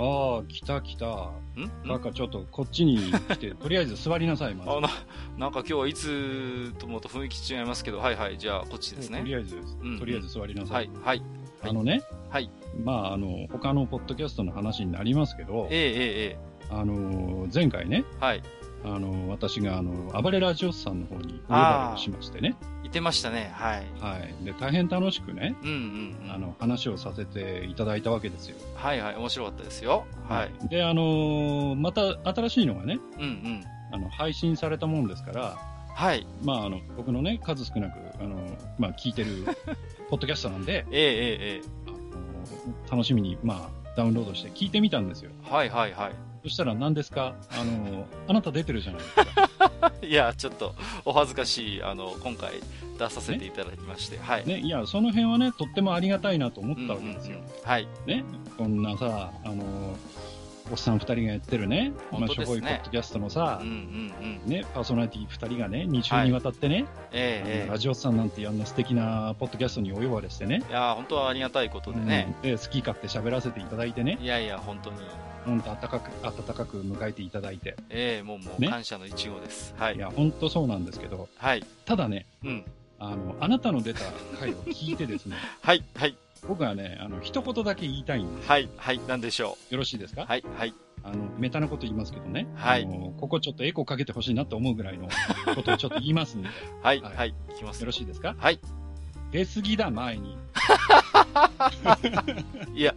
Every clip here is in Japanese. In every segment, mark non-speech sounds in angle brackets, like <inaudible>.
ああ、来た来た。ん？なんかちょっとこっちに来て、<laughs> とりあえず座りなさい、まず。あななんか今日はいつともと雰囲気違いますけどはいはいじゃあこっちですね。とりあえず、んとりあえず座りなさ。はいいはい。あのね、はい。まあ、あの、他のポッドキャストの話になりますけどえ、ええええあの、前回ね、えはいあの、私が、あの、暴れラジオスさんの方にお呼ばれをしましてね。言ってましたね。はい。はい。で、大変楽しくね、うんうんうん。あの、話をさせていただいたわけですよ。はいはい。面白かったですよ。はい。で、あの、また新しいのがね、うんうん。あの、配信されたもんですから、はい。まあ、あの、僕のね、数少なく、あの、まあ、聞いてる、<laughs> ポッドキャストなんで、ええええ楽しみに、まあ、ダウンロードして聞いてみたんですよ。えはいはいはいそしたら何ですか？あの、あなた出てるじゃないですか。<laughs> いやちょっとお恥ずかしいあの今回出させていただきまして。はい。ね、いや、その辺はね、とってもありがたいなと思っうんうんうん。たわけですよ。はい。ね、こんなさ、あの、おっさん二人がやってるね、まあ、しょぼいポッドキャストのさうんう、んうん。ね、パーソナリティ二人がね、2週にわたってね、えええあのラジオさんなんてあんな素敵なポッドキャストにお呼ばれしてね、えいや本当はありがたいことでね、うん。で好き勝手喋らせていただいてね、いやいや本当に本当温かく、温かく迎えていただいて、ええもうもうね。感謝の一号です、はい。いや、本当そうなんですけど、はい。ただね、うん。あの、あなたの出た回を聞いてですね、<laughs> はいはい。僕はね、あの、一言だけ言いたいんです。はいはいなんでしょよろしいですか？うはいはい。あの、メタなこと言いますけどね。はい。あのここちょっとエコーかけてほしいなと思うぐらいのことをちょっと言いますんで、よはいはい。はいいきます。ろしいですか？はい出過ぎだ、前に。<laughs> いや、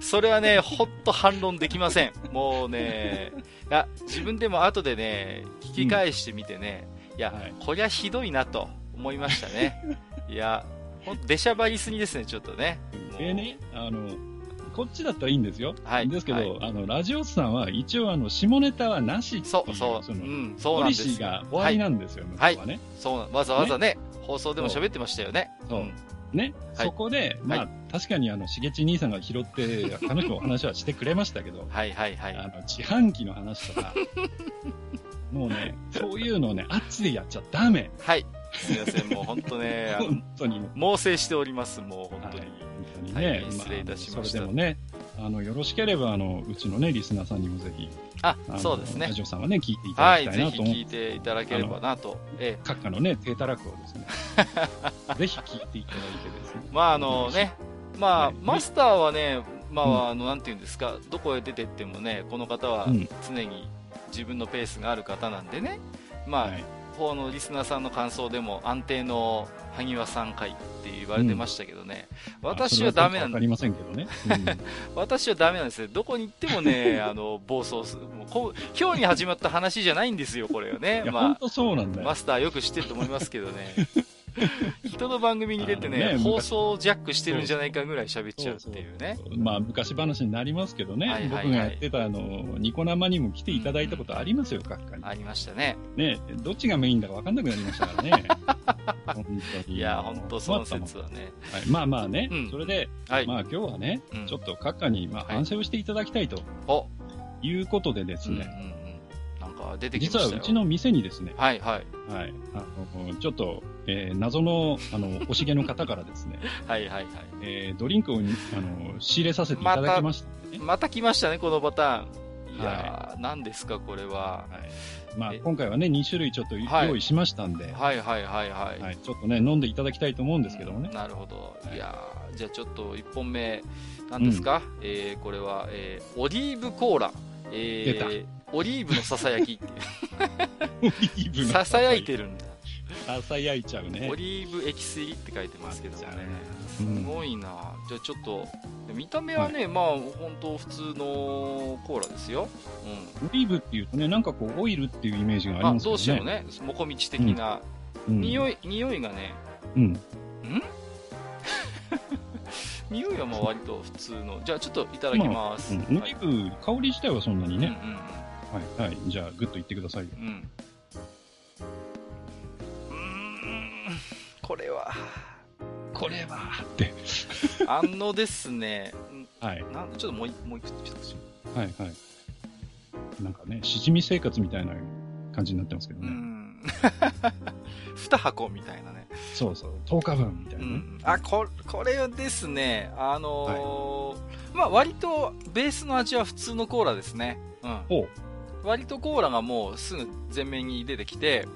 それはね、ほんと反論できません。もうね、いや、自分でも後でね、聞き返してみてね、いや、はいこりゃひどいなと思いましたね。いや、ほんと、出しゃばりすぎですね、ちょっとね。でね、あの、こっちだったらいいんですよ。はいですけど、はいあの、ラジオスさんは一応あの、下ネタはなしっていそう、そう、そうの、ん、そうポリなんです。シーが終わりなんですよ、向こうはね。そうな、わざわざね、放送でも喋ってましたよね。そうんね、はいそこで、まあ、は確かにあの、しげち兄さんが拾って、楽しくお話はしてくれましたけど、はいはいはい。あの、自販機の話とか、<laughs> もうね、そういうのをね、あっちでやっちゃダメ。はい。すいません、もう本当ね、あの本当に。猛省しております、もう本当に。はい本当にね、大変失礼いたしました。あそれでもね、あの、よろしければ、あの、うちのね、リスナーさんにもぜひ、あそうですね。ラ。ジオさんはね、聞いていたはい、だきたいなと思って、聞いていただければなと。ええ。閣下のね、低たらくをですね、<laughs> ぜひ聞いていただいてですね。まああのね、まあ、はい。マスターはね、まうん。あ、あの、なんていうんですか、どこへ出てってもね、この方はうん。常に自分のペースがある方なんでね、まあ、はい方のリスナーさんの感想でも安定の萩和さん会って言われてましたけどね、私はダメなんわかりませんけどね。うん <laughs> 私はダメなんですよ。どこに行ってもね、<laughs> あの、暴走する。もうこう今日に始まった話じゃないんですよ、これはねまあ、本当そうなんだよマ。スターよく知ってると思いますけどね。<laughs> <laughs> 人の番組に出てね、ね放送ジャックしてるんじゃないかぐらい喋っちゃうっていうね。そうそうまあ、昔話になりますけどね、はいはいはい僕がやってたあの、ニコ生にも来ていただいたことありますよ、閣下に。ありましたね。ね、どっちがメインだか分かんなくなりましたからね。<laughs> 本当に。いや、本当その困った説はね。はい、まあまあね、うんそれで、はい。まあ今日はね、うんちょっと閣下にまあはい反省をしていただきたいとお、いうことでですうんうんうんね、。なんか出てきましたよ。実はうちの店にですね、はいはい。はい、あのちょっと、えー謎の、あの、<laughs> おしげの方からですね、はいはいはい。えードリンクをにあの仕入れさせていただきましたね。また来ましたね、このパターン。いやー、何ですか、これは。はい。まあえ今回はね、2種類ちょっとはい用意しましたんで、はいはいはいはい。はい、ちょっとね、飲んでいただきたいと思うんですけどもね。なるほど。はいいやーじゃあちょっと1本目、何ですか、えーこれは、えーオリーブコーラ。えーオリーブのささやきっていう。オリーブのささやいてるんだ。ささやいちゃうねオ。リーブエキス入りって書いてますけどもね。すうんごいな。じゃあちょっと、見た目はね、まあ本当普通のコーラですよ。オリーブっていうとね、なんかこう、オイルっていうイメージがありますよね。どうしてもね、もこみち的な、うん、匂い、匂いがね、うん？<laughs> 匂いはまあ割と普通の。じゃあちょっといただきます。うん、オはいリーブ、香り自体はそんなにね。うんうんはい、はい。じゃあ、グッといってくださいよ。うん。うん。うーん。これは、これはって。あのですね、<laughs> はい、なんちょっともう一もう一口一口。はい、はい。なんかね、しじみ生活みたいな感じになってますけどね。うん。<laughs> 二箱みたいなね。そうそう、10日分みたいうなね。ん。あ、こ、これはですね、あのーまあ割とベースの味は普通のコーラですね。うん。割とコーラがもうすぐ前面に出てきて、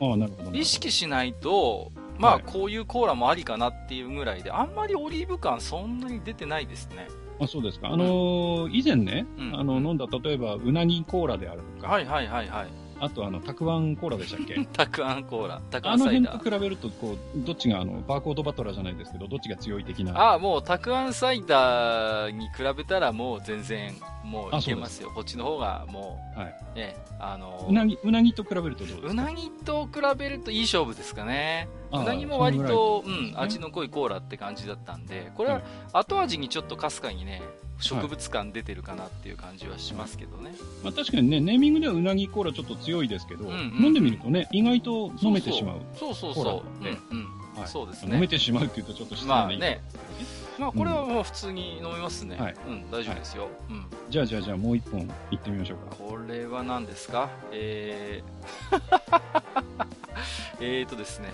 ああ、なるほど。意識しないと、まあはいこういうコーラもありかなっていうぐらいで、あんまりオリーブ感そんなに出てないですね。あ、そうですか。あのー以前ね、うんあの、飲んだ、例えば、うなぎコーラであるとか、はいはいはいはい。あと、あの、たくあんコーラでしたっけ？<laughs> たくあんコーラ、たくああの辺んサイダー。と比べると、こう、どっちが、あの、バーコードバトラーじゃないですけど、どっちが強い的な。ああ、もうたくあんサイダーに比べたらもう全然、もういけますよ。こっちの方がもう、はいね、あのうなぎ、うなぎと比べるとどうですか？うなぎと比べるといい勝負ですかね。ああうなぎも割と、うん、味の濃いコーラって感じだったんで、これははい後味にちょっとかすかにね、植物感出てるかなっていう感じはしますけどね。まあ、確かにね、ネーミングではうなぎコーラちょっと強いですけど、うんうん飲んでみるとね、意外と飲めてしまう。そうそうそう。はいそうです飲めね。てしまうって言うとちょっと失礼な言い方まあね。まあこれはもう普通に飲めますね。はいうん、大丈夫ですよ。うん。じゃあじゃあじゃあもう一本行ってみましょうか。これは何ですか？えー、<laughs> えーとですね、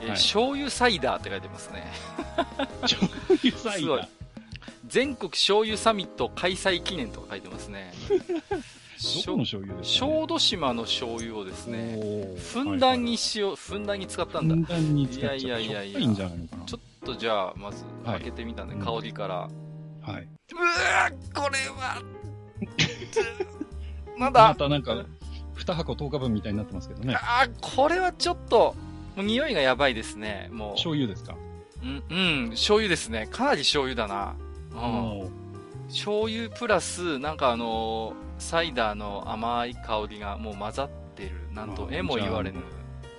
えーはい醤油サイダーって書いてますね。醤油サイダー。<laughs> 全国醤油サミット開催記念とか書いてますね。<laughs> どこの醤油ですか、ね、小豆島の醤油をですね、ふんだんに塩、ふんだんに使ったんだ。ふんだんに使っちゃった。いやいやいやいやしょっぱいんじゃないのかな。ちょっとじゃあ、まずはい開けてみたんで、うん香りから。はい。うわーこれは、まだたなんか、二箱10日分みたいになってますけどね。あーこれはちょっと、もう匂いがやばいですね。も醤油ですか？う。うん、うん、醤油ですね。かなり醤油だな。う醤油プラス、なんかあのーサイダーの甘い香りがもう混ざってる。なんとえも言われぬ。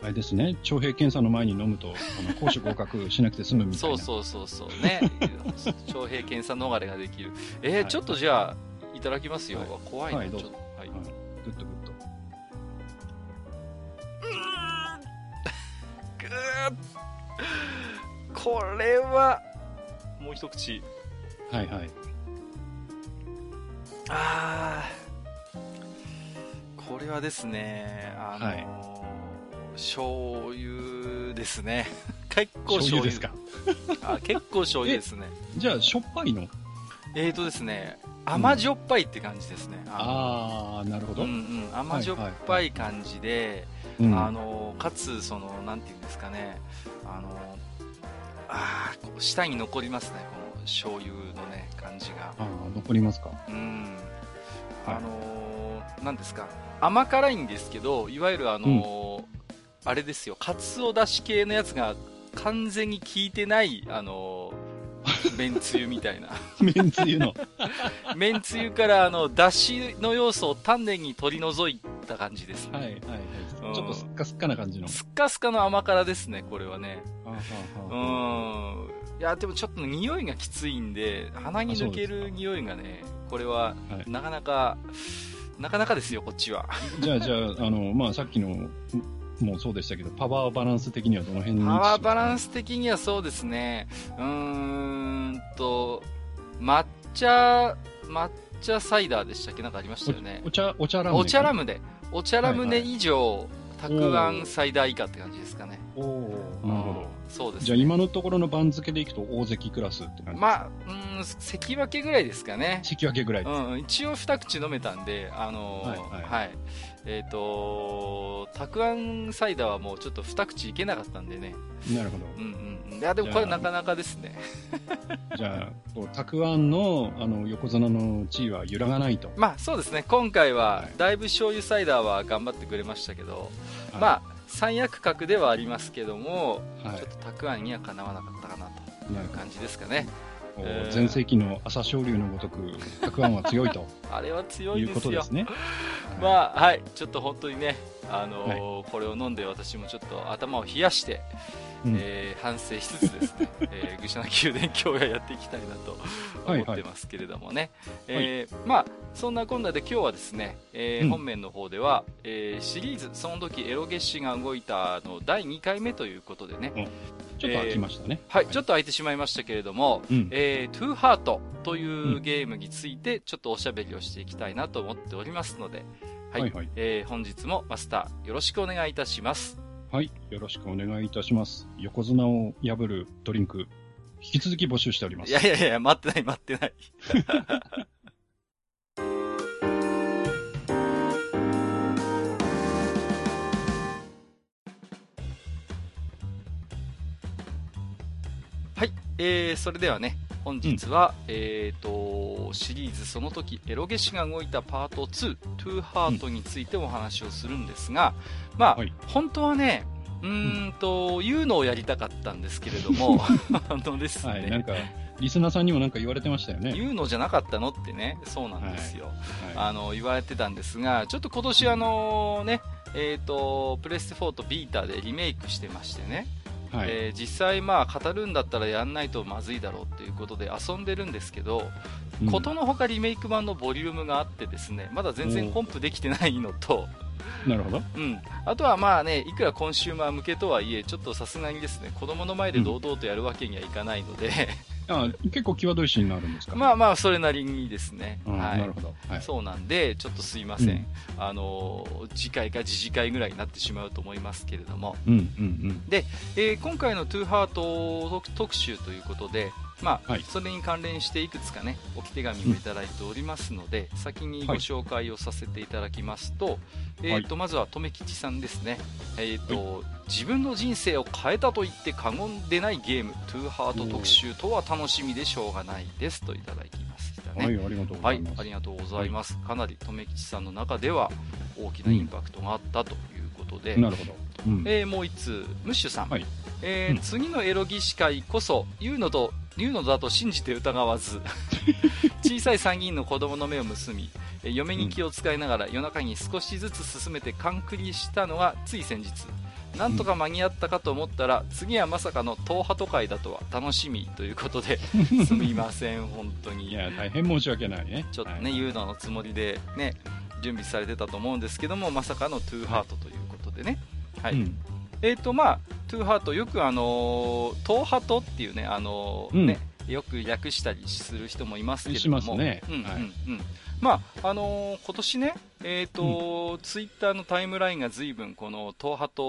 あれですね、徴兵検査の前に飲むと、あの、<laughs> 講師合格しなくて済むみたいな。そうそうそうそう。ね。<laughs> 徴兵検査逃れができる。えーはいちょっとじゃあ、いただきますよ。はい怖いな、はいちょっと。はい。はい。グッとグッと。<laughs> ぐーこれは、もう一口。はいはい。あーこれはですね、あのーはい醤油ですね。<laughs> 結構醤醤油油ですか？あ結構醤油ですね。<laughs> じゃあ、しょっぱいの？えーとですね、甘じょっぱいって感じですね。ああー、なるほど。のうんうん、甘じょっぱい感じで、うんあのーかつ、その、なんていうんですかね、あのーあーこう舌に残りますね、この醤油のね、感じが。あー残りますか？うん。はいあのー、なんですか、甘辛いんですけど、いわゆるあのーあれですよ、かつおだし系のやつが完全に効いてない、あのー、<laughs> めんつゆみたいな。めんつゆの。<laughs> めんつゆから、あの、だしの要素を丹念に取り除いた感じですね。はいはいはい。うんちょっとすっかすっかな感じの。スッカスカの甘辛ですね、これはね。あーはうん。いや、でもちょっと匂いがきついんで、鼻に抜ける匂いがね、これは、はいなかなか、なかなかですよ、こっちは。<laughs> じゃあ、じゃあ、あの、まあ、さっきの、もうそうでしたけど、パワーバランス的にはどの辺にパワーバランスス的にはそうですね。うーんと、抹茶、抹茶サイダーでしたっけ？なんかありましたよねお。茶、お茶ラムネ。お茶ラムネ。お茶ラムネはい以上、たくあんサイダー以下って感じですかね。おーなるほど。うんそうです、ね。じゃあ、今のところの番付でいくと大関クラスって感じ。まあ、うん、関脇ぐらいですかね。関脇ぐらいです。うん、一応二口飲めたんで、あのーはいは、はいいえっ、とたくあんサイダーはもうちょっと二口いけなかったんでね。なるほど。うんうんうん。いや、でもこれなかなかですね。<laughs> じゃあ、たくあんの、あの、横綱の地位は揺らがないと。まあそうですね、今回ははい、だいぶ醤油サイダーは頑張ってくれましたけど、はいまあ、三役格ではありますけども、はいちょっとたくあんにはかなわなかったかなという感じですかね。こうえー前世紀の朝青龍のごとく、たくあんは強いと <laughs> あれは強いいうですよ。ことですね。<laughs> まあ、はい。ちょっと本当にね、あのーこれを飲んで私もちょっと頭を冷やして、うんえー反省しつつですね、<laughs> えー、愚者の宮殿今日はやっていきたいなとはい思ってますけれどもね。えーまあ、そんなこんなで今日はですね、えーうん本編の方では、えーシリーズ、その時エロゲ史が動いたの第2回目ということでね、ちょっと空きましたね。はい、ちょっと空いてしまいましたけれども、うんえー、トゥーハートというゲームについてちょっとおしゃべりをしていきたいなと思っておりますので、はい、はいはい。えー本日もマスターよろしくお願いいたします。はい。よろしくお願いいたします。横綱を破るドリンク、引き続き募集しております。いやいやいや、待ってない待ってない。<laughs> えー、それではね、本日は、えっ、と、シリーズその時エロゲシが動いたパート2、トゥーハートについてお話をするんですが、まあ、はい本当はね、うーんと、言うのをやりたかったんですけれども、<laughs> あのですね、はい。なんか、リスナーさんにもなんか言われてましたよね。言うのじゃなかったのってね、そうなんですよ。はあの、言われてたんですが、ちょっと今年あのね、えっ、と、プレステ4とビータでリメイクしてましてね、い。はい。えー実際まあ語るんだったらやんないとまずいだろうっていうことで遊んでるんですけど、うんことのほかリメイク版のボリュームがあってですね、まだ全然コンプできてないのと、<laughs> なるほど。うん、あとはまあね、いくらコンシューマー向けとはいえ、ちょっとさすがにですね、子供の前で堂々とやるわけにはいかないので、<laughs> あ結構際どいシーンになるんですか？<laughs> まあまあ、それなりにですね、うんはい。なるほど。はい。そうなんで、ちょっとすいません、うん。あの次回か次次回ぐらいになってしまうと思いますけれども、うん、うん、えー今回のトゥーハート特特集ということで、まあはいそれに関連していくつかね、置き手紙もいただいておりますので、先にご紹介をさせていただきますと、えーとまずは留吉さんですね、えーと自分の人生を変えたと言って過言でないゲーム、トゥーハート特集とは楽しみでしょうがないですといただきましたうん。ね。はい、ありがとうごはいざいま、す。ありがとうございます。かなり留吉さんの中では大きなインパクトがあったということで、なるほど。うん。えーもう一つ、ムッシュさん、はい。えーうん。次のエロ儀式会こそ言うのと言うのだと信じて疑わず <laughs> 小さい参議院の子供の目を結び、えー嫁に気を使いながら夜中に少しずつ進めて勘繰りしたのがつい先日。なんとか間に合ったかと思ったら、次はまさかの東ハト会だとは楽しみということで <laughs> すみません本当に。いや、大変申し訳ないね。ちょっとね、はい。言うののつもりでね、準備されてたと思うんですけども、まさかのトゥーハートというでね。はい。うん。えっ、と、まあ、トゥーハート、よくあのー、トーハトっていうね、あのーうんね、よく略したりする人もいますけれしども。ますねうん、うん、はいうん。まあ、あのー今年ね、えっ、と、ツイッターのタイムラインが随分このトーハト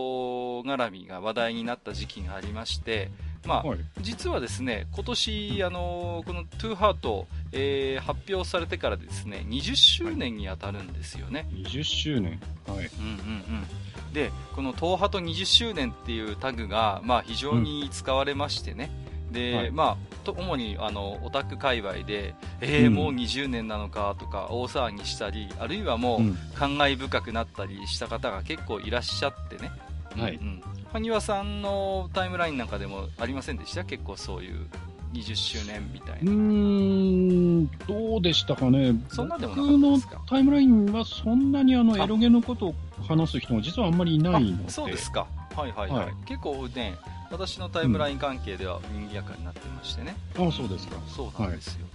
絡みが話題になった時期がありまして、まあ、はい。実はですね今年、あのこのトゥーハート、えー発表されてからですね20周年に当たるんですよね。20周年。はい。うんうんうんでこのトーハト20周年っていうタグが、まあ、非常に使われましてね、ではいまあ、と主にあのオタク界隈で、えーうんもう20年なのかとか大騒ぎしたりあるいはもう、うん。感慨深くなったりした方が結構いらっしゃってね、はいうんうん、羽生さんのタイムラインなんかでもありませんでした？結構そういう20周年みたいうな、ーん、どうでしたかね。そんなでもな僕のかったですか？タイムラインはそんなにあのあエロゲのことを話す人が実はあんまりいないので。あそうですか。はいはいはい、はい。結構ね私のタイムライン関係では賑やかになってましてね、あそうですか。そうなんですよ、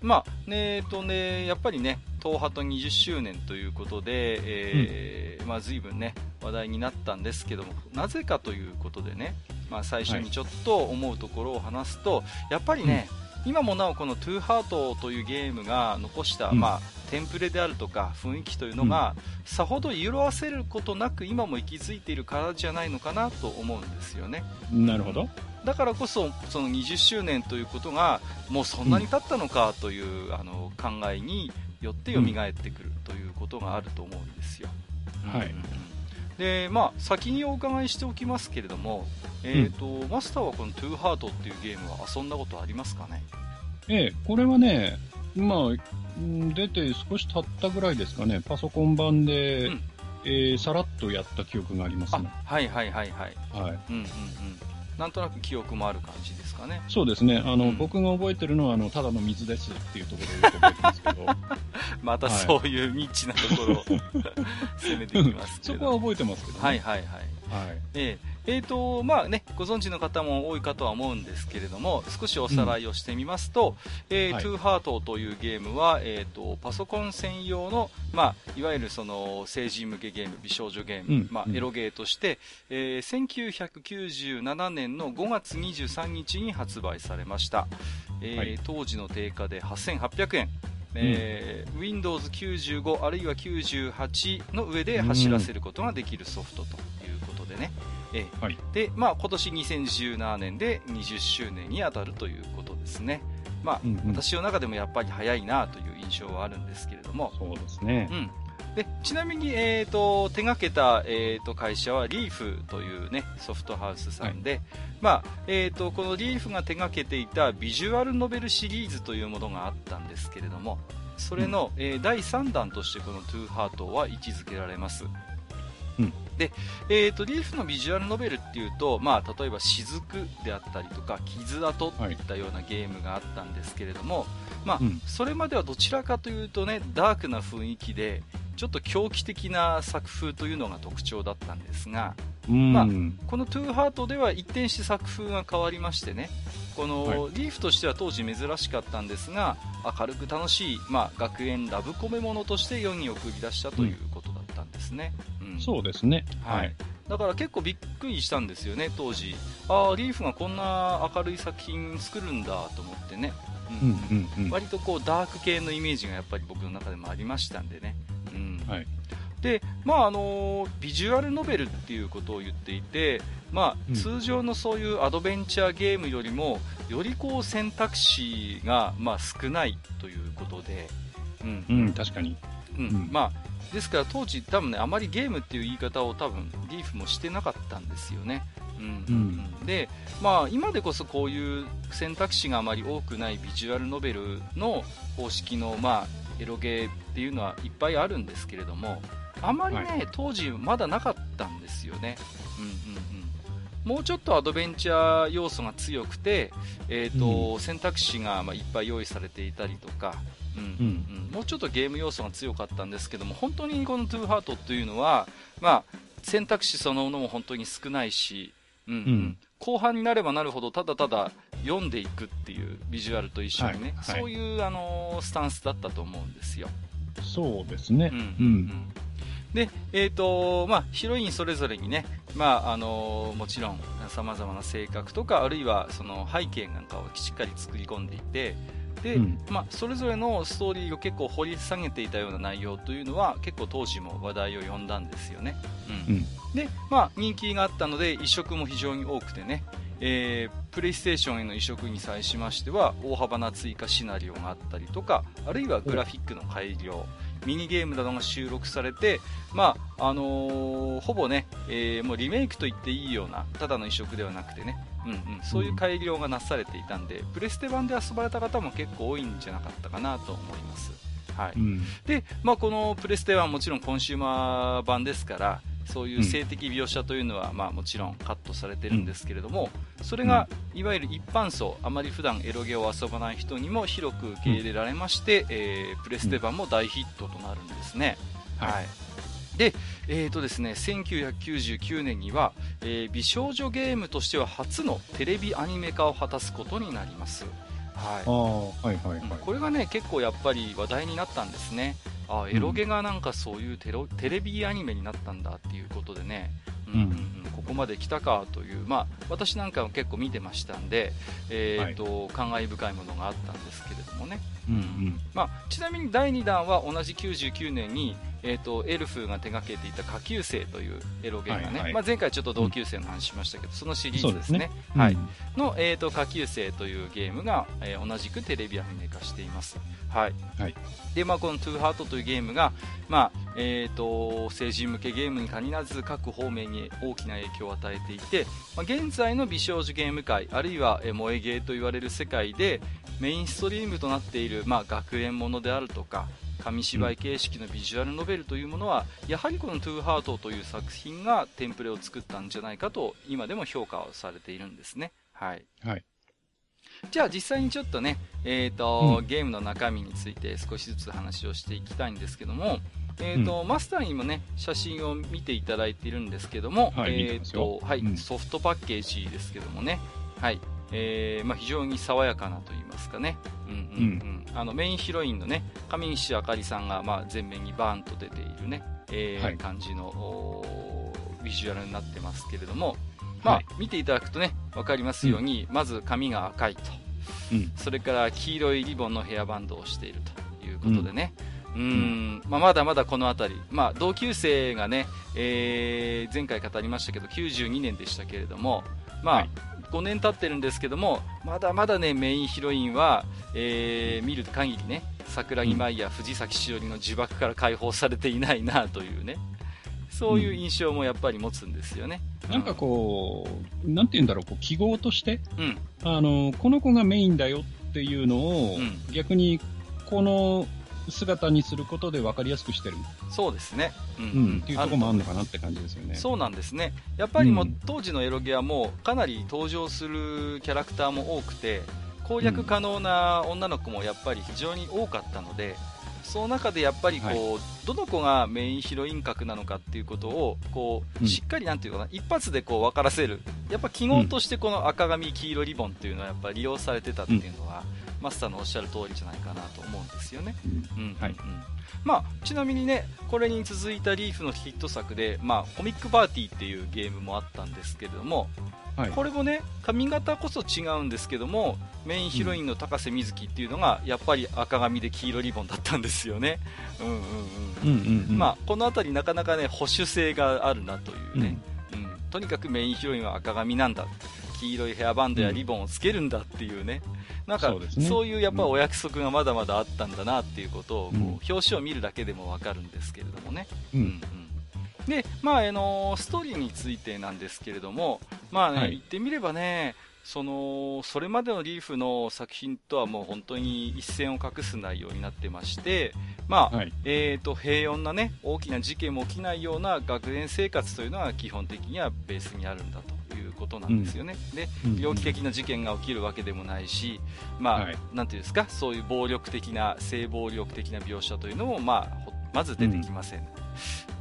まあねえっとねやっぱりね東ハト20周年ということで、えーまあ随分ね話題になったんですけどもなぜかということでね、まあ、最初にちょっと思うところを話すと、やっぱりね、今もなおこのトゥーハートというゲームが残した、うん。まあテンプレであるとか雰囲気というのが、さほど色あせることなく今も息づいているからじゃないのかなと思うんですよね。なるほど。だからこそその20周年ということがもうそんなに経ったのかという、あの考えによって蘇ってくるということがあると思うんですよ。はい。うんうんうんでまあ、先にお伺いしておきますけれども、えーとマスターはこの「トゥーハートっていうゲームは遊んだことありますかね？ええ、これはね、まあ、うん出て少し経ったぐらいですかね、パソコン版で、うん。えーさらっとやった記憶がありますあね。はいはいはいはい、はい。うんうんうん、なんとなく記憶もある感じですかね。そうですね。あの、うん僕が覚えてるのは、あの、ただの水ですっていうところをよく覚えてますけど、<laughs> またそういうニッチなところを攻めていきますけ <laughs> そ。こは覚えてますけどね。はいはいはい。はい。えーえーとまあね、ご存知の方も多いかとは思うんですけれども少しおさらいをしてみますと「えーはい。トゥーハートというゲームは、えー、とパソコン専用の、まあ、いわゆるその成人向けゲーム美少女ゲーム、まあ、うん。うんエロゲーとして、えー1997年の5月23日に発売されました、えーはい。当時の定価で8800円えー Windows95 あるいは98の上で走らせることができるソフトということでね、えーはい。でまあ、今年2017年で20周年に当たるということですね、まあうんうん。私の中でもやっぱり早いなという印象はあるんですけれども、そうですね。う。ん、でちなみに、えー、と手がけた、えー、と会社はリーフという、ね、ソフトハウスさんで、まあえー、とこのリーフが手がけていたビジュアルノベルシリーズというものがあったんですけれどもそれの、えー第3弾としてこの「トゥーハートは位置づけられます、うんで、えー、とリーフのビジュアルノベルっていうと、まあ、例えば「雫」であったりとか「傷跡」といったようなゲームがあったんですけれども、まあうん。それまではどちらかというとねダークな雰囲気でちょっと狂気的な作風というのが特徴だったんですがうん。まあこの「トゥーハートでは一転して作風が変わりましてねこの、はい。リーフとしては当時珍しかったんですが明るく楽しい、まあ、学園ラブコメものとして世に送り出したということだったんですね、うん。そうですね。ははい。い。だから結構びっくりしたんですよね当時。ああリーフがこんな明るい作品作るんだと思ってね、うん。うんうん。割とこうダーク系のイメージがやっぱり僕の中でもありましたんでね、うん。はい。でまああのビジュアルノベルっていうことを言っていて、まあ、うん。通常のそういうアドベンチャーゲームよりもよりこう選択肢が、まあ、少ないということで、うん。うん、確かに。うん。うん。まあ、ですから当時多分ねあまりゲームっていう言い方を多分リーフもしてなかったんですよね、うん。うん。で、まあ、今でこそこういう選択肢があまり多くないビジュアルノベルの方式の、まあ、エロゲーっていうのはいっぱいあるんですけれどもあまりね、は当時まだなかったんですよね、うんうんうん、もうちょっとアドベンチャー要素が強くて、えーと選択肢がまあいっぱい用意されていたりとか、うんうんもうちょっとゲーム要素が強かったんですけども本当にこの「トゥーハートというのは、まあ、選択肢そのものも本当に少ないし、うんうんうん後半になればなるほどただただ読んでいくっていうビジュアルと一緒にね、はいはいそういう、あのースタンスだったと思うんですよ。そうですね。うんうん。で、えーとまあ、ヒロインそれぞれにね、まああのもちろんさまざまな性格とかあるいはその背景なんかをしっかり作り込んでいてで、うんまあ、それぞれのストーリーを結構掘り下げていたような内容というのは結構当時も話題を呼んだんですよね。うんうん。で、まあ、人気があったので移植も非常に多くてね、えープレイステーションへの移植に際しましては大幅な追加シナリオがあったりとかあるいはグラフィックの改良ミニゲームなどが収録されて、まああのーほぼね、えーもうリメイクと言っていいようなただの移植ではなくてね、うんうん、そういう改良がなされていたんで、プレステ版で遊ばれた方も結構多いんじゃなかったかなと思います。はいうん。で、まあ、このプレステはもちろんコンシューマー版ですからそういう性的描写というのは、まあ、もちろんカットされてるんですけれども、それがいわゆる一般層あまり普段エロゲを遊ばない人にも広く受け入れられまして、えープレステ版も大ヒットとなるんですね。はい。はい。で、えーとですね、1999年には、えー美少女ゲームとしては初のテレビアニメ化を果たすことになります。はい。ああ、はいはいはい。これがね結構やっぱり話題になったんですねあエロゲがなんかそういうテロテレビアニメになったんだっていうことでね、うん。うんうんここまで来たかという、まあ、私なんかも結構見てましたんで、えーと感慨深いものがあったんですけれどもね、うんうん。まあ、ちなみに第2弾は同じ99年に、えー、とエルフが手掛けていた下級生というエロゲがね、はいはい。まあ、前回ちょっと同級生の話しましたけど、そのシリーズですね。はいうん。の、えー、と下級生というゲームが、えー同じくテレビアニメ化しています。はい。はい。でまあ、この「トゥーハートというゲームが、まあえー、と成人向けゲームに限らず各方面に大きな影響を与えていて、まあ、現在の美少女ゲーム界あるいは、萌えゲーと言われる世界でメインストリームとなっている、まあ、学園ものであるとか紙芝居形式のビジュアルノベルというものは、やはりこのトゥーハートという作品がテンプレを作ったんじゃないかと、今でも評価をされているんですね。はい。はい。じゃあ実際にちょっとね、え、ー、と、うん、ゲームの中身について少しずつ話をしていきたいんですけども、えっ、ー、と、うん、マスターにもね、写真を見ていただいているんですけども、はい、えっ、ー、と、はい、うん、ソフトパッケージですけどもね、はい、えー、まあ非常に爽やかなと言いますかね、うんうんうん、あのメインヒロインのね、上西あかりさんが、まあ前面にバーンと出ているね、えー、はい、感じのビジュアルになってますけれども、まあ、はい、見ていただくとね、わかりますように、うん、まず髪が赤いと、うん、それから黄色いリボンのヘアバンドをしているということでね、うん、うんまあ、まだまだこの辺り、まあ、同級生がね、えー、前回語りましたけど、92年でしたけれども、まあ、はい。5年経ってるんですけども、まだまだね、メインヒロインは、えー、見る限りね、桜木舞や藤崎しおりの呪縛から解放されていないなというね、そういう印象もやっぱり持つんですよね。うん、なんかこう、なんて言うんだろう、こう記号として、うん、あの、この子がメインだよっていうのを、うん、逆に、この姿にすることで分かりやすくしてる。そうですね。うん。うん、っていうところもあるのかなって感じですよね。そうなんですね。やっぱりもう、当時のエロゲはもう、かなり登場するキャラクターも多くて、攻略可能な女の子もやっぱり非常に多かったので、その中でやっぱりこう、はい、どの子がメインヒロイン格なのかっていうことをこう、しっかりなんていうかな一発でこう分からせるやっぱ記号としてこの赤髪黄色リボンっていうのはやっぱり利用されてたっていうのは、うん、マスターのおっしゃる通りじゃないかなと思うんですよね。うん、はい、うん。まあ、ちなみにね、これに続いたリーフのヒット作で、まあ、コミックパーティーっていうゲームもあったんですけれども、はい、これもね髪型こそ違うんですけどもメインヒロインの高瀬瑞希っていうのがやっぱり赤髪で黄色リボンだったんですよね、うんうんうん、まあ、この辺りなかなかね保守性があるなというね、うん、うん、とにかくメインヒロインは赤髪なんだ黄色いヘアバンドやリボンをつけるんだっていうね、うん、なんかそう、いうやっぱお約束がまだまだあったんだなっていうことを、こう表紙を見るだけでもわかるんですけれどもね。うん、うんで、まあ、あのストーリーについてなんですけれども、まあね、はい、言ってみればね、その、それまでのリーフの作品とはもう本当に一線を画す内容になってまして、まあ、はい、えっ、ー、と、平穏なね、大きな事件も起きないような学園生活というのが基本的にはベースにあるんだということなんですよね。うん、で、猟奇的な事件が起きるわけでもないし、まあ、はい、なんていうんですか、そういう暴力的な、性暴力的な描写というのも、まあ、まず出てきません。うん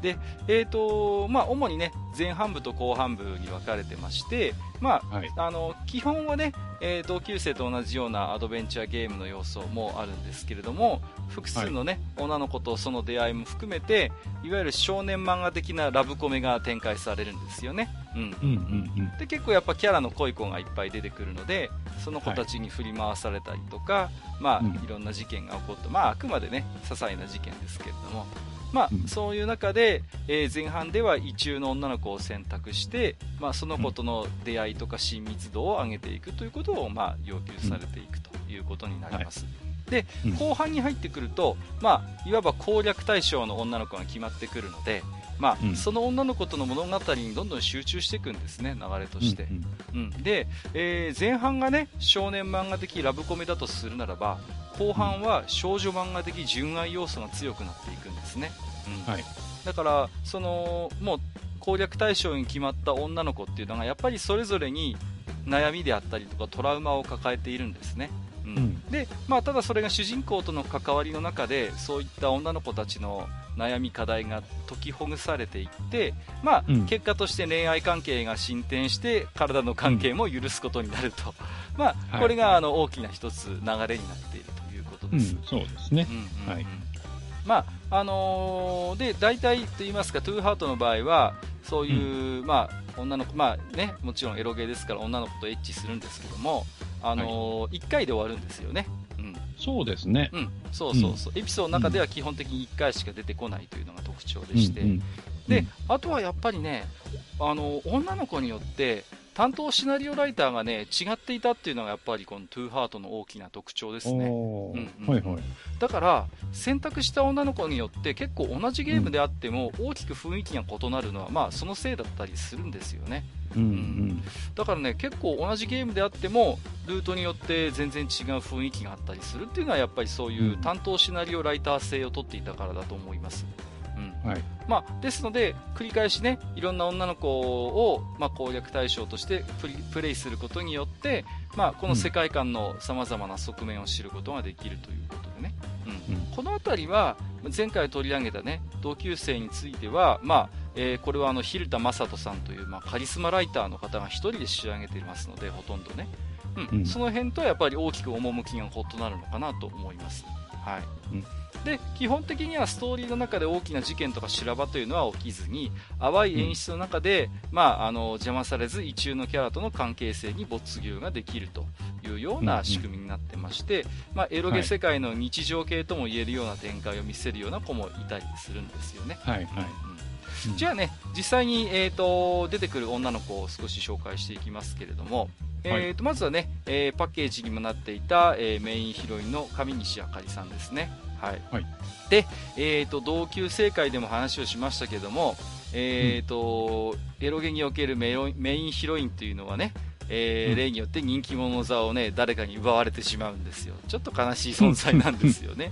で、えーとまあ、主にね前半部と後半部に分かれてまして、まあ、はい、あの基本はね、えー、同級生と同じようなアドベンチャーゲームの要素もあるんですけれども複数のね、はい、女の子とその出会いも含めていわゆる少年漫画的なラブコメが展開されるんですよね。うん。うんうんで結構やっぱキャラの濃い子がいっぱい出てくるのでその子たちに振り回されたりとか、はい、まあ、うん、いろんな事件が起こって、まあ、あくまでね些細な事件ですけれども。まあ、うん、そういう中で、えー、前半では異中の女の子を選択して、まあ、その子との出会いとか親密度を上げていくということを、まあ、要求されていくということになります。はい、で、後半に入ってくると、まあ、いわば攻略対象の女の子が決まってくるので、まあ、うん、その女の子との物語にどんどん集中していくんですね、流れとして。うん、うん、で、えー、前半がね、少年漫画的ラブコメだとするならば、後半は少女漫画的純愛要素が強くなっていくんですね。うんはい、だからそのもう攻略対象に決まった女の子っていうのがやっぱりそれぞれに悩みであったりとかトラウマを抱えているんですね。うん、うん、で、まあ、ただそれが主人公との関わりの中でそういった女の子たちの悩み課題が解きほぐされていって、まあ、うん、結果として恋愛関係が進展して体の関係も許すことになると、まあ、これがあの大きな一つ流れになっているということです。うん、そうですね、うんうん、はい。まああのー、で大体と言いますかトゥーハートの場合はそういう、うん、まあ、女の子、まあね、もちろんエロゲーですから女の子とエッチするんですけども、あのーはい、1回で終わるんですよね。うん、そうですね。うん、そうそうそう、うん、エピソードの中では基本的に1回しか出てこないというのが特徴でして、うん。うん、で、あとはやっぱりね、あの女の子によって担当シナリオライターがね、違っていたっていうのがやっぱりこのトゥーハートの大きな特徴ですね。うんうん、はいはい。だから、選択した女の子によって結構同じゲームであっても大きく雰囲気が異なるのは、まあそのせいだったりするんですよね。うん、うん、だからね、結構同じゲームであっても、ルートによって全然違う雰囲気があったりするっていうのは、やっぱりそういう担当シナリオライター性を取っていたからだと思います。うん。はい。まあ、ですので、繰り返しね、いろんな女の子を、まあ、攻略対象としてプレイすることによって、まあ、この世界観のさまざまな側面を知ることができるということでね、うん、うん、この辺りは、前回取り上げたね、同級生については、まあ、えー、これはあの、蛭田正人さんという、まあ、カリスマライターの方が1人で仕上げていますので、ほとんどね。うん、うん、その辺とはやっぱり大きく趣が異なるのかなと思います。はい。うんで基本的にはストーリーの中で大きな事件とか修羅場というのは起きずに淡い演出の中で、うん、まあ、あの邪魔されず意中のキャラとの関係性に没入ができるというような仕組みになってまして、まあ、エロゲ世界の日常系とも言えるような展開を見せるような子もいたりするんですよね。はい、はい。うん、じゃあね、実際に、えーと、出てくる女の子を少し紹介していきますけれども、えーと、まずはね、えー、パッケージにもなっていた、えー、メインヒロインの上西あかりさんですね。はい、はい、で、えーと、同級生会でも話をしましたけども、えーと、うん、エロゲにおけるメメインヒロインというのはね、えー、うん、例によって人気者座をね誰かに奪われてしまうんですよ。ちょっと悲しい存在なんですよね。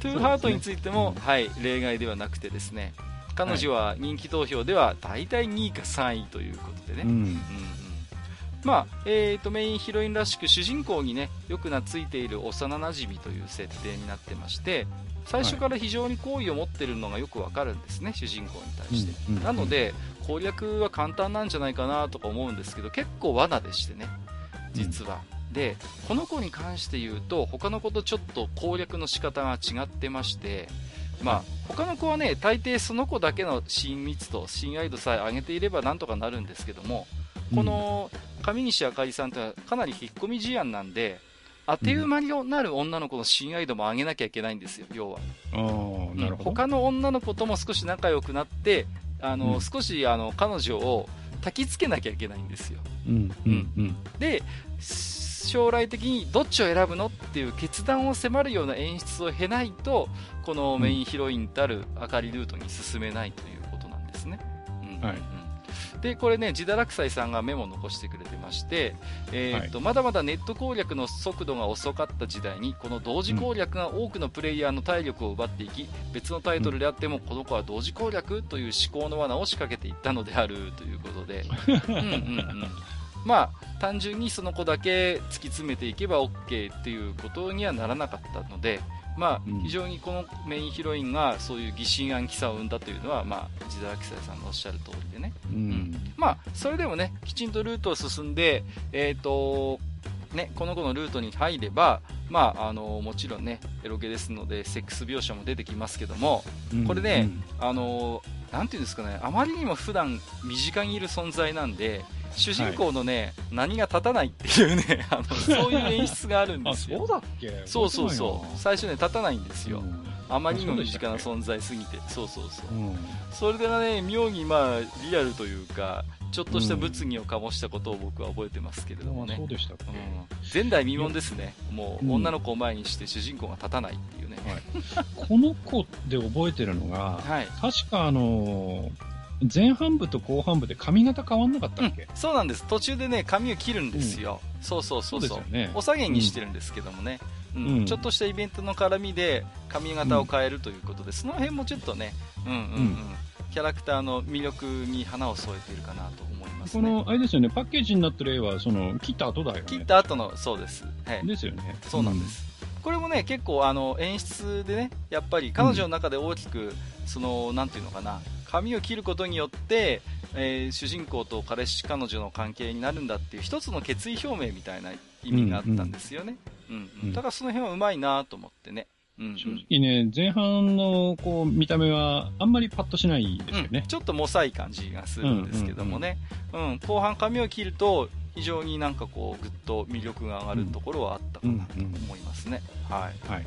トゥーハートについても、ね、はい、例外ではなくてですね。彼女は人気投票では大体2位か3位ということでね、うん、うんまあえーと、メインヒロインらしく主人公にねよく懐いている幼なじみという設定になってまして最初から非常に好意を持っているのがよくわかるんですね、主人公に対して、なので攻略は簡単なんじゃないかなとか思うんですけど結構罠でしてね実は、うん、でこの子に関して言うと他の子とちょっと攻略の仕方が違ってましてまあ、他の子はね大抵その子だけの親密度親愛度さえ上げていればなんとかなるんですけどもこの上西あかりさんというのはかなり引っ込み思案なんで、当て馬になる女の子の親愛度も上げなきゃいけないんですよ、要は。なるほど。他の女の子とも少し仲良くなって、あの、うん、少しあの彼女を焚きつけなきゃいけないんですよ。うんうんうん、で、将来的にどっちを選ぶのっていう決断を迫るような演出を経ないと、このメインヒロインたる明かりルートに進めないということなんですね。うん、はいで、これね、自堕落斎さんがメモを残してくれてまして、えー、っと、はい、まだまだネット攻略の速度が遅かった時代に、この同時攻略が多くのプレイヤーの体力を奪っていき、うん、別のタイトルであっても、この子は同時攻略という思考の罠を仕掛けていったのであるということで、<laughs> うんうんうん。まあ、単純にその子だけ突き詰めていけば OK っていうことにはならなかったので、まあ、非常にこのメインヒロインがそういう疑心暗鬼さを生んだというのは、まあ、地沢記載さんのおっしゃる通りでね、うん、うん、まあ、それでもねきちんとルートを進んで、えーとね、この子のルートに入れば、まあ、あのもちろんねエロゲですのでセックス描写も出てきますけども、これね、うん、あのなんていうんですかねあまりにも普段身近にいる存在なんで主人公のね、はい、何が立たないっていうね、<laughs> あの、<laughs> そういう演出があるんですよ。そうだっけ？そうそうそう。最初ね、立たないんですよ。うん、あまりにも身近な存在すぎて。そうそうそう。うん、それでね、妙にまあ、リアルというか、ちょっとした物議を醸したことを僕は覚えてますけれどもね。そうでしたうん、前代未聞ですね。もう、女の子を前にして主人公が立たないっていうね。はい、この子で覚えてるのが、はい、確かあのー前半部と後半部で髪型変わんなかったっけ、うん、そうなんです。途中でね髪を切るんですよ、うん、そうそうそうそう、ね、お下げにしてるんですけどもね、うん、うん、ちょっとしたイベントの絡みで髪型を変えるということで、その辺もちょっとね、うんうんうん。キャラクターの魅力に花を添えているかなと思います、ね、この、あれですよね、パッケージになってる絵は、その、切った後だよね。切った後の、そうです。はい。ですよね。そうなんです。これもね、結構、あの、演出でね、やっぱり彼女の中で大きく、その、なんていうのかな、髪を切ることによって、えー、主人公と彼氏彼女の関係になるんだっていう一つの決意表明みたいな意味があったんですよね、うん、うん、だからその辺はうまいなと思ってね、うん、正直ね、前半のこう見た目はあんまりパッとしないですよね、うん、ちょっともさい感じがするんですけどもね、うん、うん、後半髪を切ると非常になんかこうぐっと魅力が上がるところはあったかなと思いますね、はい、はい、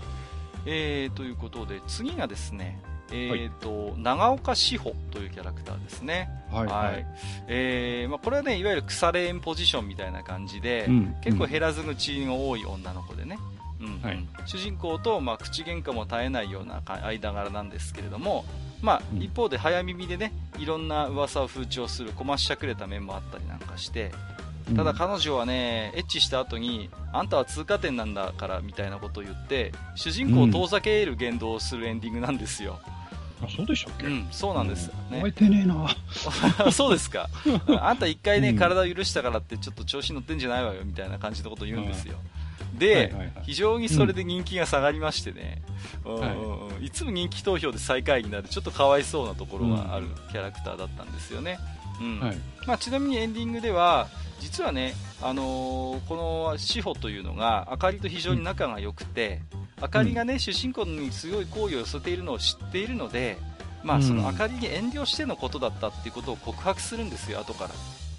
えー、ということで次がですねえっ、と、長岡志保というキャラクターですね。はい。ははいい。ええーまあ、これはね、いわゆる腐れ縁ポジションみたいな感じで、うん結構減らず口の多い女の子でね。うんうんはい主人公と、まあ、口喧嘩も絶えないようなか間柄なんですけれども、まあ、うん一方で早耳でねいろんな噂を風潮するこましゃくれた面もあったりなんかしてただ彼女はねエッチした後にあんたは通過点なんだからみたいなことを言って主人公を遠ざける言動をするエンディングなんですよ、あ、そうでしたっけ？うん、そうなんですよね。覚えてねえな。<laughs> そうですか。あんた一回ね、うん。体を許したからってちょっと調子乗ってんじゃないわよみたいな感じのことを言うんですよ。で、はいはいはい。非常にそれで人気が下がりましてね、うんはい。いつも人気投票で最下位になるちょっとかわいそうなところがあるキャラクターだったんですよね。うん。はい。まあ、ちなみにエンディングでは実はね、あのーこの志保というのがあかりと非常に仲が良くて、あかりがね、主人公に強い好意を寄せているのを知っているので、まあ、そのあかりに遠慮してのことだったっていうことを告白するんですよ、後か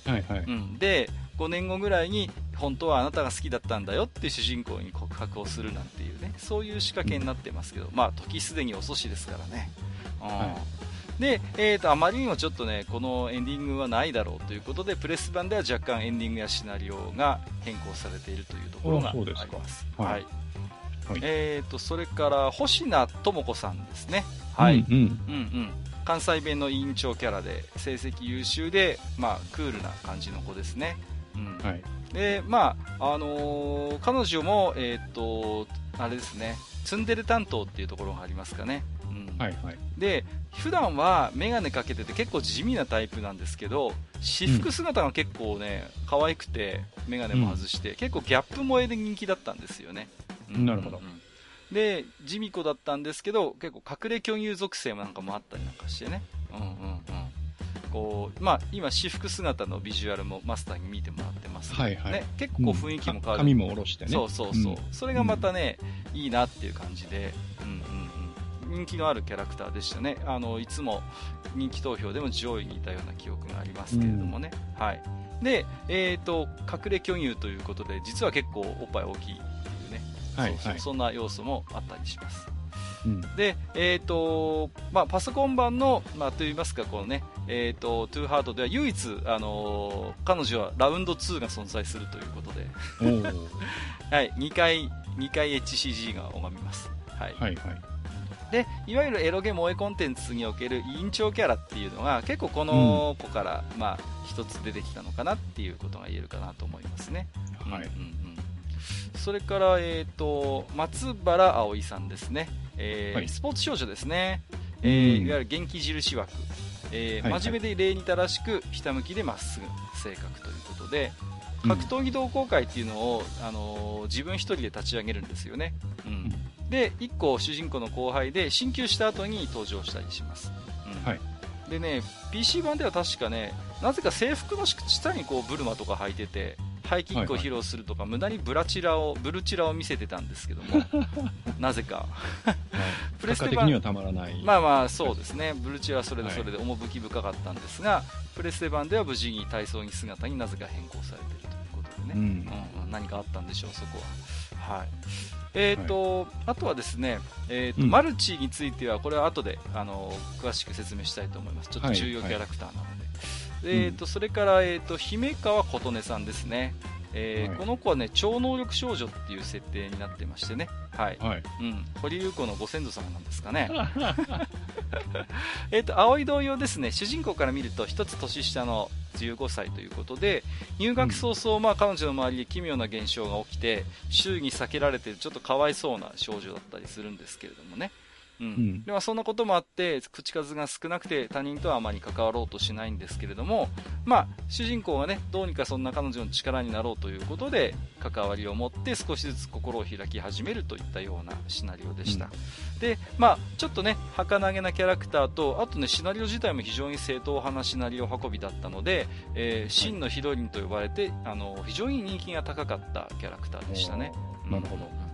ら。はいはい。うん、で5年後ぐらいに本当はあなたが好きだったんだよって主人公に告白をするなんていうねそういう仕掛けになってますけど、まあ時すでに遅しですからね、うん。はで、えー、とあまりにもちょっとねこのエンディングはないだろうということでプレス版では若干エンディングやシナリオが変更されているというところがありあそうですすはい。はいはい。えー、とそれから星名智子さんですね。はい、うん。うん。うん。うん、関西弁の委員長キャラで成績優秀で、まあ、クールな感じの子ですね、うん。はい。でまああのー彼女も、えーっとあれですね。ツンデレ担当っていうところがありますかね、うん。はいはい。で普段は眼鏡かけてて結構地味なタイプなんですけど私服姿が結構ね可愛くて眼鏡も外して、結構ギャップ萌えで人気だったんですよね、うんなるほど。うんで地味子だったんですけど結構隠れ巨乳属性なんかもあったりなんかしてね。うんうんうん。こうまあ今私服姿のビジュアルもマスターに見てもらってます。けどはいはい。ね、結構雰囲気も変わる、髪も下ろしてね。そうそうそう、ん。それがまたね、いいなっていう感じで、うんうんうん、人気のあるキャラクターでしたね。あのいつも人気投票でも上位にいたような記憶がありますけれどもね、はい。で、えー、と隠れ巨乳ということで実は結構おっぱい大きいはいはいそんな要素もあったりしますうん。で、えーとまあ、パソコン版の、まあ、といいますかこのね、えー、とトゥーハートでは唯一、あのー彼女はラウンド2が存在するということで、<laughs> はい、2回、2回 HCG が拝みます。はい。はいはい。で、いわゆるエロゲ萌えコンテンツにおける委員長キャラっていうのが結構この子から、まあ、一つ出てきたのかなっていうことが言えるかなと思いますね。はいうんうんうんそれから、えっ、と、松原葵さんですね。えーはい。スポーツ少女ですね。えーうん。いわゆる元気印枠。えー真面目で礼に正しく、ひたむきでまっすぐ性格ということで、うん。格闘技同好会っていうのを、あのー自分一人で立ち上げるんですよね。うん。で1個主人公の後輩で進級した後に登場したりします、うん。はい。でね PC 版では確かねなぜか制服の下にこうブルマとか履いててハイキックを披露するとか、無駄にブラチラをブルチラを見せてたんですけども <laughs> なぜか。プレステ版。まらない。まあまあそうですね、ブルチはそれではい。それで趣深かったんですが、プレステ版では無事に体操着姿になぜか変更されているということでね、うん。うんうん。何かあったんでしょう、そこは。はい。えーとあとはですね、えーとうん。マルチについては、これは後であの詳しく説明したいと思います、ちょっと重要キャラクターなので、はいえーとそれから、えー、と姫川琴音さんですね、えーはい。この子はね超能力少女っていう設定になってましてね、はい。はい。うん、堀優子のご先祖様なんですかね。<laughs> えっと、青い同様ですね、主人公から見ると一つ年下の15歳ということで、入学早々、まあ彼女の周りで奇妙な現象が起きて、周囲に避けられてちょっとかわいそうな少女だったりするんですけれどもね。うん。ん。でまあ、そんなこともあって口数が少なくて他人とはあまり関わろうとしないんですけれども、まあ、主人公がねどうにかそんな彼女の力になろうということで関わりを持って少しずつ心を開き始めるといったようなシナリオでした、でまあ、ちょっとね儚げなキャラクターとあとねシナリオ自体も非常に正統派なシナリオ運びだったので、えー真のヒロインと呼ばれてあの非常に人気が高かったキャラクターでしたね。なるほど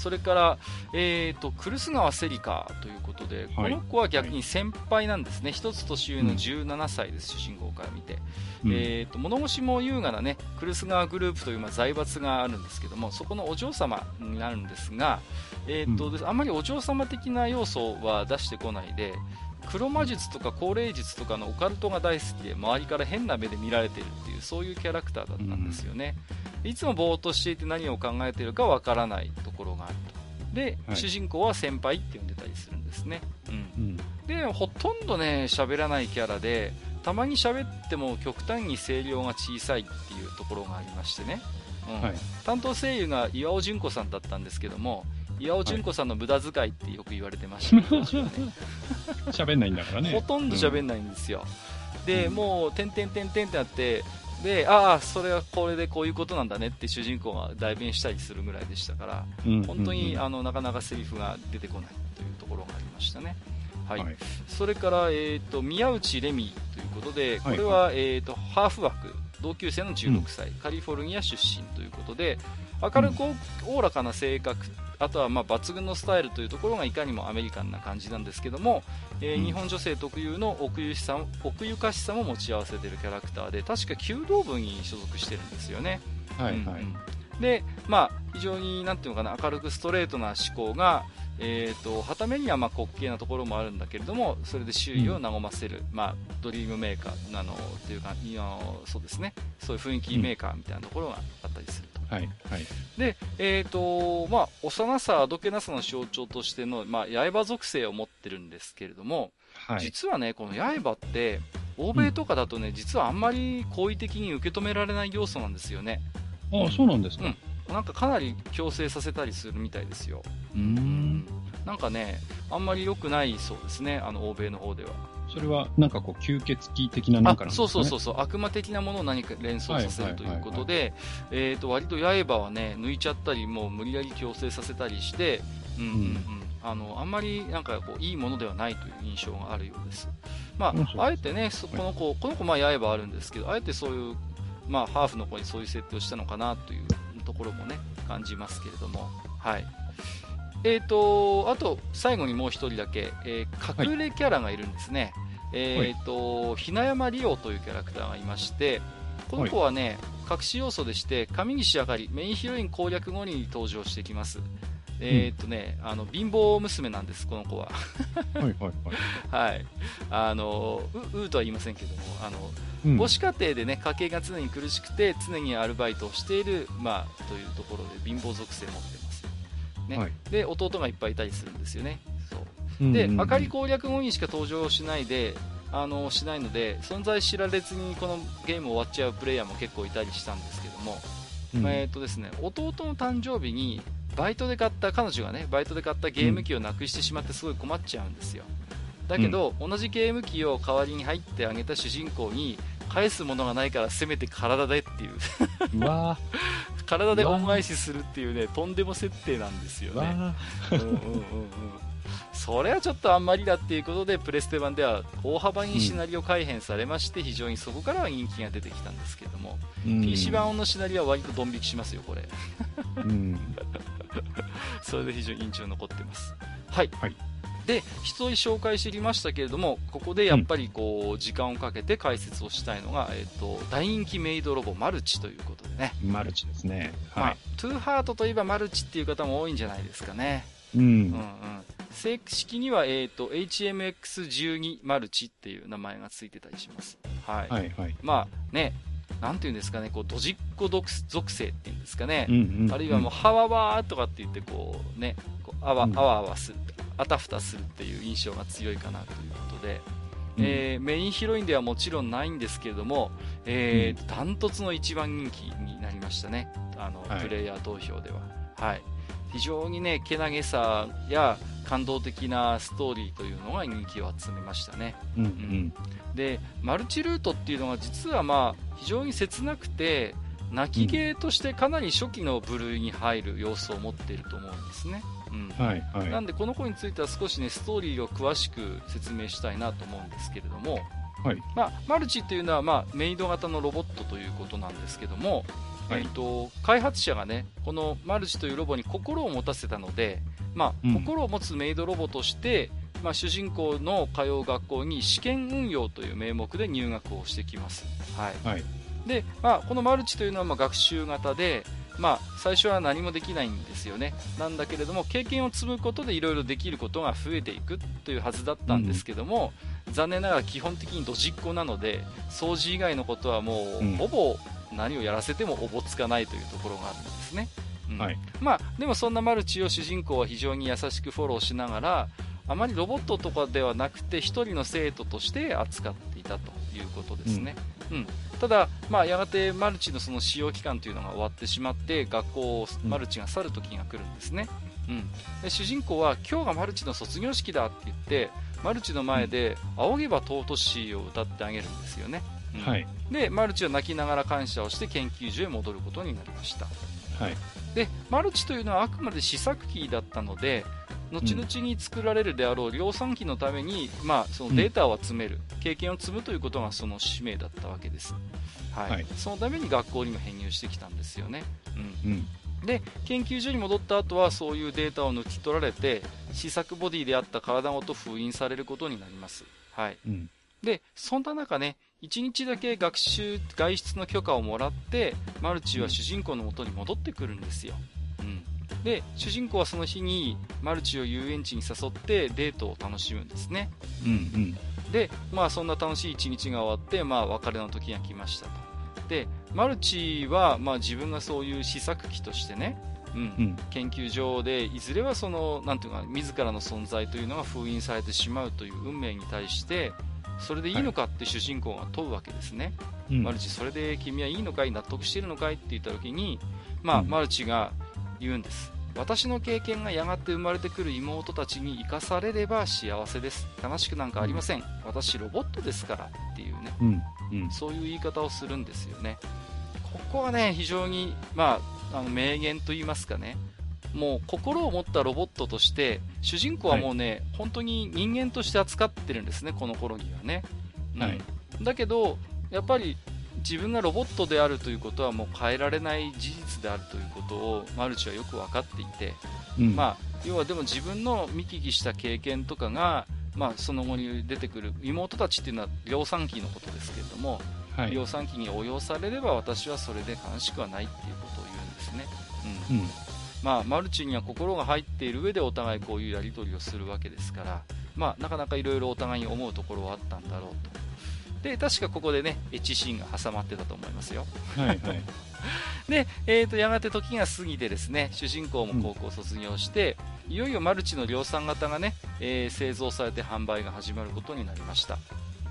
それから、えーと、クルス川セリカということで、この子は逆に先輩なんですね、一つ年上の17歳です、主人公から見て、うん、えーと、物腰も優雅な、ね、クルス川グループという、まあ、財閥があるんですけども、そこのお嬢様になるんですが、えーと、うん、あんまりお嬢様的な要素は出してこないで、黒魔術とか高齢術とかのオカルトが大好きで周りから変な目で見られているっていうそういうキャラクターだったんですよね、うん、いつもぼーっとしていて何を考えているかわからないところがあると。で、はい、主人公は先輩って呼んでたりするんですね、うん、うん、でほとんどね喋らないキャラでたまに喋っても極端に声量が小さいっていうところがありましてね、うん。はい、担当声優が岩尾純子さんだったんですけども岩尾純子さんの無駄遣いってよく言われてました、ね、<laughs> 喋、んないんだからね。ほとんど喋んないんですよ、うん、でもう点々点々ってなってでああそれはこれでこういうことなんだねって主人公が代弁したりするぐらいでしたから、うん、本当に、あのなかなかセリフが出てこないというところがありましたね。はい、はい、それから、えーと、宮内レミということでこれは、はいはい、えーと、ハーフ枠同級生の16歳、うん、カリフォルニア出身ということで明るくおおらかな性格あとはま抜群のスタイルというところがいかにもアメリカンな感じなんですけども、えー、日本女性特有の奥ゆしさ奥ゆかしさも持ち合わせているキャラクターで確か弓道部に所属してるんですよね。はい、はい、で、まあ、非常になんていうのかな明るくストレートな思考が、えーと、はためにはまあ滑稽なところもあるんだけれどもそれで周囲を和ませる、うん、まあ、ドリームメーカーなのというかそうですね。そういう雰囲気メーカーみたいなところがあったりすると。はいはい、で、えーとまあ、幼さ、あどけなさの象徴としての、まあ、刃属性を持ってるんですけれども、はい、実はね、この刃って、欧米とかだとね、うん、実はあんまり好意的に受け止められない要素なんですよね。ああ、そうなんですか、うんなんかかなり強制させたりするみたいですよ。うん。なんかね、あんまり良くないそうですね、あの、欧米の方では。それは、なんかこう、吸血鬼的ななんか、ね、そうそうそうそう、悪魔的なものを何か連想させるということで、えっ、と、割と刃はね、抜いちゃったり、もう無理やり強制させたりして、うんうんうん。あの、あんまりなんかこう、いいものではないという印象があるようです。まあ、あえてね、この子、この子、まあ、刃あるんですけど、あえてそういう、まあ、ハーフの子にそういう設定をしたのかなというところもね、感じますけれども、はい。えーと、あと最後にもう1人だけ、えー、隠れキャラがいるんですね、はい、えーと、ひな山リオというキャラクターがいましてこの子はね、はい、隠し要素でして上岸あかりメインヒロイン攻略後に登場してきます、えっ、とね、あの貧乏娘なんです、この子は。はいはいはい。はい。<laughs> あのう、うとは言いませんけども、あの、うん、母子家庭でね、家計が常に苦しくて、常にアルバイトをしている、まあ、というところで貧乏属性を持ってます。ね、はい、で弟がいっぱいいたりするんですよね。そう。で、明かり攻略後にしか登場しないであのしないので存在知られずにこのゲーム終わっちゃうプレイヤーも結構いたりしたんですけども、うん、えーとですね、弟の誕生日にバイトで買った彼女がねバイトで買ったゲーム機をなくしてしまってすごい困っちゃうんですよ。だけど、うん、同じゲーム機を代わりに入ってあげた主人公に返すものがないからせめて体でっていう。うわ <laughs> 体で恩返しするっていうねとんでも設定なんですよね。うんうんうん、うん、それはちょっとあんまりだっていうことでプレステ版では大幅にシナリオ改変されまして、非常にそこからは人気が出てきたんですけども、うん、PC 版のシナリオは割とドン引きしますよこれ、うん、<laughs> それで非常に印象に残ってます。はい、はいで、一人紹介してきましたけれども、ここでやっぱりこう、時間をかけて解説をしたいのが、えっ、と、大人気メイドロボマルチということでね。マルチですね。はい。まあ、トゥーハートといえばマルチっていう方も多いんじゃないですかね。うん。うんうん。正式には、えっ、と、HMX12 マルチっていう名前がついてたりします。はい。はいはい。まあね、なんていうんですかね、こう、ドジっ子属性っていうんですかね。うんうんうん、あるいはもう、ハワワーとかって言って、こう、ね、こうあわ、あわあわする。あたふたするっていう印象が強いかなということで、うん、えー、メインヒロインではもちろんないんですけれども、えー、ダントツの一番人気になりましたね、あの、はい、プレイヤー投票では。はい。非常にね、けなげさや感動的なストーリーというのが人気を集めましたね。うん、うん、で、マルチルートっていうのが実はまあ、非常に切なくて、泣き芸としてかなり初期の部類に入る要素を持っていると思うんですね。うん。はいはい、なんでこの子については少しねストーリーを詳しく説明したいなと思うんですけれども、はい。まあ、マルチっていうのは、まあ、メイド型のロボットということなんですけども、はい、えーと、開発者がねこのマルチというロボに心を持たせたので、まあ、うん、心を持つメイドロボとして、まあ、主人公の通う学校に試験運用という名目で入学をしてきます、はい。はい、でまあ、このマルチというのはま学習型で、まあ、最初は何もできないんですよね。なんだけれども経験を積むことでいろいろできることが増えていくというはずだったんですけども、うん、残念ながら基本的にドジっ子なので掃除以外のことはもう、ほぼ何をやらせてもおぼつかないというところがあるんですね、うん、はい、まあ、でもそんなマルチを主人公は非常に優しくフォローしながらあまりロボットとかではなくて1人の生徒として扱っていたということですね、うん、うん、ただ、まあ、やがてマルチのその使用期間というのが終わってしまって学校をマルチが去る時が来るんですね、うん、で主人公は今日がマルチの卒業式だって言ってマルチの前で「仰げば尊し」を歌ってあげるんですよね、うん、はい、でマルチは泣きながら感謝をして研究所へ戻ることになりました、はい、でマルチというのはあくまで試作機だったので後々に作られるであろう量産機のために、まあ、そのデータを集める、うん、経験を積むということがその使命だったわけです、はい、はい、そのために学校にも編入してきたんですよね、うん、うん。で研究所に戻った後はそういうデータを抜き取られて試作ボディであった体ごと封印されることになります、はい。うん、でそんな中ね1日だけ学習外出の許可をもらってマルチは主人公のもとに戻ってくるんですよ、うん、で主人公はその日にマルチを遊園地に誘ってデートを楽しむんですね、うんうん、でまあそんな楽しい一日が終わって、まあ、別れの時が来ましたと。でマルチは、まあ、自分がそういう試作機としてね、うん、うん、研究所でいずれはそのなんていうか自らの存在というのが封印されてしまうという運命に対してそれでいいのかって主人公が問うわけですね、はい、マルチそれで君はいいのかい納得しているのかいって言った時に、まあ、うん、マルチが言うんです。私の経験がやがて生まれてくる妹たちに生かされれば幸せです。悲しくなんかありません。私ロボットですからっていうね、うんうん、そういう言い方をするんですよね。ここはね非常に、まあ、あの名言と言いますかね。もう心を持ったロボットとして主人公はもうね、はい、本当に人間として扱ってるんですねこの頃にはね、はい、だけどやっぱり自分がロボットであるということはもう変えられない事実であるということをマルチはよく分かっていて、うん、まあ、要はでも自分の見聞きした経験とかが、まあ、その後に出てくる妹たちっていうのは量産機のことですけれども、はい、量産機に応用されれば私はそれで悲しくはないっていうことを言うんですね。うん、うん、まあ、マルチには心が入っている上でお互いこういうやり取りをするわけですから、まあ、なかなかいろいろお互いに思うところはあったんだろうと。で確かここでねエッチシーンが挟まってたと思いますよ。はいはい。<laughs> で、えーと、やがて時が過ぎてですね主人公も高校卒業して、うん、いよいよマルチの量産型がね、えー、製造されて販売が始まることになりました、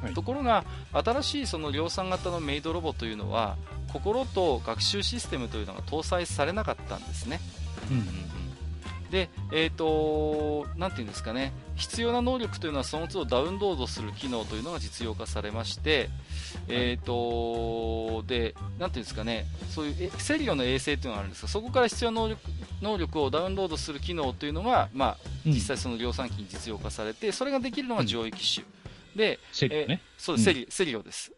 はい、ところが新しいその量産型のメイドロボというのは心と学習システムというのが搭載されなかったんですね、うん、うんうんで、えっ、ー、と、なんていうんですかね、必要な能力というのはその都度ダウンロードする機能というのが実用化されまして、えっ、ー、と、で、なんていうんですかね、そういうセリオの衛星というのがあるんですが、そこから必要な能力能力をダウンロードする機能というのが、まあ、実際その量産機に実用化されて、それができるのが上位機種。で、セリオね。そうです、セリ、セリオです。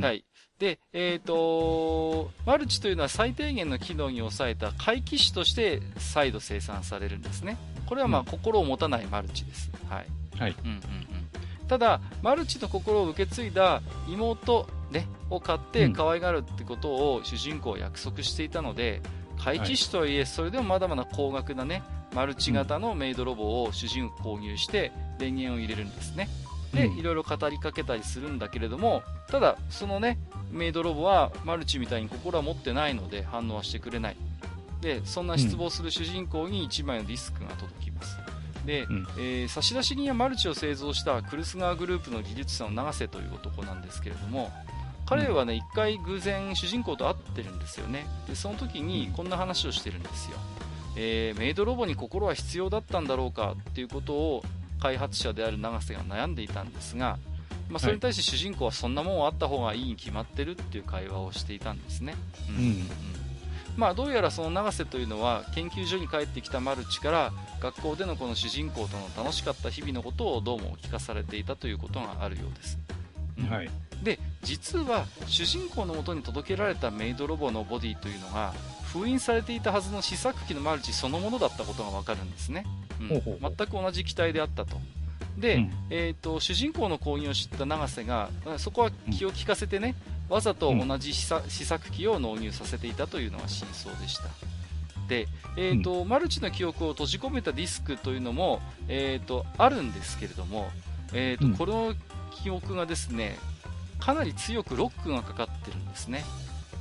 はい。で、えっ、ー、と、マルチというのは最低限の機能に抑えた回帰種として再度生産されるんですね。これはまあ、心を持たないマルチです。はい。はい。うんうんうん。ただ、マルチの心を受け継いだ妹、ね、を買って可愛がるってことを主人公は約束していたので、回帰種とはいえ、それでもまだまだ高額なね、マルチ型のメイドロボを主人公購入して電源を入れるんですね。で、いろいろ語りかけたりするんだけれども、ただ、そのね、メイドロボはマルチみたいに心は持ってないので反応はしてくれない。で、そんな失望する主人公に1枚のディスクが届きます。で、うん、えー、差出人はマルチを製造したクルスガーグループの技術者の永瀬という男なんですけれども、彼はね、一回偶然主人公と会ってるんですよね。で、その時にこんな話をしてるんですよ。えー、メイドロボに心は必要だったんだろうかっていうことを開発者である永瀬が悩んでいたんですが、まあ、それに対して主人公はそんなもんあった方がいいに決まってるっていう会話をしていたんですね。うん、うん。うん。まあ、どうやらその永瀬というのは研究所に帰ってきたマルチから学校でのこの主人公との楽しかった日々のことをどうも聞かされていたということがあるようです。うん、はい、で実は主人公のもとに届けられたメイドロボのボディというのが封印されていたはずの試作機のマルチそのものだったことがわかるんですね、うん、ほうほうほう。全く同じ機体であったと。で、うん、えーと、主人公の購入を知った永瀬がそこは気を利かせてね、わざと同じ試作機を納入させていたというのが真相でした。で、えーと、うん、マルチの記憶を閉じ込めたディスクというのも、えーと、あるんですけれども、えーと、うん、この記憶がですねかなり強くロックがかかってるんですね。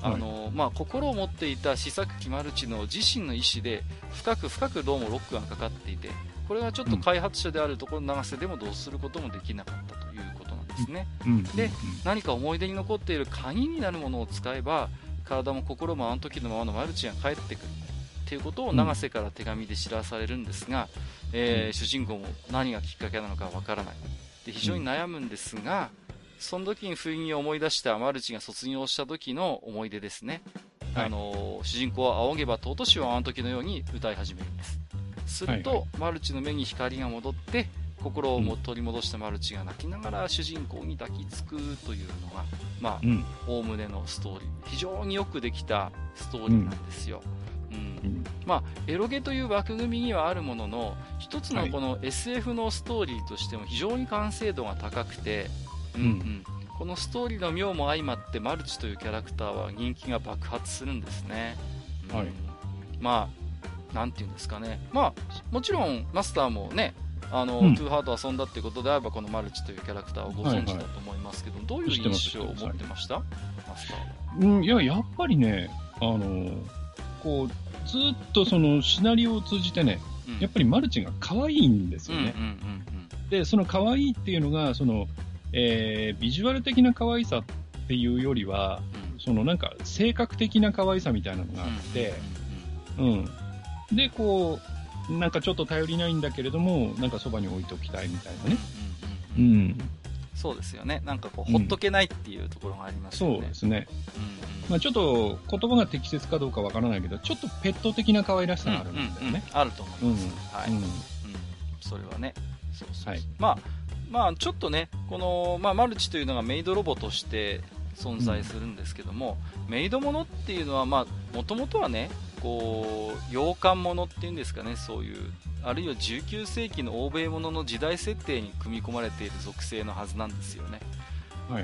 あの、はい、まあ、心を持っていた試作機マルチの自身の意思で深く深くどうもロックがかかっていてこれはちょっと開発者であるところの長瀬でもどうすることもできなかったということなんですね、うん、で何か思い出に残っている鍵になるものを使えば体も心もあの時のままのマルチが帰ってくるということを永瀬から手紙で知らされるんですが、えー、主人公も何がきっかけなのかわからない。で非常に悩むんですが、その時に不意に思い出したマルチが卒業した時の思い出ですね、はい、あの主人公は仰げば尊しをあの時のように歌い始めるんです。すると、はいはい、マルチの目に光が戻って心をも取り戻したマルチが泣きながら主人公に抱きつくというのがまあおおむねのストーリー。非常によくできたストーリーなんですよ、うん。うん。まあ、エロゲという枠組みにはあるものの一つのこの SF のストーリーとしても非常に完成度が高くて、うんうん、このストーリーの妙も相まってマルチというキャラクターは人気が爆発するんですね、うん、はい、まあなんていうんですかね。まあもちろんマスターもねあの、うん、トゥーハード遊んだってことであればこのマルチというキャラクターをご存知だと思いますけど、はいはい、どういう印象を持ってました？マスターは、うん、いややっぱりねあのこう、ずっとそのシナリオを通じてね、うん、やっぱりマルチが可愛いんですよね。で、その可愛いっていうのが、その、えー、ビジュアル的な可愛さっていうよりは、うん、そのなんか性格的な可愛さみたいなのがあって、うん。で、こう、なんかちょっと頼りないんだけれども、なんかそばに置いておきたいみたいなね。うん。そうですよね。なんかこう、ほっとけないっていうところがありますよね。そうですね。うんまあ、ちょっと言葉が適切かどうかわからないけど、ちょっとペット的な可愛らしさがあるんだよね。うんうんうん、あると思います。はい、うん。それはね。そうそうはい、まあ、まあ、ちょっとね、この、まあ、マルチというのがメイドロボとして存在するんですけども、うん、メイドものっていうのは、まあ、もともとはね、こう、洋館ものっていうんですかね、そういう、あるいは19世紀の欧米ものの時代設定に組み込まれている属性のはずなんですよね。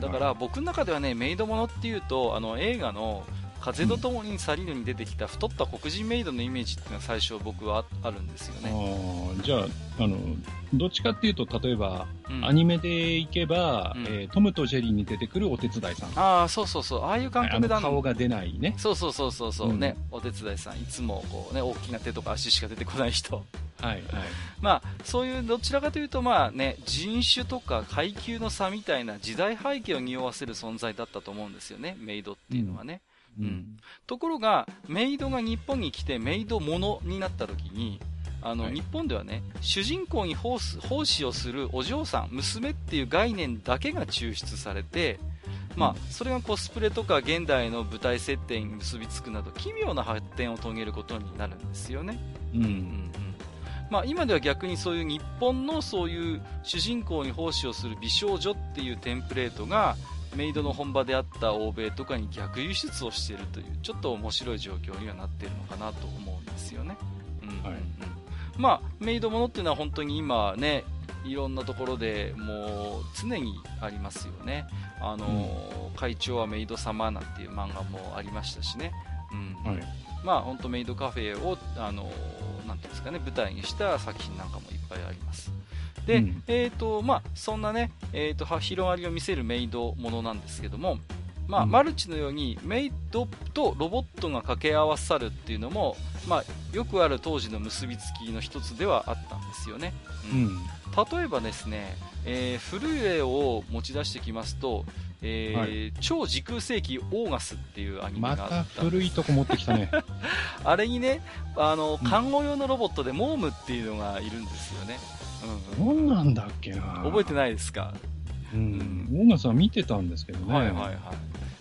だから僕の中ではねメイドものっていうとあの映画の風と共に去りぬに出てきた太った黒人メイドのイメージっていうのが最初僕はあるんですよね。あじゃああのどっちかっていうと例えば、うん、アニメでいけば、うん、えー、トムとジェリーに出てくるお手伝いさん。ああそうそうそう。ああいう感覚だ顔が出ないね。そうそうそうそうそう、うん、ねお手伝いさんいつもこうね大きな手とか足しか出てこない人。はいはい。<laughs> まあ、そういうどちらかというと、まあね、人種とか階級の差みたいな時代背景を匂わせる存在だったと思うんですよね、メイドっていうのはね。うん、うん、ところが、メイドが日本に来てメイドものになった時に、あの、はい、日本ではね、主人公に奉奉仕をするお嬢さん、娘っていう概念だけが抽出されて、まあ、それがコスプレとか現代の舞台設定に結びつくなど奇妙な発展を遂げることになるんですよね。うん、うんうん。まあ、今では逆にそういう日本のそういう主人公に奉仕をする美少女っていうテンプレートがメイドの本場であった欧米とかに逆輸出をしているというちょっと面白い状況にはなっているのかなと思うんですよね。うんうんうん、はい、まあ、メイドものっていうのは本当に今ねいろんなところでもう常にありますよね。あの、うん、会長はメイド様なんていう漫画もありましたしね。うん、はい、まあ本当メイドカフェをあのなんていうんですかね、舞台にした作品なんかもいっぱいあります。で、うん、えっ、ー、と、まあ、そんなね、えっ、ー、と、広がりを見せるメイドものなんですけども、まあ、マルチのようにメイドとロボットが掛け合わさるっていうのも、まあ、よくある当時の結びつきの一つではあったんですよね。うん、例えばですね、えー、古い例を持ち出してきますと、えーはい、超時空世紀オーガスっていうアニメがあったまた古いとこ持ってきたね。<laughs> あれにねあの看護用のロボットでモームっていうのがいるんですよね、うん、どん。なんだっけな。覚えてないですか？うん、オーガスは見てたんですけどね。はいはいはい。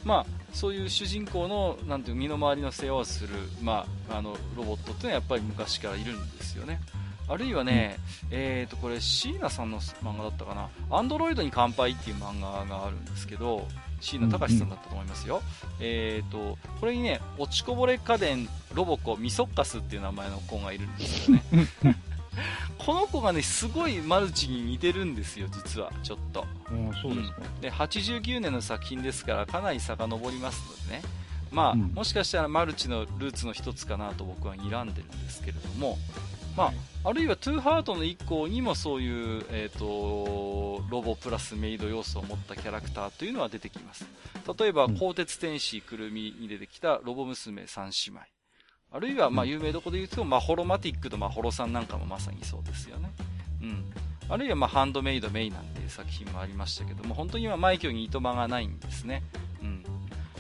まあそういう主人公のなんていう身の回りの世話をする、まあ、あのロボットっていうのはやっぱり昔からいるんですよね。あるいはね、うん、えっ、ー、と、これ、椎名さんの漫画だったかな。アンドロイドに乾杯っていう漫画があるんですけど、椎名隆さんだったと思いますよ。うんうん、えっ、ー、と、これにね、落ちこぼれ家電ロボコミソッカスっていう名前の子がいるんですよね。<laughs> <laughs> この子がね、すごいマルチに似てるんですよ、実は、ちょっと。そうですか、うん、で、89年の作品ですから、かなり遡りますのでね。まあ、うん、もしかしたらマルチのルーツの一つかなと僕は睨んでるんですけれども、まあ、はい、あるいはトゥーハートの以降にもそういう、えーと、ロボプラスメイド要素を持ったキャラクターというのは出てきます。例えば、うん、鋼鉄天使くるみに出てきたロボ娘三姉妹あるいは、まあ、有名どころで言うと、マホロマティックとマホロさんなんかもまさにそうですよね。うん。あるいは、まあ、ハンドメイドメイなんていう作品もありましたけども、本当には枚挙にいとまがないんですね。うん。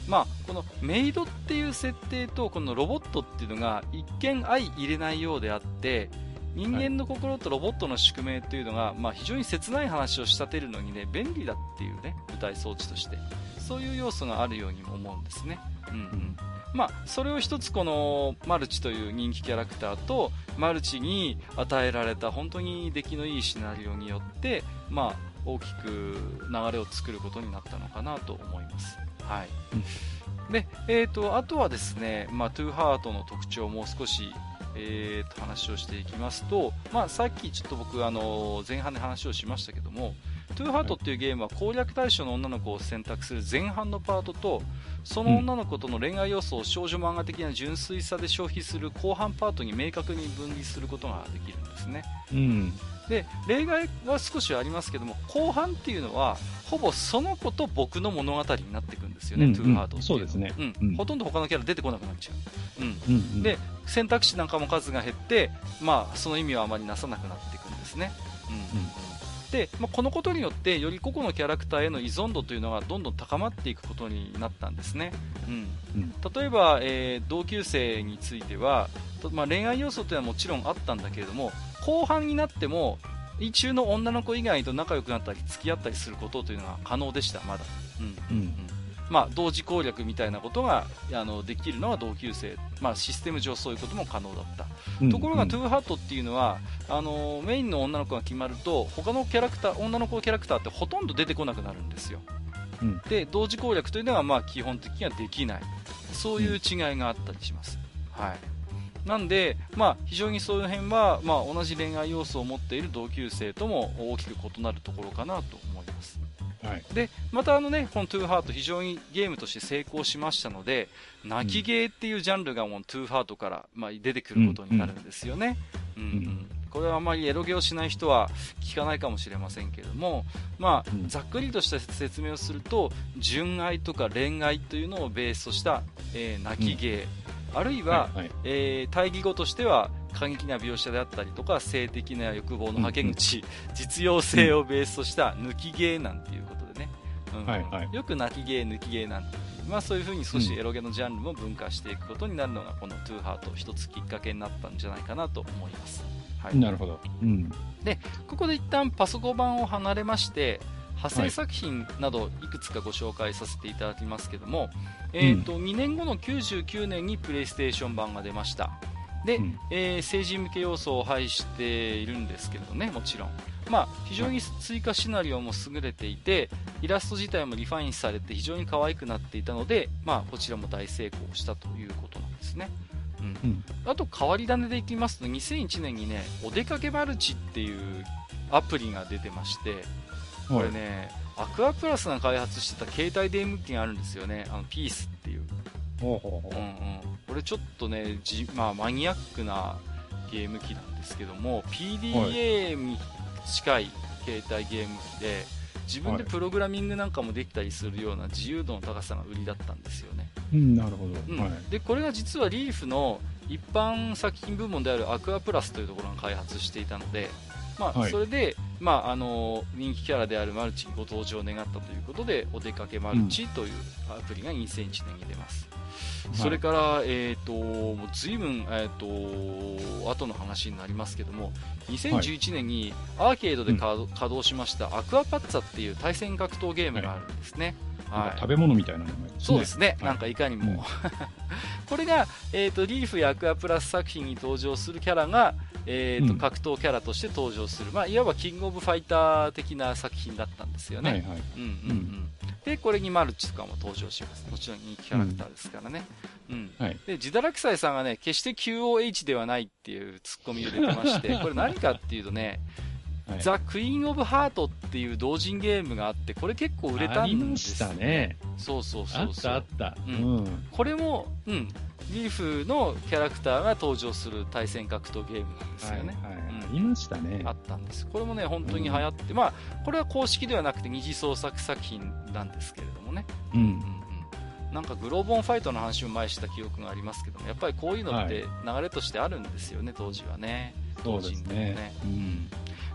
まあ、このメイドっていう設定とこのロボットっていうのが一見相入れないようであって人間の心とロボットの宿命っていうのが、まあ、非常に切ない話を仕立てるのにね便利だっていうね舞台装置としてそういう要素があるようにも思うんですね。うん、うんまあ、それを一つこのマルチという人気キャラクターとマルチに与えられた本当に出来のいいシナリオによって、まあ、大きく流れを作ることになったのかなと思います。はい。で、えっ、ー、と、あとはですね、まあ、トゥーハートの特徴をもう少し、えー、と話をしていきますと、まあ、さっきちょっと僕、あの、前半で話をしましたけども、トゥーハートっていうゲームは攻略対象の女の子を選択する前半のパートと、その女の子との恋愛要素を少女漫画的な純粋さで消費する後半パートに明確に分離することができるんですね。うん。で例外は少しありますけども後半っていうのはほぼその子と僕の物語になっていくんですよね、うんうん、トゥーハートそうですね、うん、ほとんど他のキャラ出てこなくなっちゃう、うん。うんうん、で選択肢なんかも数が減って、まあ、その意味はあまりなさなくなっていくんですね、うんまあ、このことによってより個々のキャラクターへの依存度というのがどんどん高まっていくことになったんですね、うん、うん、例えば、えー、同級生については、まあ、恋愛要素というのはもちろんあったんだけれども後半になっても意中の女の子以外と仲良くなったり付き合ったりすることというのが可能でした、まだ。うん、うん、まあ、同時攻略みたいなことがあのできるのは同級生、まあ、システム上そういうことも可能だった、うん、ところが、トゥーハットっていうのはあのメインの女の子が決まると他のキャラクター女の子キャラクターってほとんど出てこなくなるんですよ、うん、で同時攻略というのはまあ基本的にはできない。そういう違いがあったりします、はい。なんで、まあ、非常にそういう辺は、まあ、同じ恋愛要素を持っている同級生とも大きく異なるところかなと。はい、でまたあのね、このトゥーハート非常にゲームとして成功しましたので、泣きゲーっていうジャンルがもうトゥーハートから、まあ、出てくることになるんですよね。うん、うんうん。これはあまりエロゲをしない人は聞かないかもしれませんけれども、まあ、ざっくりとした説明をすると純愛とか恋愛というのをベースとした、えー、泣き芸、あるいは、はいはい、えー、対義語としては過激な描写であったりとか性的な欲望のはけ口、うん。うん、実用性をベースとした抜き芸なんていうことよく泣き芸抜き芸なんてまあ、そういうふうに少しエロゲのジャンルも分化していくことになるのがこのトゥーハート一つきっかけになったんじゃないかなと思います、はい、なるほど、うん、でここで一旦パソコン版を離れまして派生作品などいくつかご紹介させていただきますけども、えーと、2年後の99年にプレイステーション版が出ました。で、うん、えー、成人向け要素を配しているんですけどねもちろん、まあ、非常に追加シナリオも優れていてイラスト自体もリファインされて非常に可愛くなっていたので、まあ、こちらも大成功したということなんですね。うん、うん、あと変わり種でいきますと2001年にねお出かけマルチっていうアプリが出てましてこれね、アクアプラスが開発してた携帯電話機があるんですよね、あのピースっていう。ほうほうほう。うんうん、これちょっとね、じまあ、マニアックなゲーム機なんですけども、PDA に近い携帯ゲーム機で、自分でプログラミングなんかもできたりするような自由度の高さが売りだったんですよね。うん、なるほど、うん。はい、でこれが実はリーフの一般作品部門であるアクアプラスというところが開発していたので、まあ、それで、まあ、あの人気キャラであるマルチにご登場を願ったということでお出かけマルチというアプリが2001年に出ます、うん、それから、えーと、もう随分、えーと、後の話になりますけども2011年にアーケードで稼働しました、アクアパッツァっていう対戦格闘ゲームがあるんですね、はい、食べ物みたいな名前ですね。そうですね。なんかいかにも。<laughs> これが、えっ、ー、と、リーフやアクアプラス作品に登場するキャラが、えーと、うん、格闘キャラとして登場する、まあ、いわばキングオブファイター的な作品だったんですよね。はいはいうんうんうん、で、これにマルチとかも登場します。もちろん人気キャラクターですからね。うん。はい、で、自堕落斎さんがね、決して QOH ではないっていうツッコミを入れてまして、<laughs> これ何かっていうとね、はい、ザ・クイーン・オブ・ハートっていう同人ゲームがあって、これ結構売れたんですよ、ね。ね。そうそうそうそう。あったあった。うん。これも、うん、リーフのキャラクターが登場する対戦格闘ゲームなんですよね。はい、はいうん、いましたね。あったんです。これもね、本当に流行って、うん、まあ、これは公式ではなくて二次創作作品なんですけれどもね。うん、うんなんかグローボンファイトの話も前した記憶がありますけども、やっぱりこういうのって流れとしてあるんですよね、はい、当時はね。当時ね。ねうん、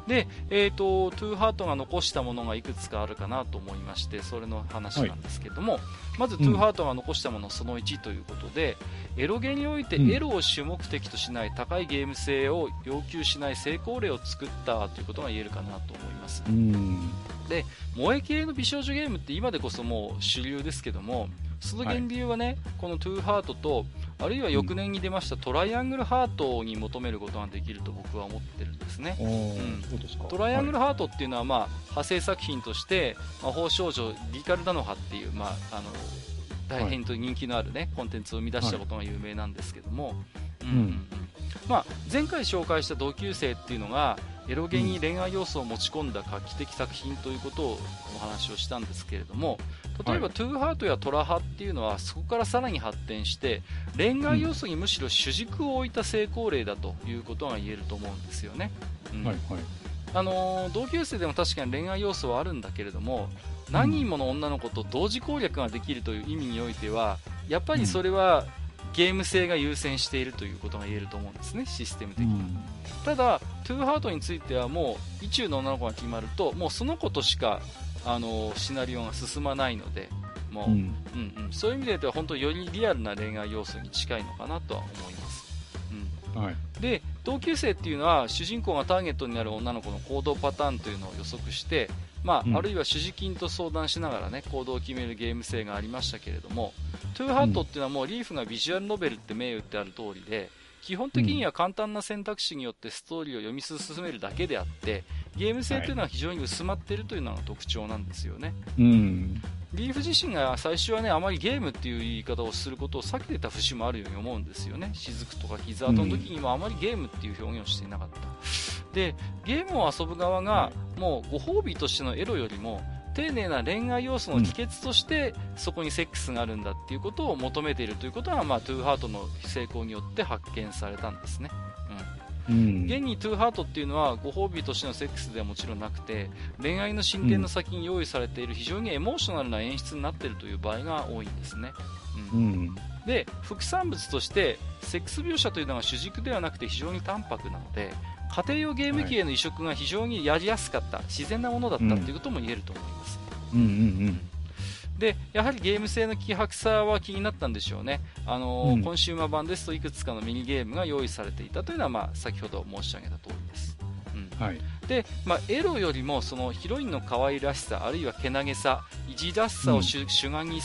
で、えっ、ー、と、トゥーハートが残したものがいくつかあるかなと思いまして、それの話なんですけども、はい、まず、トゥーハートが残したものその1ということで、エロゲにおいてエロを主目的としない高いゲーム性を要求しない成功例を作ったということが言えるかなと思います。で、萌え系の美少女ゲームって今でこそもう主流ですけども、その源流はね、はい、このトゥーハートと、あるいは翌年に出ましたトライアングルハートに求めることができると僕は思ってるんですね。うん、トライアングルハートっていうのは、まあ、派生作品として、魔法少女リカルダノハっていう、まあ、あの大変と人気のあるね、コンテンツを生み出したことが有名なんですけども、うん。まあ、前回紹介した同級生っていうのがエロゲに恋愛要素を持ち込んだ画期的作品ということをお話をしたんですけれども例えば、トゥーハートやトラハっていうのはそこからさらに発展して恋愛要素にむしろ主軸を置いた成功例だということが言えると思うんですよね。うん。はいはい。あの同級生でも確かに恋愛要素はあるんだけれども何人もの女の子と同時攻略ができるという意味においてはやっぱりそれはゲーム性が優先しているということが言えると思うんですね、システム的に。うん、ただ、トゥーハートについてはもう、意中の女の子が決まると、もうその子としか、あのシナリオが進まないので、もう、うん、うんうん。そういう意味で言うと、本当よりリアルな恋愛要素に近いのかなとは思います。うん、はい、で、同級生っていうのは、主人公がターゲットになる女の子の行動パターンというのを予測して、まあ、うん、あるいは主事金と相談しながらね、行動を決めるゲーム性がありましたけれども、トゥーハットっていうのはもうリーフがビジュアルノベルって銘打ってある通りで、基本的には簡単な選択肢によってストーリーを読み進めるだけであって、ゲーム性というのは非常に薄まっているというのが特徴なんですよね。うん。リーフ自身が最初はね、あまりゲームっていう言い方をすることを避けてた節もあるように思うんですよね。雫とか膝跡の時にもあまりゲームっていう表現をしていなかった。で、ゲームを遊ぶ側が、もうご褒美としてのエロよりも、丁寧な恋愛要素の帰結として、そこにセックスがあるんだっていうことを求めているということは、まあ、トゥーハートの成功によって発見されたんですね。うん、現にトゥーハートっていうのはご褒美としてのセックスではもちろんなくて恋愛の進展の先に用意されている非常にエモーショナルな演出になっているという場合が多いんですね、うん、うん、で副産物としてセックス描写というのが主軸ではなくて非常に淡白なので家庭用ゲーム機への移植が非常にやりやすかった、自然なものだったということも言えると思います。うんうんうんでやはりゲーム性の希薄さは気になったんでしょうね、あのーうん、コンシューマー版ですといくつかのミニゲームが用意されていたというのは、まあ、先ほど申し上げた通りです。うん。はい、で、まあ、エロよりもそのヒロインの可愛らしさあるいはけなげさいじらしさを主,、眼に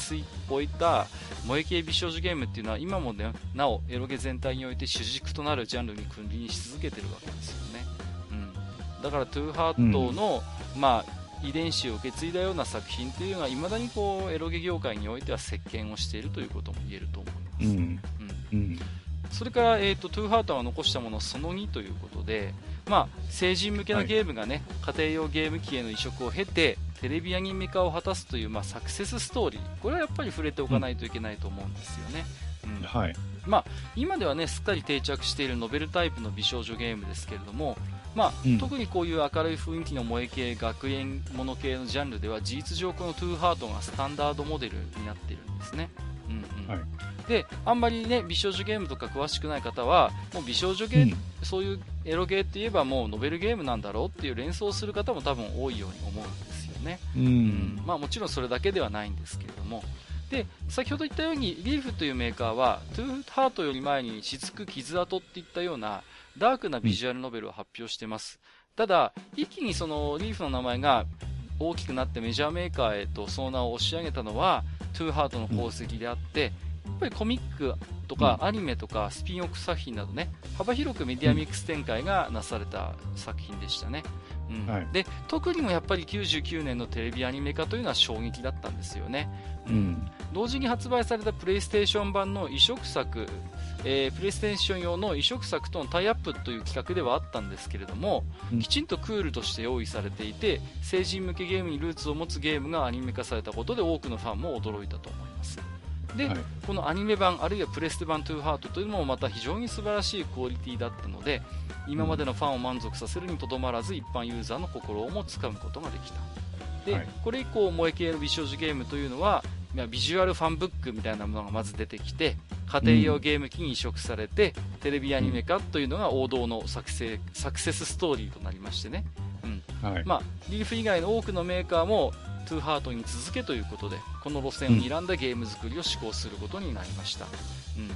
置いた萌え系美少女ゲームっていうのは今も、ね、なおエロゲ全体において主軸となるジャンルに君臨し続けてるわけですよね、うん、だからトゥーハートの、うん、まあ、遺伝子を受け継いだような作品っていうのがいまだにこうエロゲ業界においては席巻をしているということも言えると思います、うん。うん。それから、えーと、トゥーハートが残したものその2ということで、まあ、成人向けのゲームがね、はい、家庭用ゲーム機への移植を経てテレビアニメ化を果たすという、まあ、サクセスストーリー。これはやっぱり触れておかないといけないと思うんですよね。うん、はい。まあ、今ではねすっかり定着しているノベルタイプの美少女ゲームですけれども、まあ、うん、特にこういう明るい雰囲気の萌え系学園もの系のジャンルでは事実上このトゥーハートがスタンダードモデルになっているんですね。うんうん。はい。であんまりね美少女ゲームとか詳しくない方はもう美少女ゲー、うん、そういうエロゲーって言えばもうノベルゲームなんだろうっていう連想する方も多分多いように思うんですよね、うん、うん、まあ、もちろんそれだけではないんですけれども。で先ほど言ったように Leaf というメーカーはトゥーハートより前に雫、痕っていったようなダークなビジュアルノベルを発表してます、ただ一気にそのリーフの名前が大きくなってメジャーメーカーへとその名を押し上げたのはトゥーハートの功績であって、っぱりコミックとかアニメとかスピンオフ作品などね、幅広くメディアミックス展開がなされた作品でしたね。うん。はい、で特にもやっぱり99年のテレビアニメ化というのは衝撃だったんですよね、うん、同時に発売されたプレイステーション版の移植作、えー、プレイステーション用の移植作とのタイアップという企画ではあったんですけれども、うん、きちんとクールとして用意されていて成人向けゲームにルーツを持つゲームがアニメ化されたことで多くのファンも驚いたと思いますで、はい、このアニメ版あるいはプレステ版トゥーハートというのもまた非常に素晴らしいクオリティだったので今までのファンを満足させるにとどまらず一般ユーザーの心をもつかむことができた。で、はい、これ以降萌え系の美少女ゲームというのはビジュアルファンブックみたいなものがまず出てきて家庭用ゲーム機に移植されて、うん、テレビアニメ化というのが王道の作成サクセスストーリーとなりましてね、うん。はい、まあ、リーフ以外の多くのメーカーもトゥーハートに続けということでこの路線を睨んだゲーム作りを施行することになりました、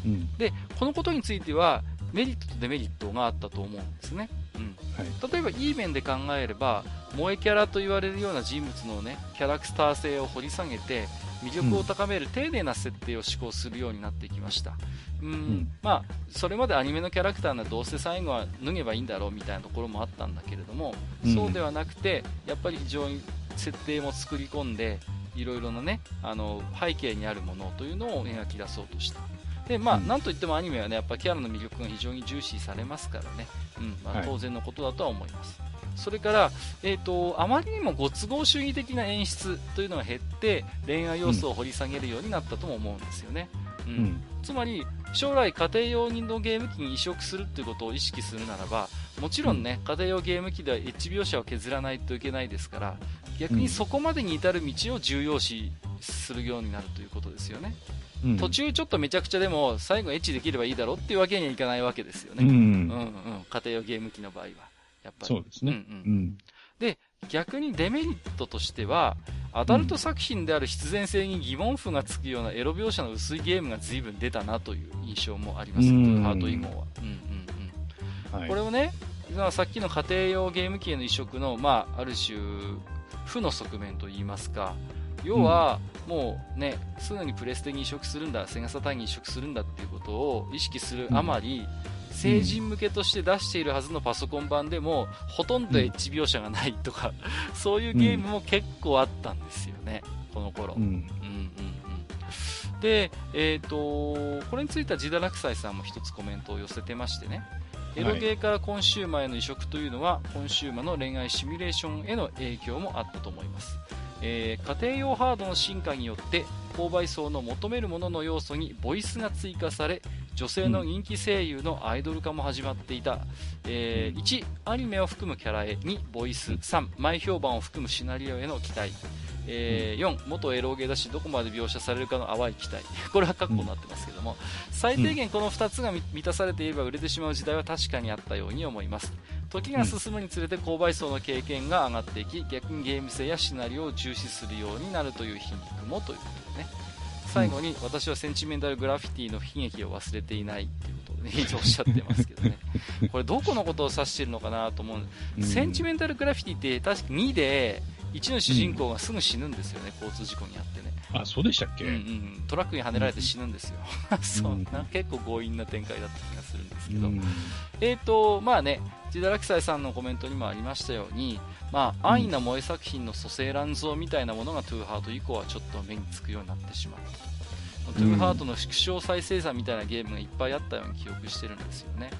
うん、うん、でこのことについてはメリットとデメリットがあったと思うんですね、うん。はい、例えばいい面で考えれば萌えキャラと言われるような人物のねキャラクター性を掘り下げて魅力を高める丁寧な設定を施行するようになってきました、うん、うん、まあ、それまでアニメのキャラクターならどうせ最後は脱げばいいんだろうみたいなところもあったんだけれども、うん、そうではなくてやっぱり非常に設定も作り込んでいろいろなねあの背景にあるものというのを描き出そうとした。でまあ、うん、なんといってもアニメはねやっぱキャラの魅力が非常に重視されますからね、うんまあ、当然のことだとは思います、はい、それから、えーと、あまりにもご都合主義的な演出というのが減って恋愛要素を掘り下げるようになったとも思うんですよね、うん、うん、つまり将来家庭用のゲーム機に移植するということを意識するならばもちろんね、家庭用ゲーム機ではエッジ描写を削らないといけないですから逆にそこまでに至る道を重要視するようになるということですよね。うん、途中ちょっとめちゃくちゃでも最後エッチできればいいだろうっていうわけにはいかないわけですよね。うん、うん、うん、家庭用ゲーム機の場合は。やっぱり。そうですね。うん、うん、で、逆にデメリットとしては、アダルト作品である必然性に疑問符がつくようなエロ描写の薄いゲームが随分出たなという印象もあります、うん、ハート以降は。うんうんうん。はい、これをね、さっきの家庭用ゲーム機への移植の、まあ、ある種、負の側面といいますか、要は、もうね、すぐにプレステに移植するんだ、セガサターンに移植するんだっていうことを意識するあまり、うん、成人向けとして出しているはずのパソコン版でも、ほとんどエッジ描写がないとか、そういうゲームも結構あったんですよね、この頃。うん、うん。で、えーと、これについてはジダラクサイさんも一つコメントを寄せてましてね、エロゲーからコンシューマーへの移植というのは、コンシューマーの恋愛シミュレーションへの影響もあったと思います。えー、家庭用ハードの進化によって購買層の求めるものの要素にボイスが追加され女性の人気声優のアイドル化も始まっていた、えー、1アニメを含むキャラへ。2ボイス。3前評判を含むシナリオへの期待。えー、4元エロゲーだしどこまで描写されるかの淡い期待。<laughs> これは括弧になってますけども、最低限この2つが満たされていれば売れてしまう時代は確かにあったように思います。時が進むにつれて購買層の経験が上がっていき逆にゲーム性やシナリオを重視するようになるという皮肉もということでね。最後に、私はセンチメンタルグラフィティの悲劇を忘れていないということで、ね、おっしゃってますけどね。これどこのことを指しているのかなと思う、うん、センチメンタルグラフィティって確か2で1の主人公がすぐ死ぬんですよね、交通事故にあってね。あそうでしたっけ、うんうん、トラックにはねられて死ぬんですよ、<laughs> そうな結構強引な展開だった気がするんですけど、うん、えっ、ー、とまあねジダラキサイさんのコメントにもありましたように、まあ、安易な萌え作品の粗製乱造みたいなものがトゥーハート以降はちょっと目につくようになってしまったと、トゥーハートの縮小再生産みたいなゲームがいっぱいあったように記憶してるんですよね、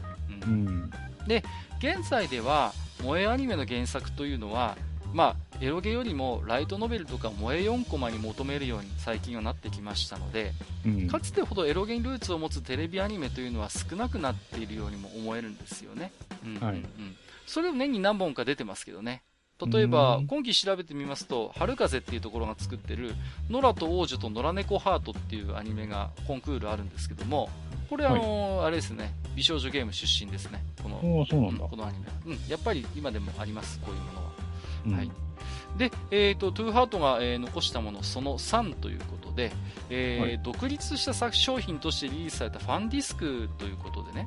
うん、うん、で現在では萌えアニメの原作というのはまあ、エロゲよりもライトノベルとか萌え4コマに求めるように最近はなってきましたので、うん、かつてほどエロゲにルーツを持つテレビアニメというのは少なくなっているようにも思えるんですよね。うんうんうん、それを年に何本か出てますけどね。例えば、今期調べてみますと、春風っていうところが作ってる、野良と王女と野良猫ハートっていうアニメがコンクールあるんですけども、これあの、はい、あれですね、美少女ゲーム出身ですね。この、このアニメ。うん、やっぱり今でもあります、こういうものは。うん、はい。で、えーと、トゥーハートが、えー、残したものその3ということで、えーはい、独立した作商品としてリリースされたファンディスクということでね、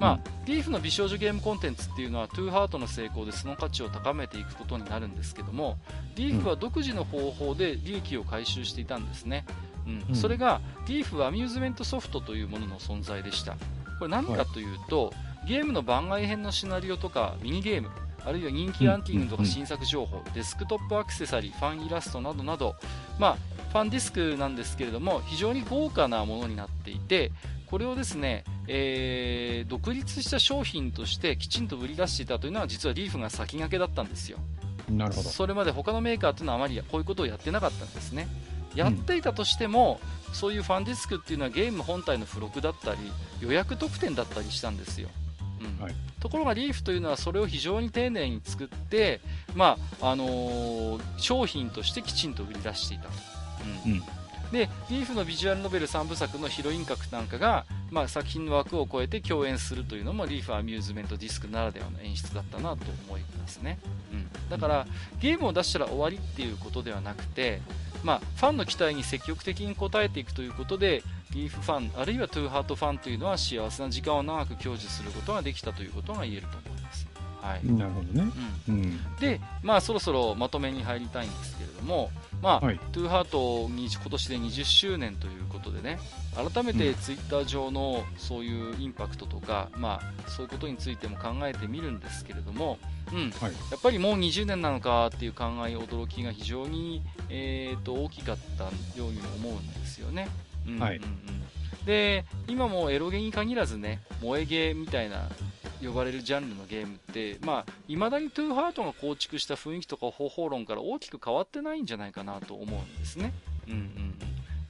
まあ、リーフの美少女ゲームコンテンツっていうのはトゥーハートの成功でその価値を高めていくことになるんですけどもリーフは独自の方法で利益を回収していたんですね、ううん、それが、リーフアミューズメントソフトというものの存在でした。これ何かというと、はい、ゲームの番外編のシナリオとか、ミニゲーム、あるいは人気ランキングとか新作情報、デスクトップアクセサリー、ファンイラストなどなど、まあ、ファンディスクなんですけれども、非常に豪華なものになっていて、これをですね、えー、独立した商品としてきちんと売り出していたというのは実はリーフが先駆けだったんですよ。なるほど。それまで他のメーカーというのはあまりこういうことをやってなかったんですね。やっていたとしても、うん、そういうファンディスクっていうのはゲーム本体の付録だったり予約特典だったりしたんですよ。うん。はい、ところがリーフというのはそれを非常に丁寧に作って、まああのー、商品としてきちんと売り出していたと。うん、うん。でリーフのビジュアルノベル3部作のヒロイン格なんかが、まあ、作品の枠を超えて共演するというのもリーフアミューズメントディスクならではの演出だったなと思いますね、うん、だからゲームを出したら終わりっていうことではなくて、まあ、ファンの期待に積極的に応えていくということでリーフファンあるいはトゥーハートファンというのは幸せな時間を長く享受することができたということが言えると思います。はい、なるほどね、うん、うん、で、まあ、そろそろまとめに入りたいんですけれども、まあ、はい、トゥーハートに今年で20周年ということでね、改めてツイッター上のそういうインパクトとか、うん、まあ、そういうことについても考えてみるんですけれども、うん、はい、やっぱりもう20年なのかっていう考え、驚きが非常に、えーと、大きかったようにも思うんですよね。うん、はい、うんうんで今もエロゲに限らずね萌えゲーみたいな呼ばれるジャンルのゲームって、まあ、未だにトゥーハートが構築した雰囲気とか方法論から大きく変わってないんじゃないかなと思うんですね。うんうんうん。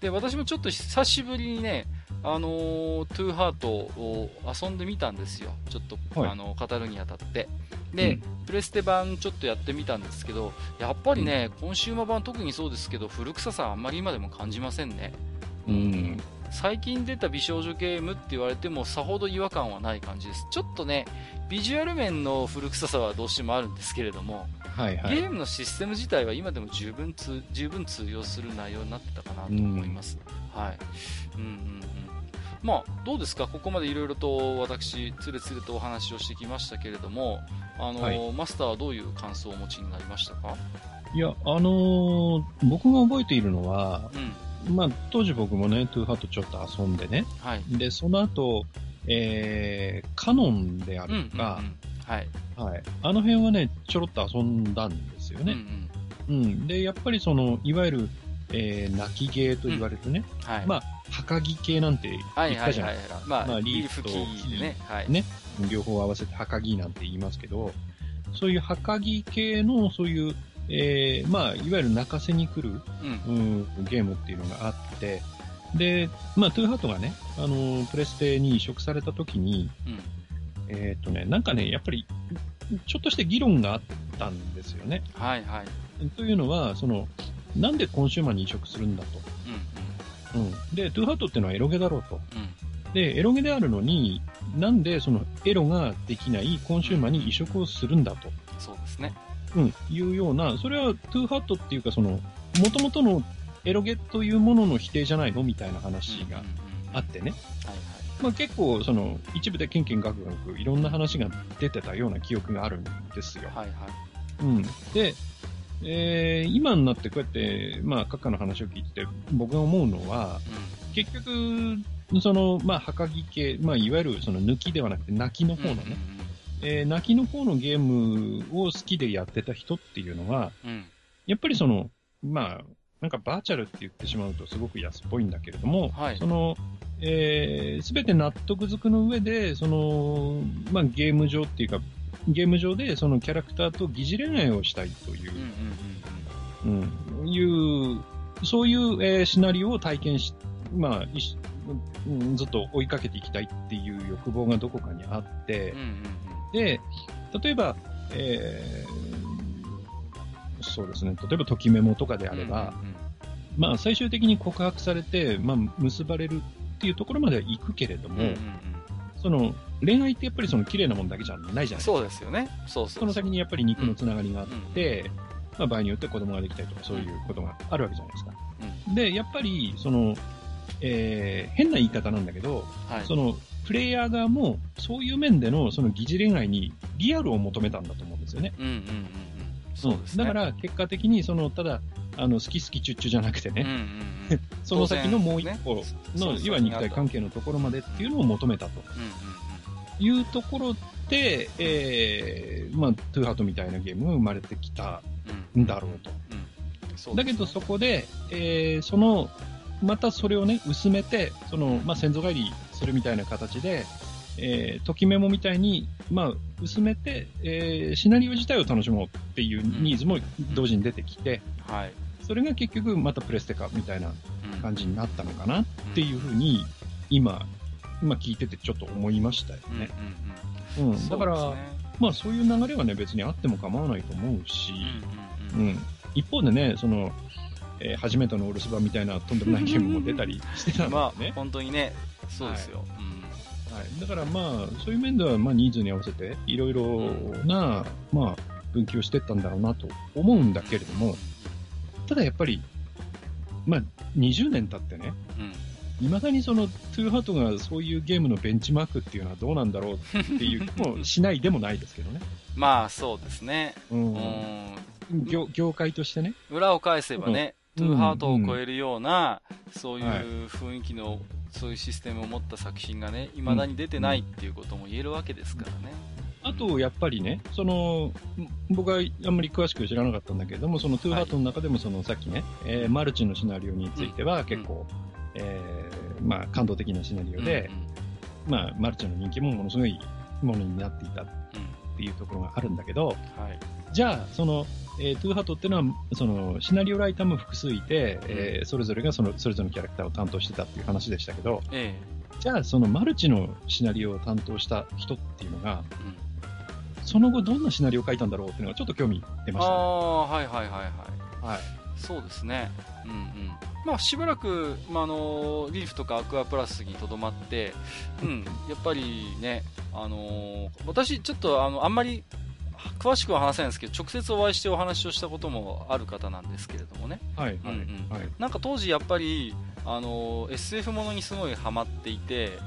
で、私もちょっと久しぶりにね、あのー、トゥーハートを遊んでみたんですよ。ちょっと、はい、あの、語るにあたって。で、うん、プレステ版ちょっとやってみたんですけど、やっぱりね、うん、コンシューマー版特にそうですけど、古臭さあんまり今でも感じませんね。うん。最近出た美少女ゲームって言われてもさほど違和感はない感じです。ちょっとねビジュアル面の古臭さはどうしてもあるんですけれども、はいはい、ゲームのシステム自体は今でも十分通十分通用する内容になってたかなと思います、はい。うんうんうん。まあ、どうですか、ここまでいろいろと私、つれつれとお話をしてきましたけれども、あの、はい、マスターはどういう感想をお持ちになりましたか？いや、あのー、僕が覚えているのは、うんまあ、当時僕もね、トゥーハートちょっと遊んでね。はい。で、その後、えー、カノンであるとか、はい。はい。あの辺はね、ちょろっと遊んだんですよね。うん、うん、うん。で、やっぱりその、いわゆる、えー、泣き芸と言われるね。うん、はい。まあ、墓木系なんて言ったじゃないですか。はいはいはいはい、まあ、リーフと木ね。はい。ね。両方合わせて墓木なんて言いますけど、そういう墓木系の、そういう、えー、まあ、いわゆる泣かせに来る、うん、うん、ゲームっていうのがあって、で、まあ、トゥーハートがね、あの、プレステに移植された時に、うん、えっ、とね、なんかね、やっぱり、ちょっとした議論があったんですよね。はいはい。というのは、その、なんでコンシューマーに移植するんだと。うん、うん、うん。で、トゥーハートっていうのはエロゲだろうと。うん、で、エロゲであるのに、なんでそのエロができないコンシューマーに移植をするんだと。そうですね。うん、いうような、それはトゥーハートっていうか、その、もともとのエロゲというものの否定じゃないのみたいな話があってね。まあ、結構、その、一部でケンケンガクガクいろんな話が出てたような記憶があるんですよ。はいはい。うん。で、えー、今になってこうやって、まあ、閣下の話を聞いてて、僕が思うのは、うん、結局、その、まあ、墓木系、まあ、いわゆるその抜きではなくて泣きの方のね、うんえー、泣きの方のゲームを好きでやってた人っていうのは、うん、やっぱりその、まあ、なんかバーチャルって言ってしまうとすごく安っぽいんだけれども、はい、その、えー、すべて納得づくの上で、その、まあ、ゲーム上っていうか、ゲーム上でそのキャラクターと疑似恋愛をしたいという、うん、うん、いう、そういう、えー、シナリオを体験し、まあ、うん、ずっと追いかけていきたいっていう欲望がどこかにあって、うんうんで、例えば、えー、そうですね、例えば、ときメモとかであれば、うんうんうん、まあ、最終的に告白されて、まあ、結ばれるっていうところまでは行くけれども、うんうんうん、その、恋愛ってやっぱりその綺麗なもんだけじゃないじゃないですか。そうですよね。そうそうその先にやっぱり肉のつながりがあって、うんうん、まあ、場合によって子供ができたりとかそういうことがあるわけじゃないですか。うん、で、やっぱり、その、えー、変な言い方なんだけど、はい、その、プレイヤー側も、そういう面でのその疑似恋愛にリアルを求めたんだと思うんですよね。うんうんうんうん。そうですね。だから、結果的に、その、ただ、あの、好き好きチュッチュじゃなくてね、うんうんうん、<laughs> その先のもう一個の、要は肉体関係のところまでっていうのを求めたと。いうところで、えー、まあ、トゥーハートみたいなゲームが生まれてきたんだろうと。うんうん、だけどそこで、えー、その、またそれをね、薄めて、その、まあ、先祖返りするみたいな形で、えー、ときメモみたいに、まあ、薄めて、えー、シナリオ自体を楽しもうっていうニーズも同時に出てきて、うん、はい。それが結局またプレステかみたいな感じになったのかなっていうふうに、今、今聞いててちょっと思いましたよね。うん、うんうん、だから、ね、まあそういう流れはね、別にあっても構わないと思うし、うん、うん、一方でね、その、えー、初めてのお留守番みたいなとんでもないゲームも出たりしてたんでね。<laughs> まあ、本当にね、そうですよ。はいはい、だからまあ、そういう面では、まあ、ニーズに合わせて、いろいろな、まあ、分岐をしていったんだろうなと思うんだけれども、ただやっぱり、まあ、20年経ってね、い、ま、だにその、トゥーハートがそういうゲームのベンチマークっていうのはどうなんだろうっていう気もしないでもないですけどね。<laughs> まあ、そうですね。うん。業業界としてね。裏を返せばね、トゥーハートを超えるような、そういう雰囲気のそういうシステムを持った作品がね、未だに出てないっていうことも言えるわけですからね。あと、やっぱりね、その、僕はあんまり詳しく知らなかったんだけれども、そのトゥーハートの中でもそのさっきね、えー、マルチのシナリオについては結構、うん、えー、まあ感動的なシナリオで、うんうん、まあマルチの人気もものすごいものになっていたっていうところがあるんだけど、はい、じゃあ、その、えー、トゥーハートっていうのは、その、シナリオライターも複数いて、えー、それぞれがその、それぞれのキャラクターを担当してたっていう話でしたけど、えー、じゃあ、そのマルチのシナリオを担当した人っていうのが、うん、その後どんなシナリオを書いたんだろうっていうのがちょっと興味出ましたね。ああ、はいはいはいはい。はい。そうですね。うんうん。まあ、しばらく、まあ、あのリーフとかアクアプラスにとどまって、うん、やっぱりね、あのー、私、ちょっとあのあんまり詳しくは話せないんですけど、直接お会いしてお話をしたこともある方なんですけれどもね。はい、うんうんはい、なんか当時やっぱり、あの、SF ものにすごいハマっていて、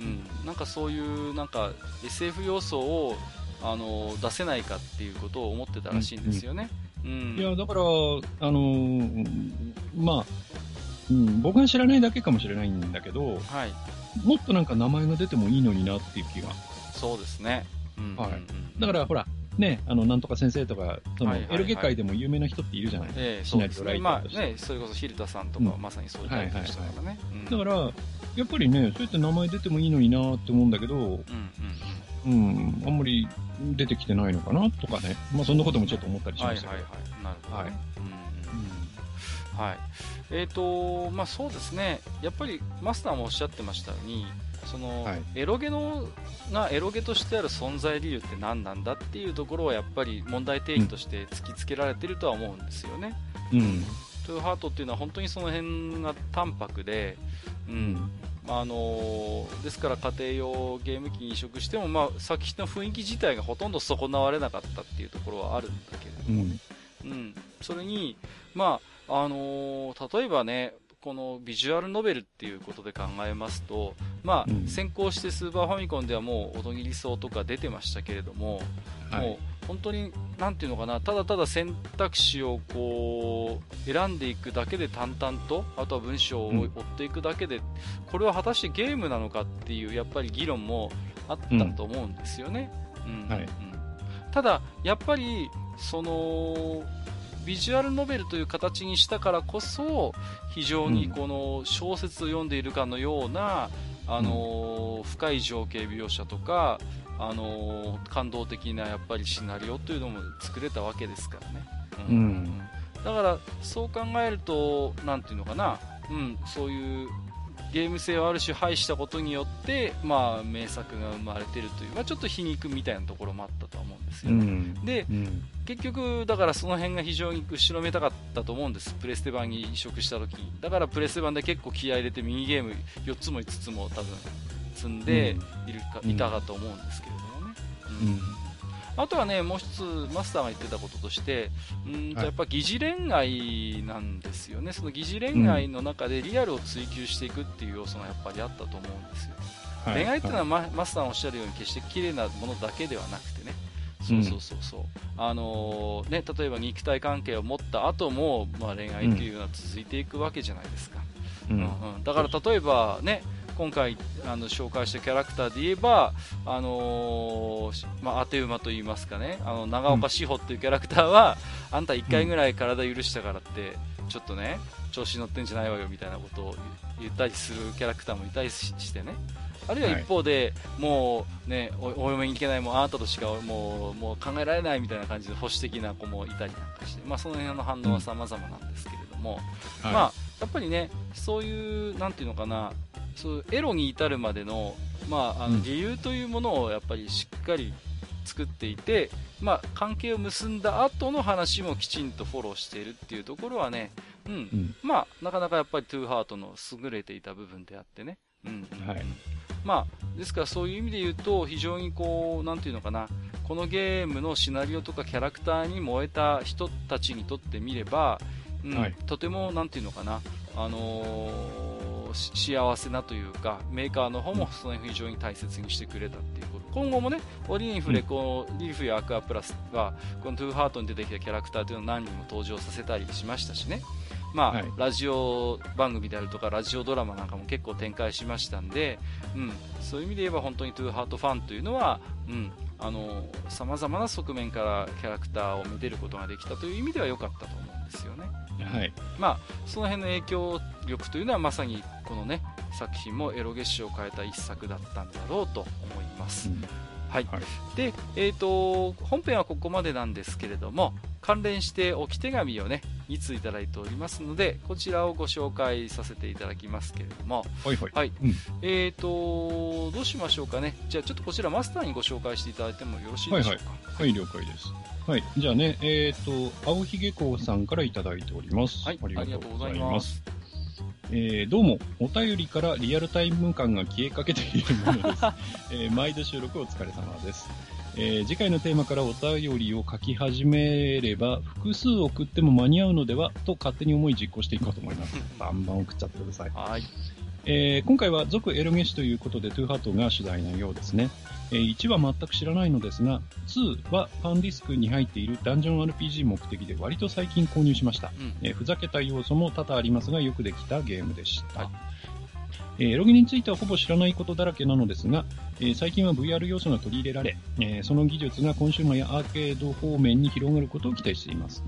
うん、なんかそういうなんか SF 要素を、あの、出せないかっていうことを思ってたらしいんですよね。うん、うん、いや、だから、あのまあ、うん、僕が知らないだけかもしれないんだけど、はい、もっとなんか名前が出てもいいのになっていう気が。そうですね。うん、はい。だからほら、ね、あの、なんとか先生とか、その、エロゲ界でも有名な人っているじゃないですか。ええシナリオライターとして。まあね、それこそ蛭田さんとか、まさにそういうタイプの人だからね。だから、やっぱりね、そうやって名前出てもいいのになって思うんだけど、うん、うん、あんまり出てきてないのかなとかね。まあそんなこともちょっと思ったりしました。はいはいはい。なるほど、はい。うん。はい。えっ、と、まあそうですね。やっぱりマスターもおっしゃってましたように、その、はい、エロゲのがエロゲとしてある存在理由って何なんだっていうところはやっぱり問題定義として突きつけられてるとは思うんですよね。うん、トゥーハートっていうのは本当にその辺が淡白で、うん、あのー、ですから家庭用ゲーム機に移植しても、まあ、作品の雰囲気自体がほとんど損なわれなかったっていうところはあるんだけれども、うん、うん、それに、まああのー、例えばね、このビジュアルノベルっていうことで考えますと、まあ、うん、先行してスーパーファミコンではもう音切り層とか出てましたけれども、はい、もう本当に、なんていうのかな、ただただ選択肢をこう、選んでいくだけで淡々と、あとは文章を追っていくだけで、うん、これは果たしてゲームなのかっていう、やっぱり議論もあったと思うんですよね。うん、うん。はい、ただ、やっぱり、その、ビジュアルノベルという形にしたからこそ非常にこの小説を読んでいるかのような、あの深い情景描写とか、あの感動的なやっぱりシナリオというのも作れたわけですからね、うん、うん、だからそう考えると何ていうのかな、うん、そういうゲーム性をある種排したことによって、まあ、名作が生まれているという、まあ、ちょっと皮肉みたいなところもあったとは思うんですよ、ね、うん、で、うん、結局、だからその辺が非常に後ろめたかったと思うんです、プレステ版に移植した時。だからプレステ版で結構気合い入れてミニゲーム4つも5つも多分積んでいるか、いたかと思うんですけれどもね。うんあとはね、もう一つマスターが言ってたこととして、うんとやっぱ疑似恋愛なんですよね、その疑似恋愛の中でリアルを追求していくっていう要素がやっぱりあったと思うんですよ。はい、恋愛っていうのはマ,、マスターがおっしゃるように決して綺麗なものだけではなくてね、そうそうそうそう、うん、あのー、ね、例えば肉体関係を持った後も、まあ、恋愛っていうのは続いていくわけじゃないですか。うんうん、だから例えばね今回あの紹介したキャラクターで言えば、あのー、まあ、当て馬と言いますかね。あの長岡志保っていうキャラクターは、うん、あんた1回ぐらい体許したからって、ちょっとね調子乗ってんじゃないわよみたいなことを言ったりするキャラクターもいたりしてね。あるいは一方で、はい、もうねお嫁に行けないもうあなたとしかもうもう考えられないみたいな感じで保守的な子もいたりなんかして、まあ、その辺の反応は様々なんですけれども、うん、まあ、やっぱりねそういうなんていうのかなそうエロに至るまでの,、まあ、あの理由というものをやっぱりしっかり作っていて、まあ、関係を結んだ後の話もきちんとフォローしているっていうところはね、うん、うん、まあ、なかなかやっぱりトゥーハートの優れていた部分であってね、うん、はい、まあ、ですからそういう意味で言うと非常にこう、なんていうのかな、このゲームのシナリオとかキャラクターに燃えた人たちにとってみれば、うん、はい、とてもなんていうのかな、あのー幸せなというかメーカーの方もその辺非常に大切にしてくれたっていうこと。今後もね折に触れこうリーフやアクアプラスはこのトゥーハートに出てきたキャラクターというのを何人も登場させたりしましたしね。まあ、はい、ラジオ番組であるとかラジオドラマなんかも結構展開しましたんで、うん、そういう意味で言えば本当にトゥーハートファンというのは、うん、あの様々な側面からキャラクターを見てることができたという意味では良かったと思うんですよね。はい、まあ、その辺の影響力というのはまさにこのね作品もエロ月誌を変えた一作だったんだろうと思います。うん。はい、はい、で、えーと、本編はここまでなんですけれども関連して置き手紙をね2通いただいておりますのでこちらをご紹介させていただきますけれども。はい、はい。はい。うん、えーとどうしましょうかね。じゃあちょっとこちらマスターにご紹介していただいてもよろしいでしょうか？はい、はい、了解ですはいじゃあねえっ、ー、と青ひげこうさんからいただいておりますはいありがとうございますえー、どうも、お便りからリアルタイム感が消えかけているものです。<laughs> えー、毎度収録お疲れ様です。えー、次回のテーマからお便りを書き始めれば、複数送っても間に合うのではと勝手に思い実行していこうと思います。<laughs> バンバン送っちゃってください。はい。えー、今回は続エロゲシということで、トゥーハートが主題のようですね。えー、1は全く知らないのですが、2はファンディスクに入っているダンジョン RPG 目的で割と最近購入しました。うん、えー、ふざけた要素も多々ありますが、よくできたゲームでした。はいえー、ロギについてはほぼ知らないことだらけなのですが、えー、最近は VR 要素が取り入れられ、えー、その技術がコンシューマーやアーケード方面に広がることを期待しています。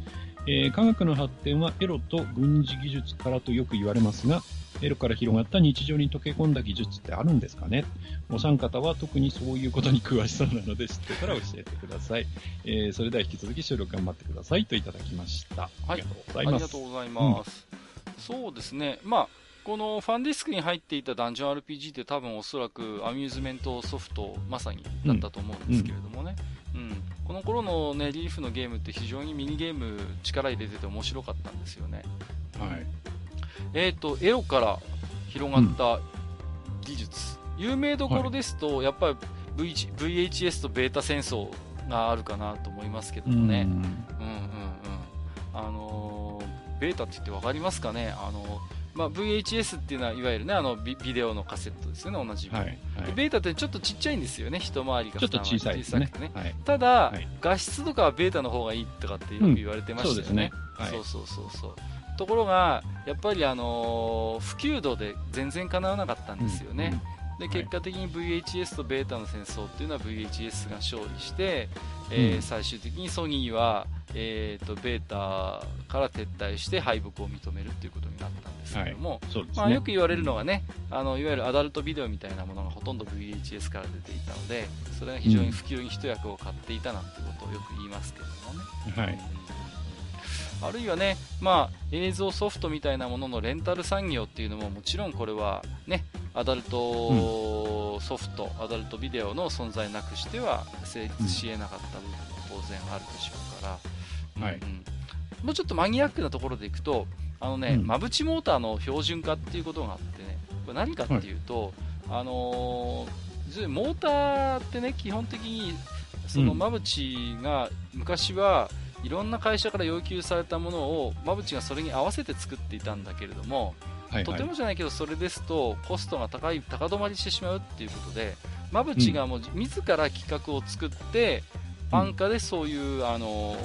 え科学の発展はエロと軍事技術からとよく言われますが、エロから広がった日常に溶け込んだ技術ってあるんですかね？お三方は特にそういうことに詳しそうなので知ってたら教えてください。えー、それでは引き続き収録頑張ってくださいといただきました。はい、ありがとうございます。ありがとうございます。うん、そうですね。まあ、このファンディスクに入っていたダンジョン RPG って多分おそらくアミューズメントソフトまさにだったと思うんですけれどもね。うん、うん、この頃のね、リーフのゲームって非常にミニゲーム力入れてて面白かったんですよね。はい。えっ、ー、と、エロから広がった技術、うん、有名どころですと、はい、やっぱり v VHS とベータ戦争があるかなと思いますけどもね、うん、うんうんうん。あのー、ベータって言って分かりますかね、あのーまあ、VHS っていうのはいわゆるねあのビデオのカセットですよね同じ、はいはい、ベータってちょっとちっちゃいんですよね一回りがちょっと小さいですね、ね。はい、ただ、はい、画質とかはベータの方がいいとかってよく言われてましたよね、うん、そう、ね、そうそうそう。ところが、やっぱりあの普及度で全然かなわなかったんですよね。で結果的に VHS とベータの戦争っていうのは VHS が勝利して、えー、最終的にソニーは、えーと、ベータから撤退して敗北を認めるっていうことになったんですけども、はい。ね、まあ、よく言われるのはね、あのいわゆるアダルトビデオみたいなものがほとんど VHS から出ていたのでそれが非常に普及に一役を買っていたなんてことをよく言いますけどもね。はい、あるいはね、まあ、映像ソフトみたいなもののレンタル産業っていうのももちろんこれはね、アダルトソフト、うん、アダルトビデオの存在なくしては成立し得なかった部分も当然あるでしょうから、はい、うん、もうちょっとマニアックなところでいくと、あのね、うん、マブチモーターの標準化っていうことがあってね、これ何かっていうと、はい、あのー、モーターってね、基本的にそのマブチが昔は、うんいろんな会社から要求されたものを馬淵がそれに合わせて作っていたんだけれども、はいはい、とてもじゃないけどそれですとコストが高い高止まりしてしまうっていうことで馬淵がもう自ら企画を作って、うん、安価でそういう、あの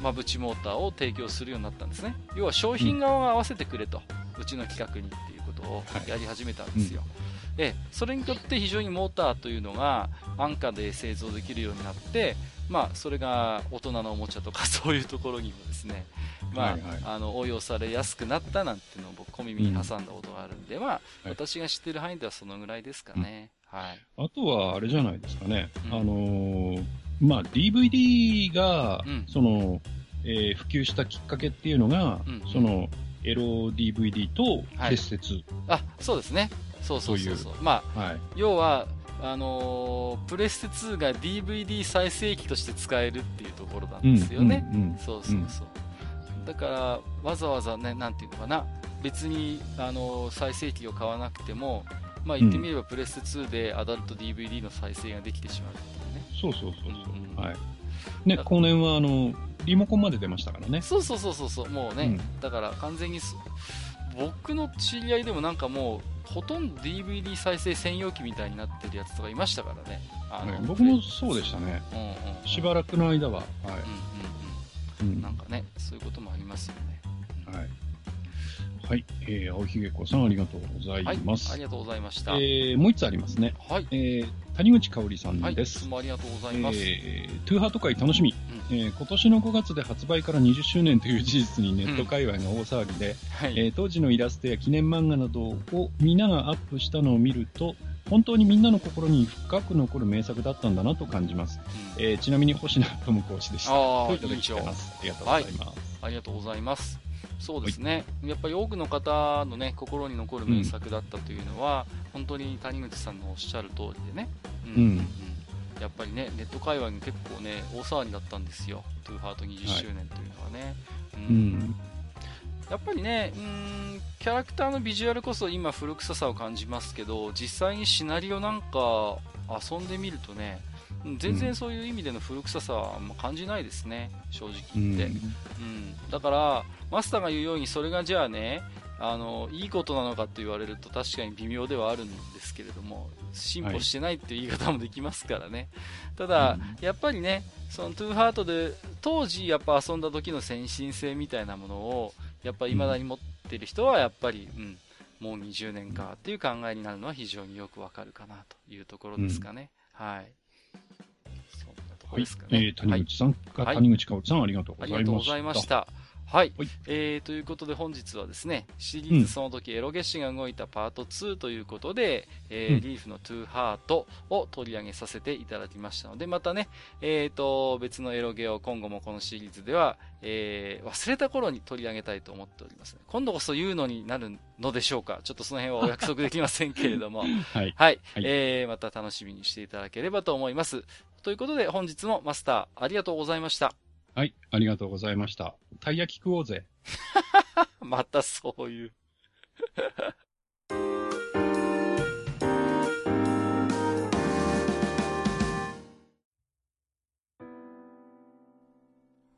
馬淵モーターを提供するようになったんですね。要は商品側が合わせてくれと、うん、うちの企画にっていうことをやり始めたんですよ。はいうん、で、それによって非常にモーターというのが安価で製造できるようになって、まあ、それが大人のおもちゃとかそういうところにもですね、まあ、はいはい、あの応用されやすくなったなんていうのを僕小耳に挟んだことがあるんで、うん、まあ、私が知ってる範囲ではそのぐらいですかね。うん、はい。あとは、あれじゃないですかね。うん、あのー、まあ、DVD が、その、えー、普及したきっかけっていうのが、その、エロ DVD と結節、はい、あ、そうですね。そうそうそうそう。まあ、はい、要は、あのー、プレステ2が DVD 再生機として使えるっていうところなんですよね。うんうんうん、そうそうそう。だから、わざわざね、なんていうのかな、別に、あのー、再生機を買わなくても、まあ言ってみればプレステ2でアダルト DVD の再生ができてしまうっていうね。そうそうそうそう。うん、はい。ね、後年はあの、リモコンまで出ましたからね。そうそうそうそう、もうね、うん、だから完全に僕の知り合いでもなんかもう、ほとんど DVD 再生専用機みたいになってるやつとかいましたからね。あの、僕もそうでしたね。うんうんうん、しばらくの間は。はい。うんうんうん。なんかね、そういうこともありますよね。はい。はい。えー、青ひげ子さんありがとうございます。はい、ありがとうございました。えー、もう一つありますね。はい。えー、谷口香織さんです。はい、いつもありがとうございます。えー、トゥーハート回楽しみ。うん、えー、今年の5月で発売から20周年という事実にネット界隈が大騒ぎで、うんはい、えー、当時のイラストや記念漫画などをみんながアップしたのを見ると、本当にみんなの心に深く残る名作だったんだなと感じます。うん、えー、ちなみに保科智子推しでした。といただきます。ありがとうございます。はい、ありがとうございます。そうですね、やっぱり多くの方の、ね、心に残る名作だったというのは、うん、本当に谷口さんのおっしゃる通りでね、うん、うん、やっぱりねネット界隈に結構ね大騒ぎだったんですよ、トゥーハート20周年というのはね。はい、うん、やっぱりねうんキャラクターのビジュアルこそ今古臭さを感じますけど実際にシナリオなんか遊んでみるとね全然そういう意味での古臭さは感じないですね、正直言って、うん、うん、だからマスターが言うようにそれがじゃあねあのいいことなのかと言われると確かに微妙ではあるんですけれども進歩してないっていう言い方もできますからね、はい、ただ、やっぱりねそのトゥーハートで当時やっぱ遊んだ時の先進性みたいなものをやっぱ未だに持ってる人はやっぱり、うん、もう20年かっていう考えになるのは非常によくわかるかなというところですかね。うん、はい。はい、えー、谷口さん。が、はい、谷口香織さん、ありがとうございました。ありがとうございました。はい、はい、えー、ということで本日はですね、シリーズその時エロゲシが動いたパート2ということで、うん、えー、リーフのトゥーハートを取り上げさせていただきましたので、またね、えーと、別のエロゲを今後もこのシリーズでは、えー、忘れた頃に取り上げたいと思っております、ね。今度こそ言うのになるのでしょうか。ちょっとその辺はお約束できませんけれども、<laughs> はい、はい、はい、えー、また楽しみにしていただければと思います。ということで本日もマスターありがとうございました。はい、ありがとうございました。たい焼き食おうぜ。<laughs> またそういう <laughs>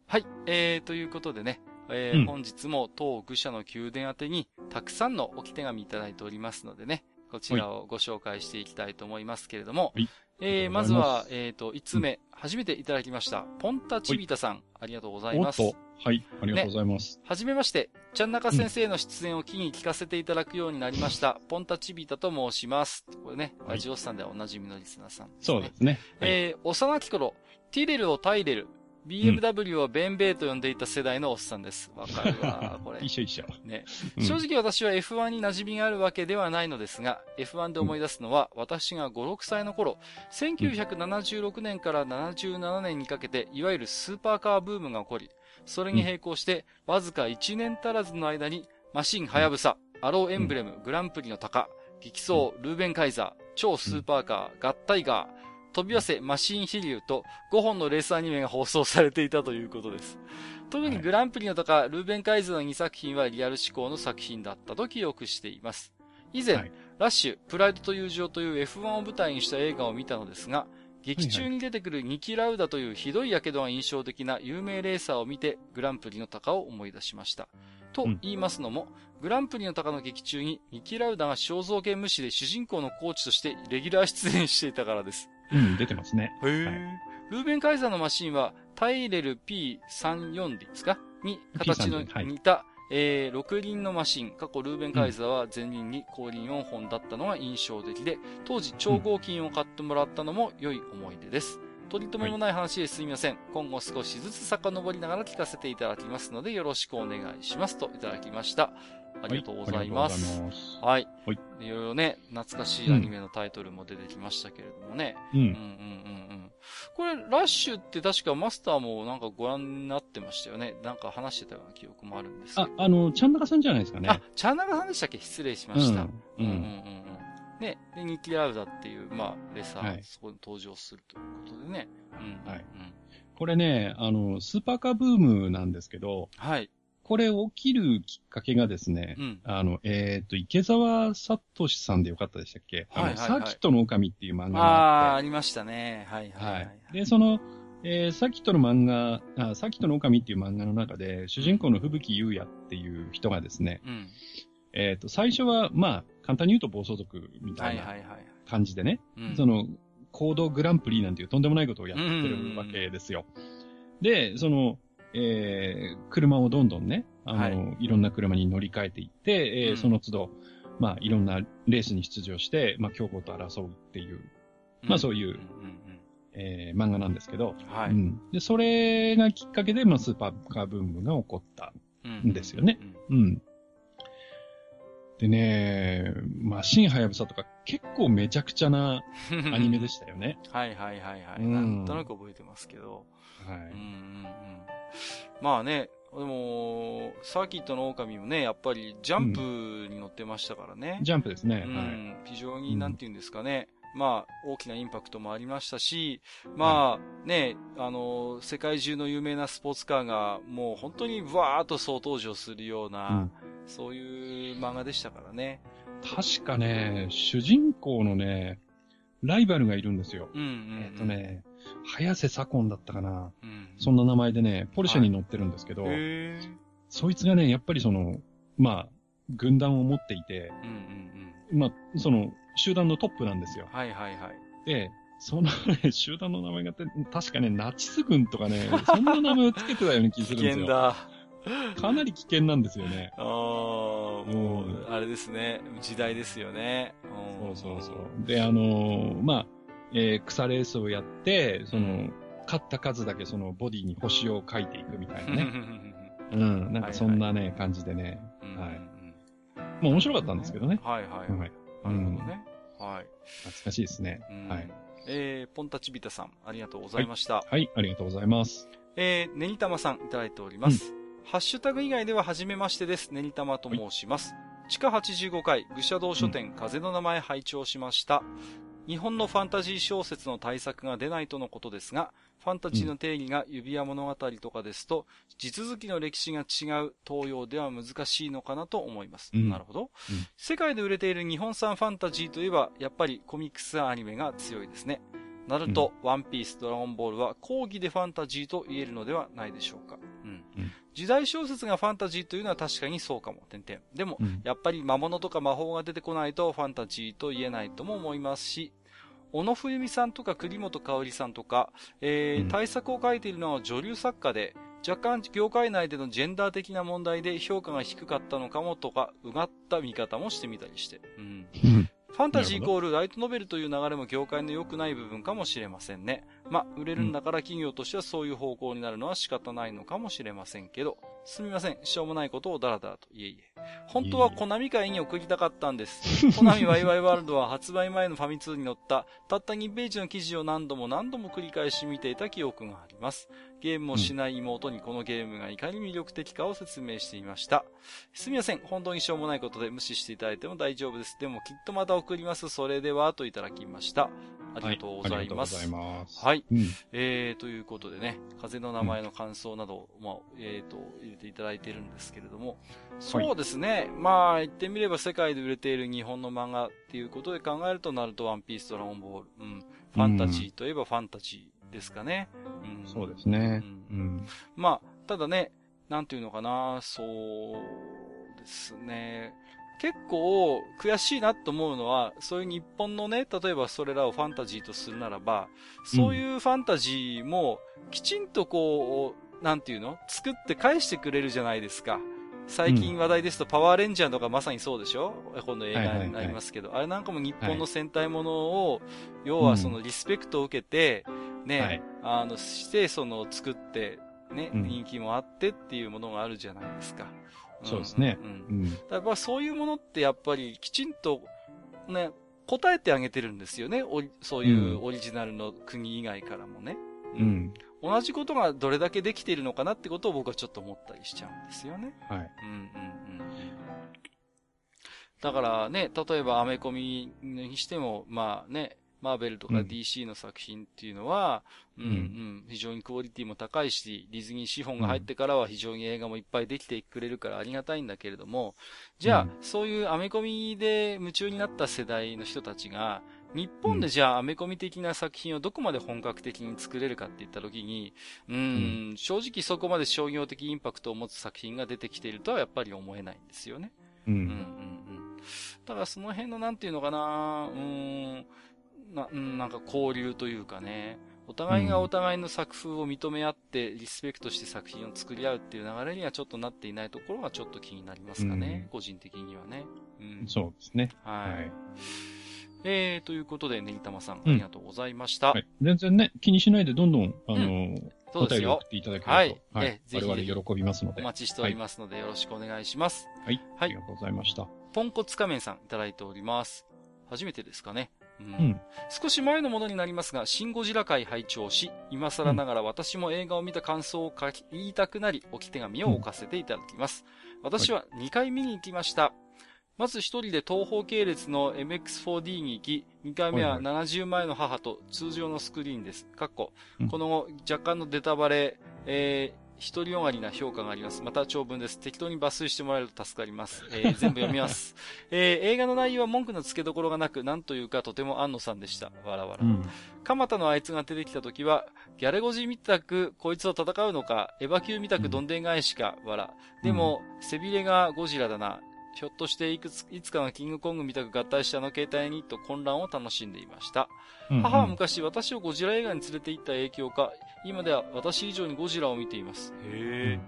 はい、えー、ということでね、えー、うん、本日も当愚者の宮殿宛てにたくさんの置き手紙いただいておりますのでね、こちらをご紹介していきたいと思いますけれども、はい、えー、まずは、えっ、ー、と、5つ目、初めていただきました。ポンタチビタさん、ありがとうございます。はい、ありがとうございます。は、じ、めまして、ちゃんなか先生の出演を機に聞かせていただくようになりました。ポンタチビタと申します。これね、ラジオスさんではおなじみのリスナーさん、ね、そうですね。はい、えー、幼き頃、ティレルをタイレル、BMW をベンベイと呼んでいた世代のおっさんです。わかるわ、これ。<laughs> 一緒一緒。ね。正直私は F1 に馴染みがあるわけではないのですが、F1 で思い出すのは、私が5、6歳の頃、1976年から77年にかけて、いわゆるスーパーカーブームが起こり、それに並行して、わずか1年足らずの間に、マシンハヤブサ、アローエンブレム、グランプリの鷹、激走、ルーベンカイザー、超スーパーカー、ガッタイガー、飛び寄せマシン飛竜と5本のレースアニメが放送されていたということです。特にグランプリの鷹、ルーベンカイズの2作品はリアル思考の作品だったと記憶しています。以前、はい、ラッシュ、プライドと友情という F1 を舞台にした映画を見たのですが、劇中に出てくるニキ・ラウダというひどい火傷が印象的な有名レーサーを見て、グランプリの鷹を思い出しました。と言いますのも、うん、グランプリの鷹の劇中にニキ・ラウダが肖像権無視で主人公のコーチとしてレギュラー出演していたからです。うん、出てますね。へー。はい、ルーベンカイザーのマシンは、タイレル P34 ですか？に形の似たえー、六輪のマシン、過去ルーベンカイザーは前輪に後輪4本だったのが印象的で、当時超合金を買ってもらったのも良い思い出です。取り留めもない話ですみません。はい、今後少しずつ遡りながら聞かせていただきますので、よろしくお願いします。といただきました。ありがとうございます。はい。はい。いろいろね、懐かしいアニメのタイトルも出てきましたけれどもね。うん。うんうんうんうん。これ、ラッシュって確かマスターもなんかご覧になってましたよね。なんか話してたような記憶もあるんですけど。あ、あの、ちゃんなかさんじゃないですかね。あ、ちゃんなかさんでしたっけ？失礼しました。うん。うんうんうんうん。ね、で、ニキラウダっていう、まあ、レサー、はい、そこに登場するということでね。うん。はい。うん。これね、あの、スーパーカーブームなんですけど、はい。これ起きるきっかけがですね、うん、あの、えっ、ー、と、池澤聡さんでよかったでしたっけ、はいはいはい、あの、サーキットの狼っていう漫画があああ、ありましたね。はいはい、はい、はい。で、その、えー、サーキットの漫画、あサーキットの狼っていう漫画の中で、主人公の吹雪優也っていう人がですね、うん、えっ、ー、と、最初は、まあ、簡単に言うと暴走族みたいな感じでね、その、コードグランプリなんていうとんでもないことをやってるわけですよ。で、その、えー、車をどんどんね、あの、はい、いろんな車に乗り換えていって、えー、うん、その都度、まあ、いろんなレースに出場して、まあ、強豪と争うっていう、まあ、そういう、うんうんえー、漫画なんですけど、はい、うん。で、それがきっかけで、まあ、スーパーカーブームが起こったんですよね。うん、うん。でね、まあ、新はやぶさとか結構めちゃくちゃなアニメでしたよね。<laughs> はいはいはいはい。うん、なんとなく覚えてますけど。はい。うんうんうんまあね、でも、サーキットの狼もね、やっぱりジャンプに乗ってましたからね。うん、ジャンプですね。うん、はい、非常に、なんて言うんですかね。まあ、大きなインパクトもありましたし、まあ、ね、あの、世界中の有名なスポーツカーが、もう本当にわーっと総登場するような、うん、そういう漫画でしたからね。確かね、主人公のね、ライバルがいるんですよ。うんうんうん、えっ、とね、早瀬左近だったかな、うん、そんな名前でね、ポルシェに乗ってるんですけど、はい、そいつがね、やっぱりその、まあ、軍団を持っていて、うんうんうん、まあ、その、集団のトップなんですよ。はいはいはい。で、そのね、<laughs> 集団の名前が確かね、ナチス軍とかね、そんな名前を付けてたような気するんですよ。危険だ。かなり危険なんですよね。ああ、もう、あれですね。時代ですよね。そうそうそう。で、あのー、まあ、えー、草レースをやって、その、勝った数だけそのボディに星を書いていくみたいなね。うん、なんかそんなね、はいはい、感じでね。はい。もう面白かったんですけどね。はいはい。はい。なるほどね。はい。懐かしいですね。はい。えー、ポンタチビタさん、ありがとうございました。はい、はい、ありがとうございます。えー、ねにたまさんいただいております。うんハッシュタグ以外では初めましてです。ねにたまと申します。はい、地下85階、愚者道書店、風の名前拝聴しました。日本のファンタジー小説の対策が出ないとのことですが、ファンタジーの定義が指輪物語とかですと、地続きの歴史が違う東洋では難しいのかなと思います。うん、なるほど、うん、世界で売れている日本産ファンタジーといえば、やっぱりコミックスアニメが強いですね。ナルト、ワンピース、ドラゴンボールは講義でファンタジーと言えるのではないでしょうか。うん。うん、時代小説がファンタジーというのは確かにそうかも。点々。でも、うん、やっぱり魔物とか魔法が出てこないとファンタジーと言えないとも思いますし、小野冬美さんとか栗本香織さんとか、えー、うん、対策を書いているのは女流作家で、若干業界内でのジェンダー的な問題で評価が低かったのかもとか、うがった見方もしてみたりして。うん。ファンタジーイコールライトノベルという流れも業界の良くない部分かもしれませんね。まあ、売れるんだから企業としてはそういう方向になるのは仕方ないのかもしれませんけど、すみません。しょうもないことをダラダラと。いえいえ。本当はコナミ会に送りたかったんです。コナミワイワイワールドは発売前のファミ通に載ったたった2ページの記事を何度も何度も繰り返し見ていた記憶があります。ゲームをしない妹にこのゲームがいかに魅力的かを説明していました。すみません。本当にしょうもないことで無視していただいても大丈夫です。でもきっとまた送ります。それでは、といただきました。ありがとうございます。はい、ますはい、うん、えー、ということでね、風の名前の感想など、うん、まあ、えっ、ー、と、入れていただいているんですけれども、そうですね、はい、まあ、言ってみれば世界で売れている日本の漫画っていうことで考えると、ナルト、ワンピース、ドラゴンボール、うん、ファンタジーといえばファンタジーですかね。うん、そうですね。うん。まあ、ただね、なんていうのかな、そうですね。結構悔しいなと思うのは、そういう日本のね、例えばそれらをファンタジーとするならば、そういうファンタジーもきちんとこう、なんていうの？作って返してくれるじゃないですか。最近話題ですと、パワーレンジャーとかまさにそうでしょ？この映画になりますけど、あれなんかも日本の戦隊ものを、要はそのリスペクトを受けて、ね、あの、してその作って、ね、人気もあってっていうものがあるじゃないですか。そうですね。うん。やっぱそういうものってやっぱりきちんと、ね、答えてあげてるんですよね。そういうオリジナルの国以外からもね。うん。同じことがどれだけできているのかなってことを僕はちょっと思ったりしちゃうんですよね。はい。うんうんうん。だからね、例えばアメコミにしても、まあね、マーベルとか DC の作品っていうのは、うん、うん、うん、非常にクオリティも高いし、ディズニー資本が入ってからは非常に映画もいっぱいできてくれるからありがたいんだけれども、じゃあ、うん、そういうアメコミで夢中になった世代の人たちが、日本でじゃあアメコミ的な作品をどこまで本格的に作れるかって言った時に、うん、うん、正直そこまで商業的インパクトを持つ作品が出てきているとはやっぱり思えないんですよね。うん。うんうんうん。だからその辺のなんていうのかな、うん、な、なんか交流というかね、お互いがお互いの作風を認め合って、リスペクトして作品を作り合うっていう流れにはちょっとなっていないところがちょっと気になりますかね、うん、個人的にはね。うん、そうですね。はい。はい、えー、ということで、ねぎたまさん、ありがとうございました、はい。全然ね、気にしないでどんどん、あのー、そうですよ。送っていただけると、はい。はい、ぜひ我々喜びますので。お待ちしておりますので、よろしくお願いします。はい。はい。ありがとうございました。ポンコツ仮面さんいただいております。初めてですかね。うん、少し前のものになりますが、シン・ゴジラ会拝聴し、今更ながら私も映画を見た感想を書き、言いたくなり、置き手紙を置かせていただきます。私は2回見に行きました。まず一人で東方系列の MX4D に行き、2回目は70前の母と通常のスクリーンです。かっこ、この後、若干のデタバレ、えー、独りよがりな評価があります。また長文です。適当に抜粋してもらえると助かります。えー、全部読みます。<laughs> えー、映画の内容は文句の付けどころがなく、なんというかとても安野さんでした。わらわら。うん、蒲田のあいつが出てきた時は、ギャレゴジみたくこいつと戦うのか、エヴァ級みたくどんでん返しか、わら。でも、背びれがゴジラだな。ひょっとしていくつ、いつかのキングコングみたく合体したの携帯にと混乱を楽しんでいました。うんうん、母は昔私をゴジラ映画に連れて行った影響か、今では私以上にゴジラを見ています。へえ。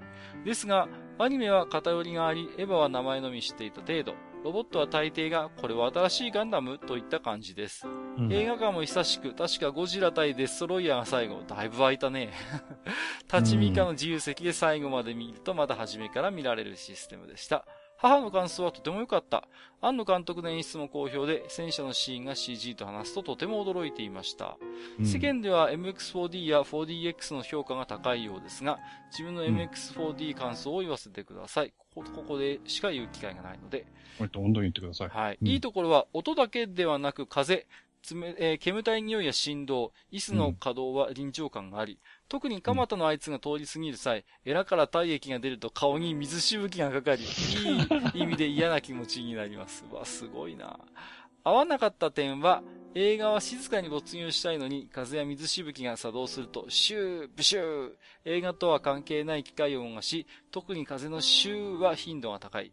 ですが、アニメは偏りがあり、エヴァは名前のみ知っていた程度。ロボットは大抵が、これは新しいガンダムといった感じです。うん、映画館も久しく、確かゴジラ対デストロイヤーが最後、だいぶ空いたね。<laughs> 立ち見かの自由席で最後まで見るとまた初めから見られるシステムでした。母の感想はとても良かった。庵野監督の演出も好評で、戦車のシーンが CG と話すととても驚いていました。うん、世間では MX4D や 4DX の評価が高いようですが、自分の MX4D 感想を言わせてください。ここここでしか言う機会がないので。どんどん言ってください。はい。うん、いいところは、音だけではなく風、つめ、えー、煙たい匂いや振動、椅子の可動は臨場感があり、特に蒲田のあいつが通り過ぎる際、エラから体液が出ると顔に水しぶきがかかり、いい意味で嫌な気持ちになります。わ、すごいな。合わなかった点は、映画は静かに没入したいのに、風や水しぶきが作動すると、シュー、ブシュー。映画とは関係ない機械音がし、特に風のシューは頻度が高い。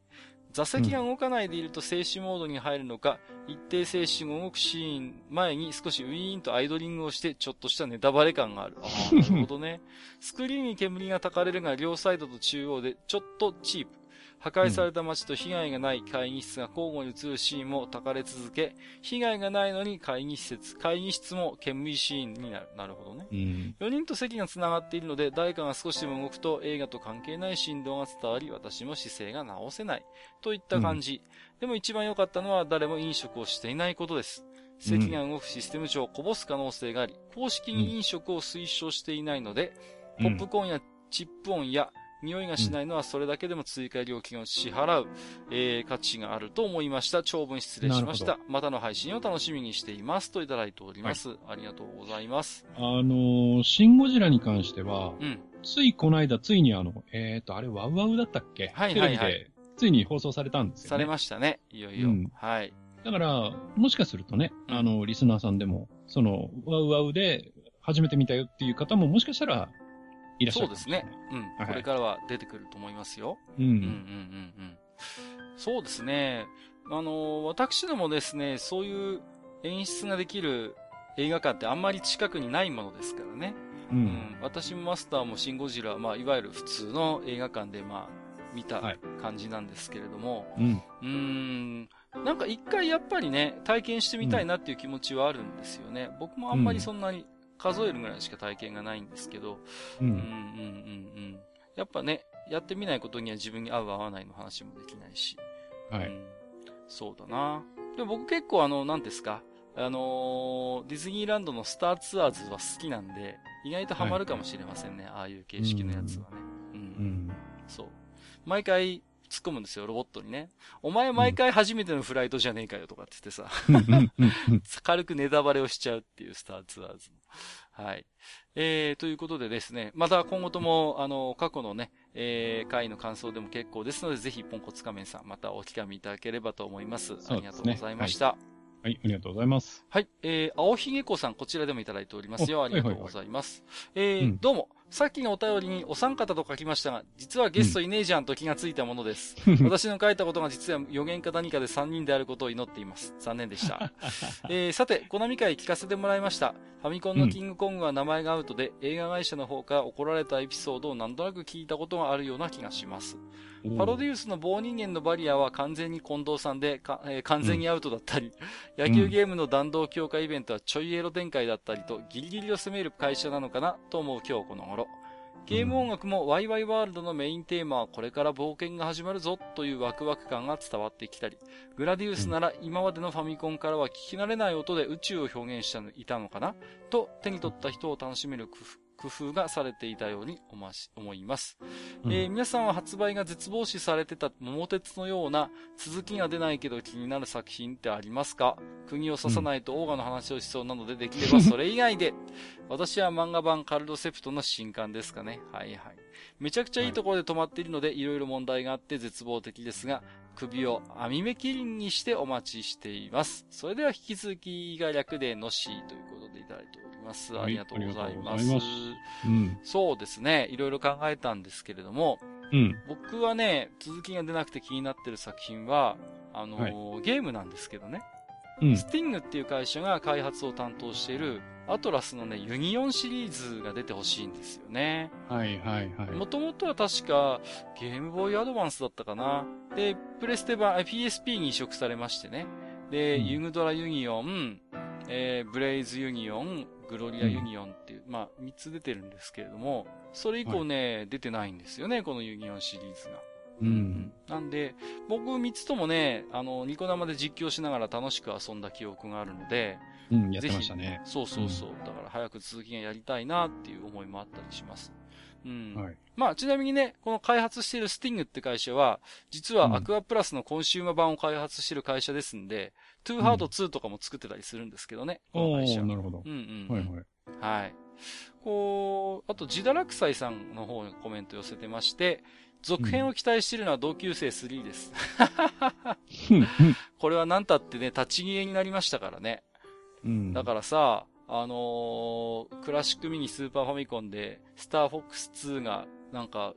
座席が動かないでいると静止モードに入るのか、一定静止が動くシーン前に少しウィーンとアイドリングをしてちょっとしたネタバレ感がある。ああ、<laughs> なるほどね。スクリーンに煙が焚かれるが両サイドと中央でちょっとチープ。破壊された街と被害がない会議室が交互に映るシーンも焚かれ続け、被害がないのに会議施設、会議室も煙シーンになる。なるほどね。うん、4人と席が繋がっているので、誰かが少しでも動くと映画と関係ない振動が伝わり、私も姿勢が直せない。といった感じ。うん、でも一番良かったのは誰も飲食をしていないことです。席が動くシステム上こぼす可能性があり、公式に飲食を推奨していないので、ポップコーンやチップ音や匂いがしないのはそれだけでも追加料金を支払う、えー、価値があると思いました。長文失礼しました。またの配信を楽しみにしています。といただいております。はい、ありがとうございます。あのー、シンゴジラに関しては、うん、ついこの間、ついにあの、えっ、ー、と、あれ、ワウワウだったっけ？はいはいはい。ついに放送されたんですよ、ね。されましたね。いよいよ。うん、はい。だから、もしかするとね、あの、リスナーさんでも、その、ワウワウで初めて見たよっていう方ももしかしたらいらっしゃる、そうですね。うん、はいはい。これからは出てくると思いますよ。うん。うんうんうんうん。そうですね。あの、私どもですね、そういう演出ができる映画館ってあんまり近くにないものですからね。うん。うん、私もマスターもシン・ゴジラ、まあ、いわゆる普通の映画館で、まあ、見た感じなんですけれども、うん。うーん、なんか一回やっぱりね、体験してみたいなっていう気持ちはあるんですよね。僕もあんまりそんなに数えるぐらいしか体験がないんですけど、うん、うん、うん、うん。やっぱね、やってみないことには自分に合う合わないの話もできないし。はい。うん、そうだな。でも僕結構あの、何ですか、あのー、ディズニーランドのスターツアーズは好きなんで、意外とハマるかもしれませんね、はい、ああいう形式のやつはね。うん。うん、そう。毎回、突っ込むんですよ、ロボットにね。お前毎回初めてのフライトじゃねえかよとかって言ってさ、<laughs> 軽くネタバレをしちゃうっていうスターツアーズ。はい。えー、ということでですね、また今後とも、あの、過去のね、えー、回の感想でも結構ですので、ぜひ、ポンコツ仮面さん、またお聞かみいただければと思います。すね、ありがとうございました。はいはい、ありがとうございます。はい、えー、青ひげ子さん、こちらでもいただいておりますよ。ありがとうございます。はいはいはい、えー、うん、どうも、さっきのお便りにお三方と書きましたが、実はゲストいねえじゃんと気がついたものです。うん、<laughs> 私の書いたことが実は予言か何かで3人であることを祈っています。残念でした。<laughs> えー、さて、コナミ会聞かせてもらいました。ファミコンのキングコングは名前がアウトで、うん、映画会社の方から怒られたエピソードをなんとなく聞いたことがあるような気がします。パロディウスの棒人間のバリアは完全に近藤さんで、えー、完全にアウトだったり、うん、野球ゲームの弾道強化イベントはちょいエロ展開だったりと、ギリギリを攻める会社なのかなと思う今日この頃。ゲーム音楽もワイワイワールドのメインテーマはこれから冒険が始まるぞというワクワク感が伝わってきたり、グラディウスなら今までのファミコンからは聞き慣れない音で宇宙を表現していたのかなと手に取った人を楽しめる工夫工夫がされていたように思います、うん、えー、皆さんは発売が絶望視されてた桃鉄のような続きが出ないけど気になる作品ってありますか？釘を刺さないとオーガの話をしそうなのでできれば <laughs> それ以外で。私は漫画版カルドセプトの新刊ですかね。はいはい。めちゃくちゃいいところで止まっているので、いろいろ問題があって絶望的ですが、首をアミメキリンにしてお待ちしています。それでは引き続き、が略でのしということでいただいております。ありがとうございます。うん、そうですね。いろいろ考えたんですけれども、うん、僕はね、続きが出なくて気になってる作品は、あのーはい、ゲームなんですけどね。うん、スティングっていう会社が開発を担当している、アトラスのね、ユニオンシリーズが出てほしいんですよね。はいはいはい。もともとは確か、ゲームボーイアドバンスだったかな。で、プレステ版、PSP に移植されましてね。で、うん、ユグドラユニオン、えー、ブレイズユニオン、グロリアユニオンっていう、うん、まあ、3つ出てるんですけれども、それ以降ね、はい、出てないんですよね、このユニオンシリーズが。うん。なんで、僕3つともね、あの、ニコ生で実況しながら楽しく遊んだ記憶があるので、うん、やってましたね。そうそうそう、うん、だから早く続きがやりたいなっていう思いもあったりします。うん。はい。まあ、ちなみにね、この開発しているスティングって会社は、実はアクアプラスのコンシューマー版を開発している会社ですんで、トゥーハート2とかも作ってたりするんですけどね、この会社。なるほど。うんうん。はいはい。はい。こう、あと、ジダラクサイさんの方にコメント寄せてまして、続編を期待しているのは同級生3です。<laughs> これは何たってね、立ち消えになりましたからね。うん、だからさ、あのー、クラシックミニスーパーファミコンで、スターフォックス2が、なんか、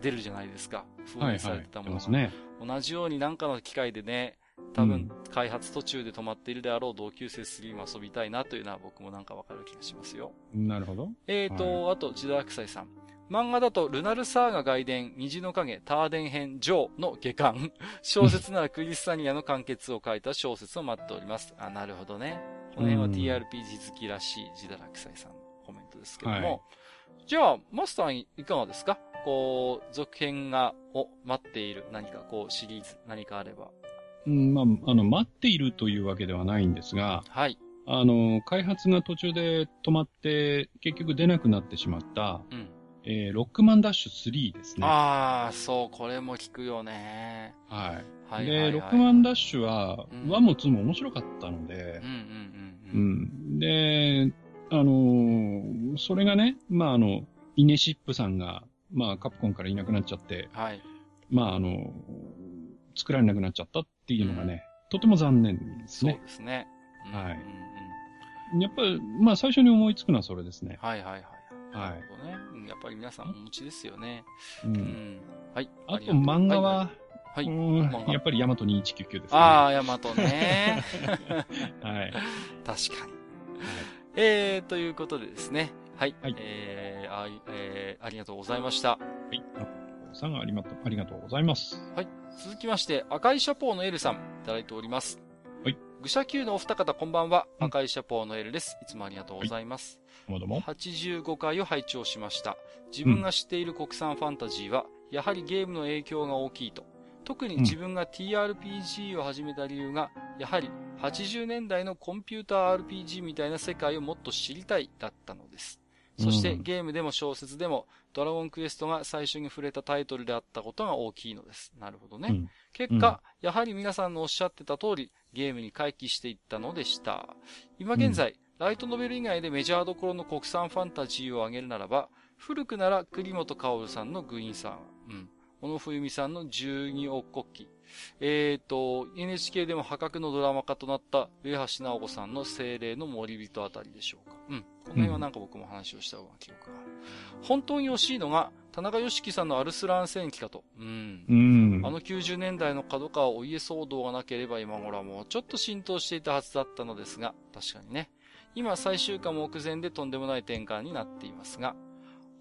出るじゃないですか。封印されてたもの、はいはいね、同じようになんかの機会でね、多分、開発途中で止まっているであろう同級生3も遊びたいなというのは僕もなんかわかる気がしますよ。なるほど。えーと、はい、あと、ジダークサイさん。漫画だと、ルナルサーガ外伝、虹の影、ターデン編、ジョーの下巻。<laughs> 小説ならクリスタニアの完結を書いた小説を待っております。あ、なるほどね。この辺は TRPG 好きらしい、ジダラクサイさんのコメントですけども。はい、じゃあ、マスターいかがですか？こう、続編が、を待っている何かこう、シリーズ、何かあれば。うん、まあ、あの、待っているというわけではないんですが、はい。あの、開発が途中で止まって、結局出なくなってしまった、うん。えー、ロックマンダッシュ3ですね。ああ、そう、これも聞くよね。はい。はいで、ロックマンダッシュは、1も2も面白かったので、うんうんうん、うん。で、あのー、それがね、まあ、あの、イネシップさんが、まあ、カプコンからいなくなっちゃって、はい。まあ、あの、作られなくなっちゃったっていうのがね、うん、とても残念ですね。そうですね。はい。やっぱり、まあ、最初に思いつくのはそれですね。はいはいはい。はい。ね。やっぱり皆さんお持ちですよね。うん。うん、はい。あと漫画は、はい。はい、やっぱりヤマト2199ですね。ああ、ヤマトね。<laughs> はい。確かに。はい、えー、ということでですね。はい。はい、えー、あえー、ありがとうございました。はい。さんありがとう、ありがとうございます。はい。続きまして、赤いシャポーのエルさん、いただいております。はい。愚者級のお二方こんばんは、赤いシャポーのエルです。いつもありがとうございます。どうも。85回を拝聴しました。自分が知っている国産ファンタジーは、やはりゲームの影響が大きいと。特に自分が TRPG を始めた理由が、やはり80年代のコンピューター RPG みたいな世界をもっと知りたいだったのです。そしてゲームでも小説でもドラゴンクエストが最初に触れたタイトルであったことが大きいのです。なるほどね。うん、結果、うん、やはり皆さんのおっしゃってた通り、ゲームに回帰していったのでした。今現在、うん、ライトノベル以外でメジャーどころの国産ファンタジーを挙げるならば、古くなら栗本薫さんのグイーンさん、うん。小野冬美さんの十二億国旗。えっ、ー、と、NHK でも破格のドラマ化となった上橋直子さんの精霊の森人あたりでしょうか。うん。この辺はなんか僕も話をしたような記憶が。本当に惜しいのが、田中良樹さんのアルスラン戦記かと。うん。うん。あの90年代の角川お家騒動がなければ今頃はもうちょっと浸透していたはずだったのですが、確かにね。今最終回も目前でとんでもない転換になっていますが、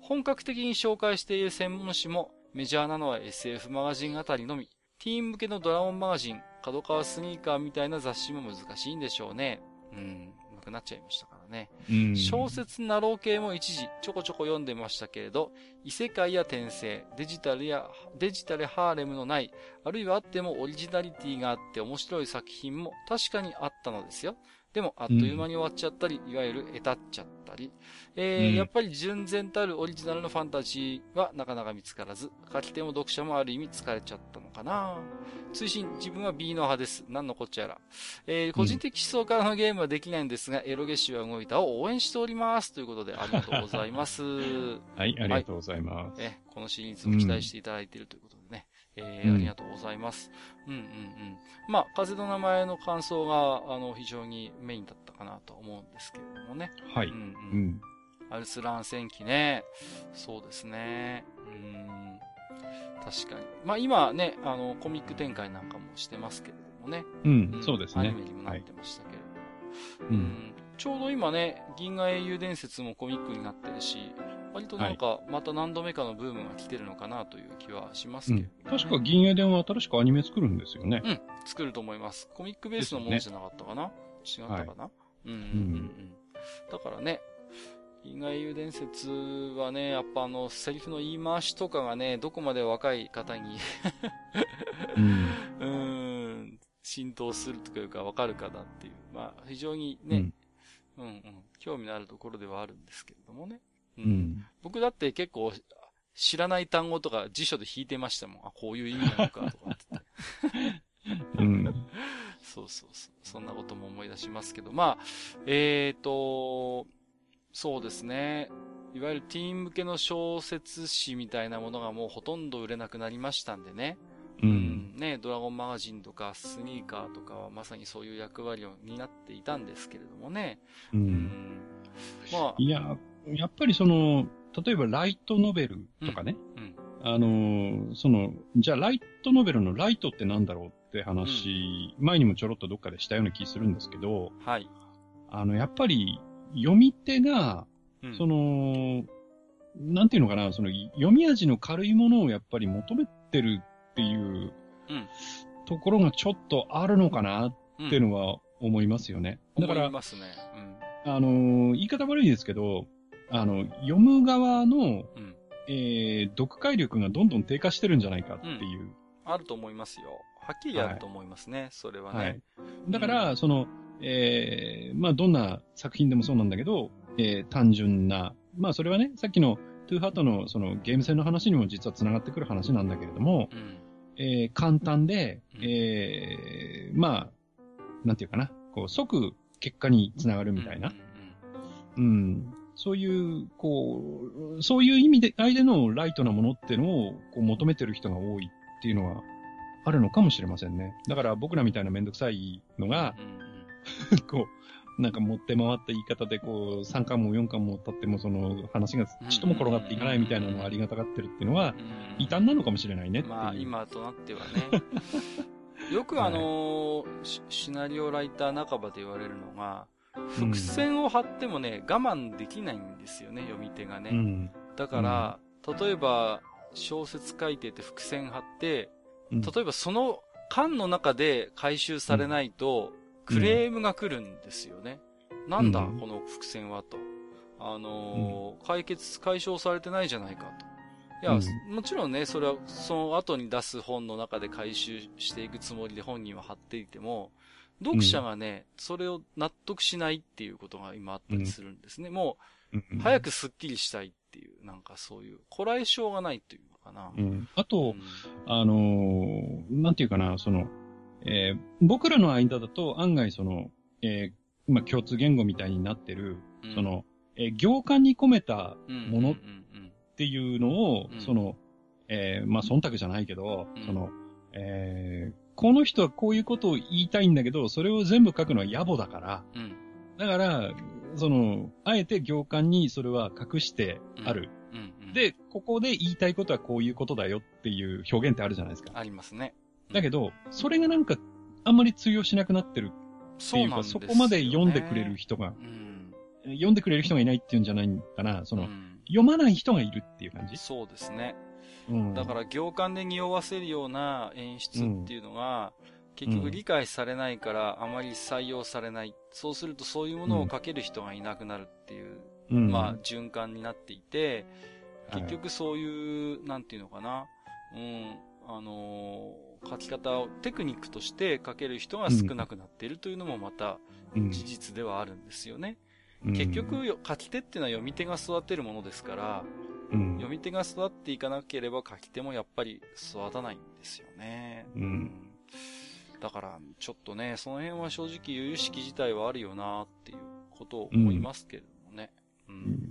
本格的に紹介している専門誌もメジャーなのは SF マガジンあたりのみ。ティーン向けのドラゴンマガジン、角川スニーカーみたいな雑誌も難しいんでしょうね。うん、なくなっちゃいましたからね。小説ナロー系も一時ちょこちょこ読んでましたけれど、異世界や転生、デジタルや、デジタルハーレムのない、あるいはあってもオリジナリティがあって面白い作品も確かにあったのですよ。でも、あっという間に終わっちゃったり、いわゆる得たっちゃったり、えー、うん、やっぱり純然たるオリジナルのファンタジーはなかなか見つからず、書き手も読者もある意味疲れちゃったのかな追伸、自分は B の派です。何のこっちゃら。えー、個人的思想からのゲームはできないんですが、エロゲシュは動いたを応援しております。ということで、<laughs> ありがとうございます。はい、ありがとうございます。え、このシリーズも期待していただいているということ。えー、ありがとうございます。うんうんうん。まあ、風の名前の感想が、あの、非常にメインだったかなと思うんですけれどもね。はい。うん、うん、うん。アルスラン戦記ね。そうですね。うん。確かに。まあ今ね、あの、コミック展開なんかもしてますけれどもね。うん、うん、そうですね。アニメにもなってましたけれども。はい、うん。ちょうど今ね、銀河英雄伝説もコミックになってるし、割となんか、また何度目かのブームが来てるのかなという気はしますけど、ね。うん、確か銀河伝は新しくアニメ作るんですよね。うん、作ると思います。コミックベースのものじゃなかったかな、ね、違ったかな、はい、うんうんうんうん。だからね、銀河英雄伝説はね、やっぱあの、セリフの言い回しとかがね、どこまで若い方に <laughs> うん、うん浸透するというかわかるかなっていう。まあ、非常にね、うん、うんうん興味のあるところではあるんですけれどもね。うん。僕だって結構、知らない単語とか辞書で引いてましたもん。あ、こういう意味なのか、とかってうん。<laughs> そうそうそう。そんなことも思い出しますけど、まあ、えーと、そうですね。いわゆるティーン向けの小説誌みたいなものがもうほとんど売れなくなりましたんでね。うん、ね、ドラゴンマガジンとかスニーカーとかはまさにそういう役割を担っていたんですけれどもね。うん。うん、まあ。いや、やっぱりその、例えばライトノベルとかね。うん。うん、あの、その、じゃあライトノベルのライトってなんだろうって話、うん、前にもちょろっとどっかでしたような気するんですけど。はい。あの、やっぱり読み手が、その、なんていうのかな、その読み味の軽いものをやっぱり求めてるっていうところがちょっとあるのかなっていうのは思いますよね。だから、ね。うん、あの、言い方悪いですけど、あの、読む側の、うん、えー、読解力がどんどん低下してるんじゃないかっていう。うん、あると思いますよ。はっきりあると思いますね、はい、それはね。はい。だから、その、えー、まあ、どんな作品でもそうなんだけど、えー、単純な、まあ、それはね、さっきのトゥーハートのそのゲーム性の話にも実は繋がってくる話なんだけれども、うんえー、簡単で、えー、まあ、なんていうかな、こう、即結果につながるみたいな。うん。そういう、こう、そういう意味で、相手のライトなものっていうのをこう求めてる人が多いっていうのはあるのかもしれませんね。だから僕らみたいなめんどくさいのが、<laughs> こう、なんか持って回った言い方で、こう、3巻も4巻も経っても、その話がちっとも転がっていかないみたいなのをありがたがってるっていうのは、異端なのかもしれないねまあ、今となってはね。<laughs> よくあのーはい、シナリオライター半ばで言われるのが、伏線を張ってもね、我慢できないんですよね、読み手がね。うん、だから、例えば、小説書いてて伏線貼って、例えばその巻の中で回収されないと、クレームが来るんですよね。うん、なんだ、この伏線はと。あのー、解決、解消されてないじゃないかと。いや、うん、もちろんね、それはその後に出す本の中で回収していくつもりで本人は貼っていても、読者がね、うん、それを納得しないっていうことが今あったりするんですね。うん、もう、早くスッキリしたいっていう、なんかそういう、こらえ性がないっていうのかな。うん、あと、あのー、なんていうかな、その、えー、僕らの間だと案外その、えー、まあ、共通言語みたいになってる、その、えー、行間に込めたものっていうのを、その、えー、まあ、忖度じゃないけど、その、えー、この人はこういうことを言いたいんだけど、それを全部書くのは野暮だから、うん、だから、その、あえて行間にそれは隠してある。うん。うん、で、ここで言いたいことはこういうことだよっていう表現ってあるじゃないですか。ありますね。だけど、それがなんか、あんまり通用しなくなってるっていうか、そ、ね,、こまで読んでくれる人が、うん。読んでくれる人がいないっていうんじゃないかな。その、うん、読まない人がいるっていう感じ？そうですね。うん、だから行間で匂わせるような演出っていうのが、結局理解されないからあまり採用されない。そうするとそういうものを書ける人がいなくなるっていう、うん、まあ循環になっていて、結局そういう、なんていうのかな。うん、あのー、書き方をテクニックとして書ける人が少なくなっているというのもまた事実ではあるんですよね。結局、書き手っていうのは読み手が育てるものですから、うん、読み手が育っていかなければ書き手もやっぱり育たないんですよね。うん、だから、ちょっとね、その辺は正直、由々しき自体はあるよなっていうことを思いますけれどもね。うん、うん、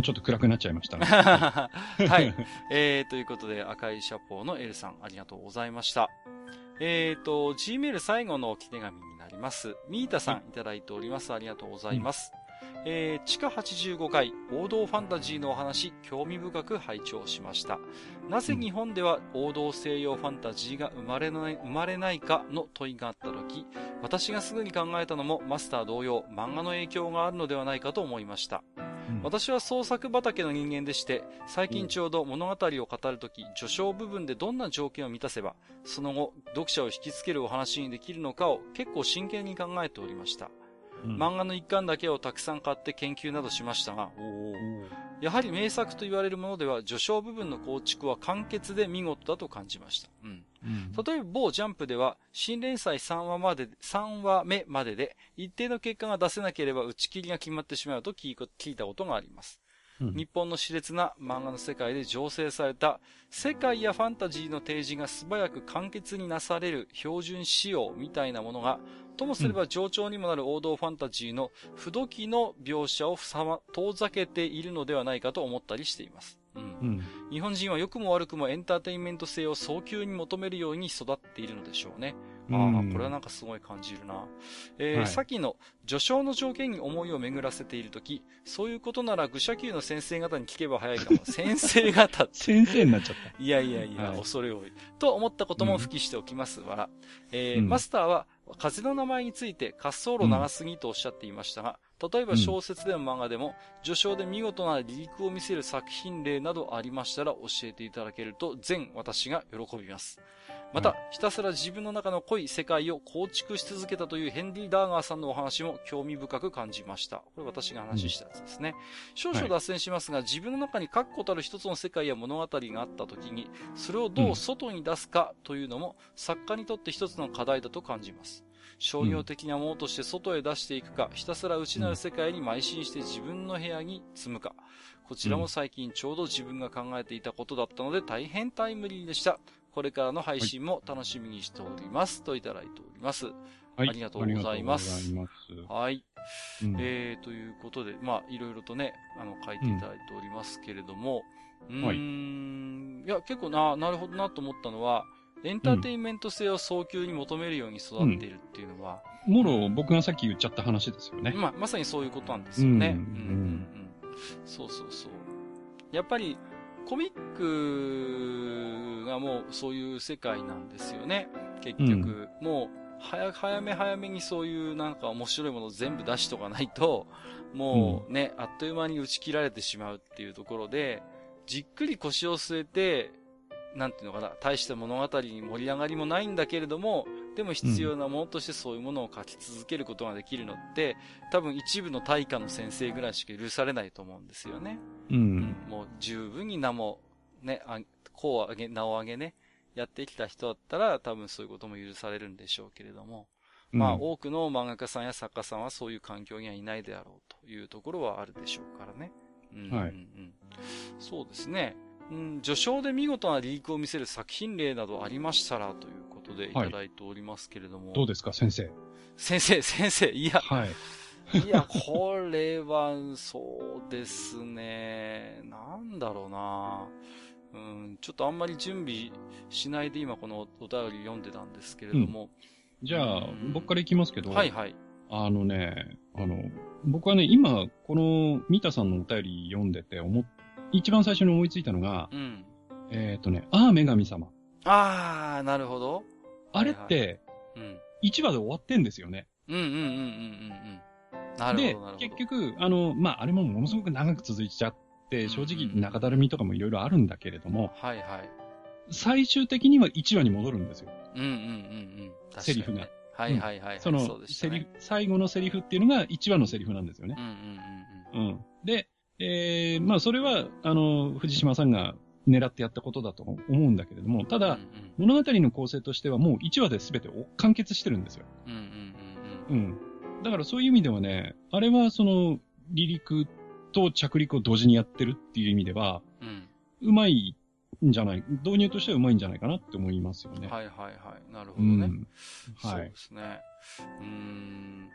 ちょっと暗くなっちゃいましたね。<laughs> はい。<laughs> えー、ということで、赤いシャポーの L さん、ありがとうございました。えっ、ー、と、Gmail 最後の置き手紙になります。ミータさんいただいております。ありがとうございます。うん、えー、地下85回、王道ファンタジーのお話、興味深く拝聴しました。なぜ日本では王道西洋ファンタジーが生まれない、生まれないかの問いがあった時、私がすぐに考えたのもマスター同様、漫画の影響があるのではないかと思いました。私は創作畑の人間でして、最近ちょうど物語を語るとき、序章部分でどんな条件を満たせば、その後、読者を引きつけるお話にできるのかを結構真剣に考えておりました。うん、漫画の一巻だけをたくさん買って研究などしましたが、やはり名作と言われるものでは、序章部分の構築は簡潔で見事だと感じました。うん。例えば某ジャンプでは、新連載3話まで、3話目までで、一定の結果が出せなければ打ち切りが決まってしまうと聞いたことがあります。うん、日本の熾烈な漫画の世界で醸成された世界やファンタジーの提示が素早く簡潔になされる標準仕様みたいなものがともすれば上長にもなる王道ファンタジーの不時の描写を遠ざけているのではないかと思ったりしています。うん、日本人は良くも悪くもエンターテインメント性を早急に求めるように育っているのでしょうね。ああ、これはなんかすごい感じるな。えー、はい、先の序章の条件に思いを巡らせているとき、そういうことなら愚者級の先生方に聞けば早いかも。<laughs> 先生方先生になっちゃった。いやいやいや、はい、恐れ多い。と思ったことも吹きしておきますわら。うん、えーうん、マスターは風の名前について滑走路長すぎとおっしゃっていましたが、例えば小説でも漫画でも、序章で見事な離陸を見せる作品例などありましたら教えていただけると全私が喜びます。また、ひたすら自分の中の濃い世界を構築し続けたというヘンリー・ダーガーさんのお話も興味深く感じました。これ私が話したやつですね。少々脱線しますが、はい、自分の中に確固たる一つの世界や物語があった時に、それをどう外に出すかというのも、作家にとって一つの課題だと感じます。商業的なものとして外へ出していくか、ひたすら内なる世界に邁進して自分の部屋に積むか。こちらも最近ちょうど自分が考えていたことだったので大変タイムリーでした。これからの配信も楽しみにしております。といただいております。はい、ありがとうございます。はい。うん、えー、ということで、まあ、いろいろとね、あの、書いていただいておりますけれども、うん、はい、いや、結構な、なるほどなと思ったのは、エンターテインメント性を早急に求めるように育っているっていうのは。うん、もろ、僕がさっき言っちゃった話ですよね。まあ、まさにそういうことなんですよね。うんそうそうそう。やっぱり、コミックがもうそういう世界なんですよね。結局。うん、もう、早、早め早めにそういうなんか面白いものを全部出しとかないと、もうね、うん、あっという間に打ち切られてしまうっていうところで、じっくり腰を据えて、なんていうのかな、大した物語に盛り上がりもないんだけれども、でも必要なものとしてそういうものを書き続けることができるのって、多分一部の大化の先生ぐらいしか許されないと思うんですよね。うん。うん、もう十分に名も、ね、あ、こう上げ、名を上げね、やってきた人だったら多分そういうことも許されるんでしょうけれども、まあ、多くの漫画家さんや作家さんはそういう環境にはいないであろうというところはあるでしょうからね。うん、うん、はい。そうですね。うん、序章で見事なリークを見せる作品例などありましたらということでいただいておりますけれども。はい、どうですか、先生？先生、<laughs> 先生、いや。はい。いや、これは、そうですね。なんだろうな。うん、ちょっとあんまり準備しないで今このお便り読んでたんですけれども。うん、じゃあ、僕からいきますけど。はいはい。あのね、あの、僕はね、今、この、三田さんのお便り読んでて思っ一番最初に思いついたのが、うん、えっ、ー、とね、ああ、女神様。ああ、なるほど。あれって、はいはい、うん、1話で終わってんですよね。うんうんうんうんうんうん。なるほど。で、結局、あの、まあ、あれもものすごく長く続いちゃって、正直中だるみとかもいろいろあるんだけれども、はいはい。最終的には1話に戻るんですよ。うんうんうんうん。セリフが。はいはいはい、その、セリフ、最後のセリフっていうのが1話のセリフなんですよね。うんうんうんうん。うん。で、えー、まあそれは、あの、藤島さんが狙ってやったことだと思うんだけれども、ただ、うんうん、物語の構成としてはもう1話で全て完結してるんですよ。うんうんうんうん。うん。だからそういう意味ではね、あれはその、離陸と着陸を同時にやってるっていう意味では、うん、うまいんじゃない、導入としてはうまいんじゃないかなって思いますよね。はいはいはい。なるほどね。うん、はい。そうですね。うん。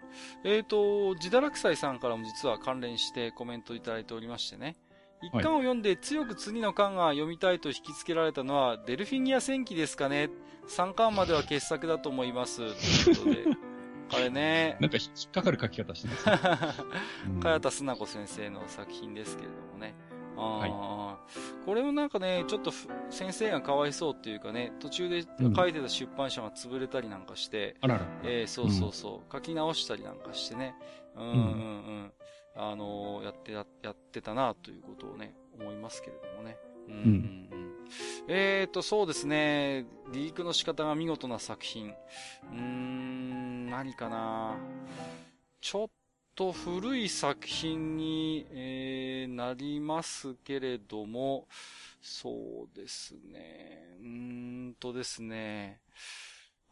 えっ、ー、と、自堕落斎さんからも実は関連してコメントいただいておりましてね。一巻を読んで強く次の巻が読みたいと引きつけられたのは、デルフィニア戦記ですかね。3巻までは傑作だと思います。ということで。<laughs> あれね。なんか引っかかる書き方してます、ね。<laughs> 茅田砂子先生の作品ですけれどもね。あはい、これもなんかね、ちょっと先生がかわいそうっていうかね、途中で書いてた出版社が潰れたりなんかして、うん、あらら。えー、そうそうそう、うん、書き直したりなんかしてね、うんうんうん、あのー、やってや、やってたなということをね、思いますけれどもね。うんうん。うん、えーと、そうですね、リークの仕方が見事な作品。うーん、何かな。ちょっと古い作品に、えー、なりますけれども、そうですね。うーんとですね。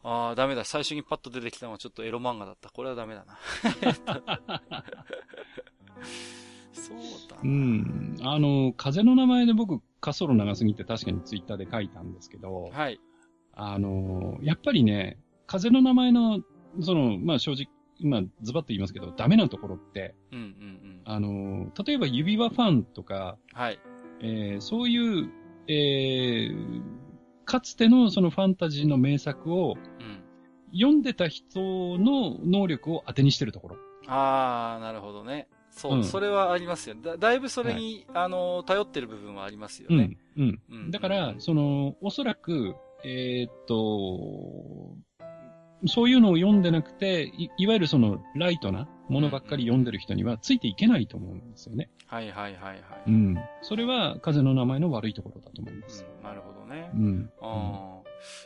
ああ、ダメだ。最初にパッと出てきたのはちょっとエロ漫画だった。これはダメだな。<laughs> そうだな。うん。あの、風の名前で僕、滑走路長すぎて確かにツイッターで書いたんですけど、はい。あの、やっぱりね、風の名前の、その、まあ正直、まあ、ズバッと言いますけど、ダメなところって、うんうんうん、あの、例えば指輪ファンとか、はい。えー、そういう、えー、かつてのそのファンタジーの名作を、うん、読んでた人の能力を当てにしてるところ。ああ、なるほどね。そう、うん、それはありますよだ。だいぶそれに、はい、あの、頼ってる部分はありますよね。うん。うん。だから、その、おそらく、えー、っと、そういうのを読んでなくてい、いわゆるそのライトなものばっかり読んでる人にはついていけないと思うんですよね。はいはいはいはい。うん。それは風の名前の悪いところだと思います。うん、なるほどね。うん。あ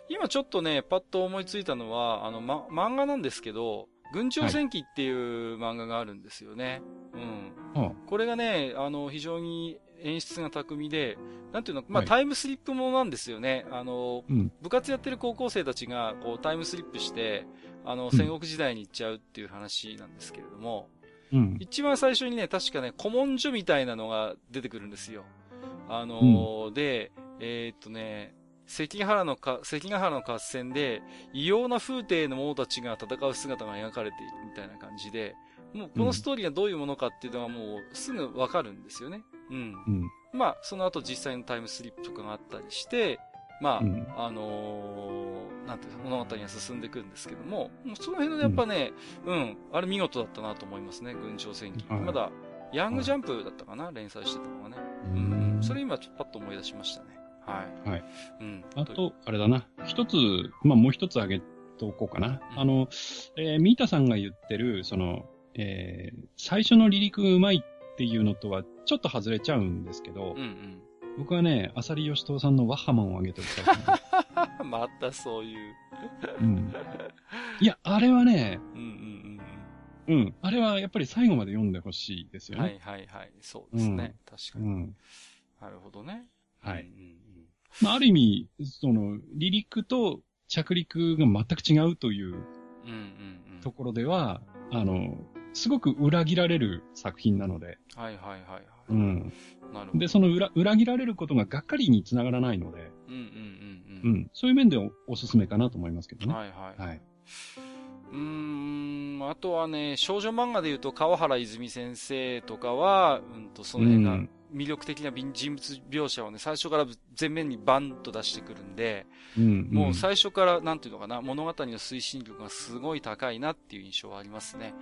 今ちょっとね、パッと思いついたのは、あの、ま、漫画なんですけど、群青戦記っていう漫画があるんですよね。はい、うん。これがね、あの、非常に演出が巧みで、なんていうの、まあ、はい、タイムスリップものなんですよね。あの、うん、部活やってる高校生たちが、こう、タイムスリップして、あの、戦国時代に行っちゃうっていう話なんですけれども、うん、一番最初にね、確かね、古文書みたいなのが出てくるんですよ。あの、うん、で、えー、っとね、関ヶ原のか、関ヶ原の合戦で、異様な風景の者たちが戦う姿が描かれているみたいな感じで、もうこのストーリーがどういうものかっていうのはもうすぐわかるんですよね。うん。うん、まあ、その後実際のタイムスリップとかがあったりして、まあ、うん、あのー、なんて物語が進んでいくんですけども、その辺のやっぱね、うん、うん、あれ見事だったなと思いますね、群青戦記。まだ、ヤングジャンプだったかな、連載してたのがね。うん。それ今、パッと思い出しましたね。はい。はい。うん。あと、あれだな。一つ、まあもう一つ挙げておこうかな。うん、あの、えー、ミータさんが言ってる、その、えー、最初の離陸うまいっていうのとはちょっと外れちゃうんですけど、うんうん、僕はね、浅利義藤さんのワッハマンをあげておきたいます。<laughs> またそういう。うん。いや、あれはね、うんうんうん。あれはやっぱり最後まで読んでほしいですうん。よね。はいはいはい。そうですね。確かに。うん。なるほどね。はいうんうんまあ、ある意味、その、離陸と着陸が全く違うといううん。うんうんうん。ところでは、あの、すごく裏切られる作品なので、はいはいはいはい。うん。なるほど。で、その裏、裏切られることががっかりにつながらないので、うんうんううんん。そういう面でおおすすめかなと思いますけどうん。ね。はいはい。はい。うーん、あとはね、少女漫画で言うと、川原泉先生とかは、うんと、その辺がうん魅力的な人物描写をね、最初から前面にバンと出してくるんで、うん。もう最初から、なんていうのかな、物語の推進力がすごい高いなっていう印象はありますね。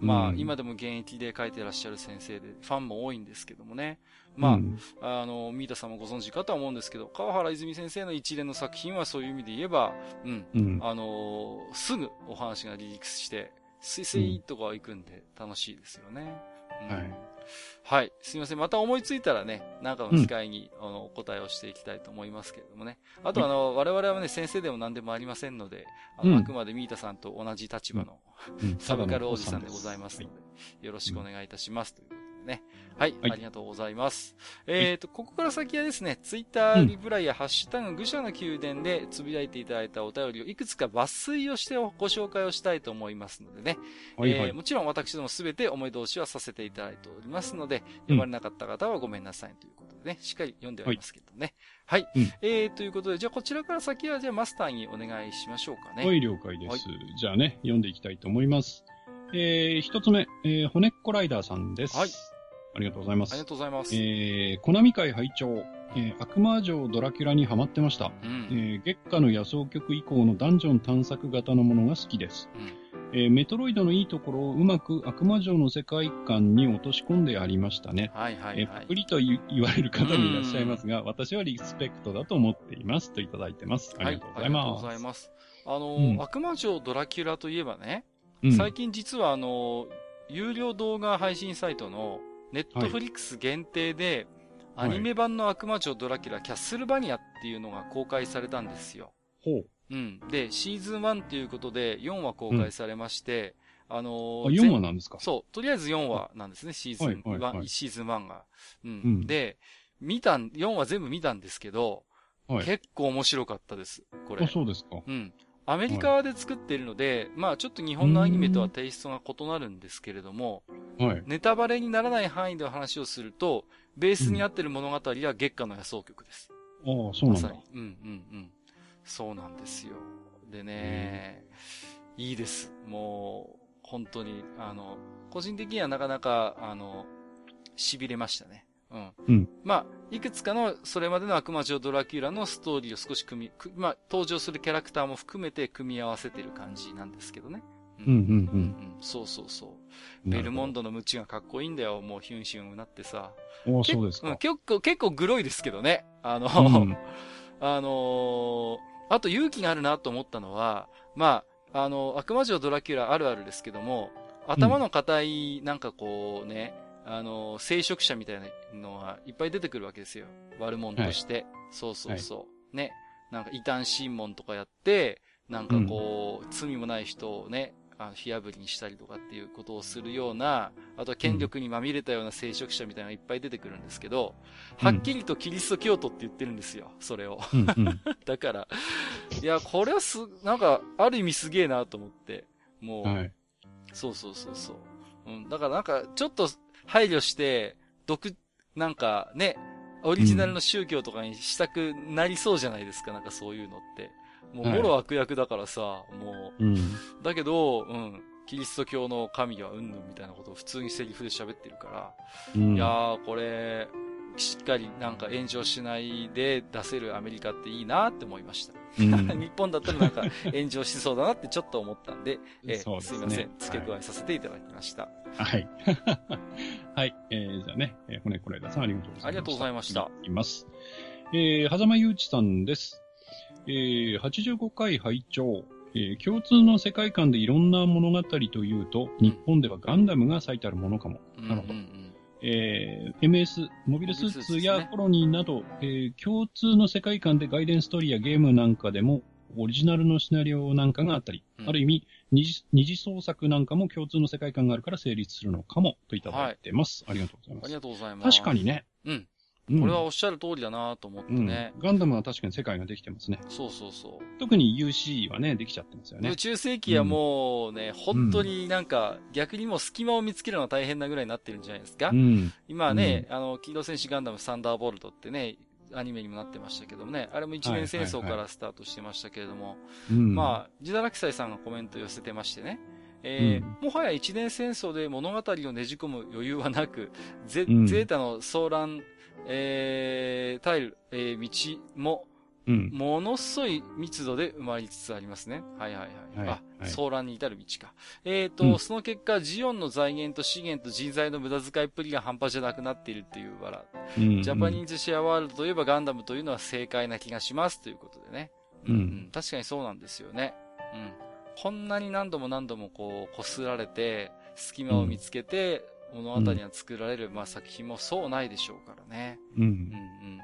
まあ、うん今でも現役で書いてらっしゃる先生で、ファンも多いんですけどもね。まあ、うんあの、ミータさんもご存知かとは思うんですけど、川原泉先生の一連の作品はそういう意味で言えば、うん、うん。あのーすぐお話が離陸して、スイスイとか行くんで楽しいですよね。うんはい。はい。すみません。また思いついたらね、なんかの機会に、あの、お答えをしていきたいと思いますけれどもね。あとあの、我々はね、先生でも何でもありませんので、あの、うんあくまでミータさんと同じ立場の、うんサブカルおじさんでございますのはで、よろしくお願いいたします。というね。はい、はいありがとうございます。えっ、と、ここから先はですね、ツイッターリプライやハッシュタグ愚者の宮殿でつぶやいていただいたお便りをいくつか抜粋をしてご紹介をしたいと思いますのでね。はいはい。えーもちろん私どもすべて思い通しはさせていただいておりますので、読まれなかった方はごめんなさいということでね、しっかり読んではいますけどね。はい。うんえー、ということで、じゃあこちらから先はじゃあマスターにお願いしましょうかね。はい、了解ではいす。じゃあね、読んでいきたいと思います。えー、一つ目、えー、骨っこライダーさんです。はい。ありがとうございまありがす。とうございます。えー、コナミ会拝聴えー、悪魔城ドラキュラにハマってました。うえん。ー、月下の野草曲以降のダンジョン探索型のものが好きです。うん。えー、メトロイドのいいところをうまく悪魔城の世界観に落とし込んでありましたね。はいはいえーはい。パクリと言言われる方もいらっしゃいますが、私はリスペクトだと思っています。といただいてます。ありがとうございはありがとうます。ございます。あの、うん悪魔城ドラキュラといえばね、うん最近実はあの、有料動画配信サイトのネットフリックス限定で、はいアニメ版の悪魔城ドラキュラキャッスルバニアっていうのが公開されたんですよ。ほう。うん。で、シーズン1っていうことで4話公開されまして、あのあ、ー4話なんですか？そう、とりあえず4話なんですね、シーズンはいはい1、はいシーズン1が。うん。うんで、見たん、4話全部見たんですけど、はい。結構面白かったです、これあ、。そうですか。うん。アメリカで作っているので、まあちょっと日本のアニメとはテイストが異なるんですけれども、はい。ネタバレにならない範囲で話をすると、ベースになっている物語は月下の野草曲です。ああ、そうなんだまさに。。うんうんうん。そうなんですよ。でね、いいです。もう、本当に、あの、個人的にはなかなか、あの、痺れましたね。うん。うんまあ、いくつかの、それまでの悪魔城ドラキュラのストーリーを少し組み、くまあ、登場するキャラクターも含めて組み合わせてる感じなんですけどね。うんうんうんうん。そうそうそう。ベルモンド。ドのムチがかっこいいんだよ。もうヒュンシュンうなってさ。ああ、そうですか。ん結構、結構グロいですけどね。あの、うん <laughs> あのーあと勇気があるなと思ったのは、まあ、あの、悪魔城ドラキュラあるあるですけども、頭の硬い、なんかこうね、あの、聖職者みたいなのがいっぱい出てくるわけですよ。悪者として。そうそうそう。ね。なんか異端審問とかやって、なんかこう、罪もない人をね、あの火炙りにしたりとかっていうことをするような、あとは権力にまみれたような聖職者みたいなのがいっぱい出てくるんですけど、はっきりとキリスト教徒って言ってるんですよ、それを。うんうん。<laughs> だから、いや、これはす、なんか、ある意味すげえなと思って、もう、はい。そうそうそうそう。うん、だからなんか、ちょっと配慮して、独、なんかね、オリジナルの宗教とかにしたくなりそうじゃないですか、なんかそういうのって。もう、はいもろ悪役だからさ、もうん。う、だけど、うん、キリスト教の神はうんぬんみたいなことを普通にセリフで喋ってるから、うんいやー、これ、しっかりなんか炎上しないで出せるアメリカっていいなって思いました。うん <laughs> 日本だったらなんか炎上しそうだなってちょっと思ったんで、<laughs> えそうですねすいません。付け加えさせていただきました。はい。<laughs> はい。えー、じゃあね、えー、骨これださんありがとうございました。ありがとうございましたいきます。えー、狭間祐一さんです。えー、85回拝聴えー、共通の世界観でいろんな物語というと、日本ではガンダムが最たるものかも。なるほど。うんうんええー、MS、モビルスーツやコロニーなど、ね、えー、共通の世界観でガイデンストーリーやゲームなんかでも、オリジナルのシナリオなんかがあったり、うん、ある意味二次、二次創作なんかも共通の世界観があるから成立するのかも、といただいてます、はい。ありがとうございます。ありがとうございます。確かにね。うん。これはおっしゃる通りだなと思ってね、うん、ガンダムは確かに世界ができてますね。そうそうそう。特に UC はね、できちゃってますよね。宇宙世紀はもうね、うん、本当になんか、逆にもう隙間を見つけるのが大変なぐらいになってるんじゃないですか。うん、今ね、あの、機動戦士ガンダムサンダーボルトってね、アニメにもなってましたけどもね、あれも一年戦争からスタートしてましたけれども、まあ、ジダラキサイさんがコメント寄せてましてね、えー、うん、もはや一年戦争で物語をねじ込む余裕はなく、ゼ,、ゼータの騒乱えー、タイル、えー、道も、うん、ものすごい密度で埋まりつつありますね。はいはいはい。はい、あ、はい、騒乱に至る道か。えっ、ー、と、うん、その結果、ジオンの財源と資源と人材の無駄遣いっぷりが半端じゃなくなっているっていうわら。うん、ジャパニーズシェアワールドといえばガンダムというのは正解な気がしますということでね。うん、うん、確かにそうなんですよね。うん。こんなに何度も何度もこう、擦られて、隙間を見つけて、物語が作られる、まあ、作品もそうないでしょうからね。うん。うんうんうんうん。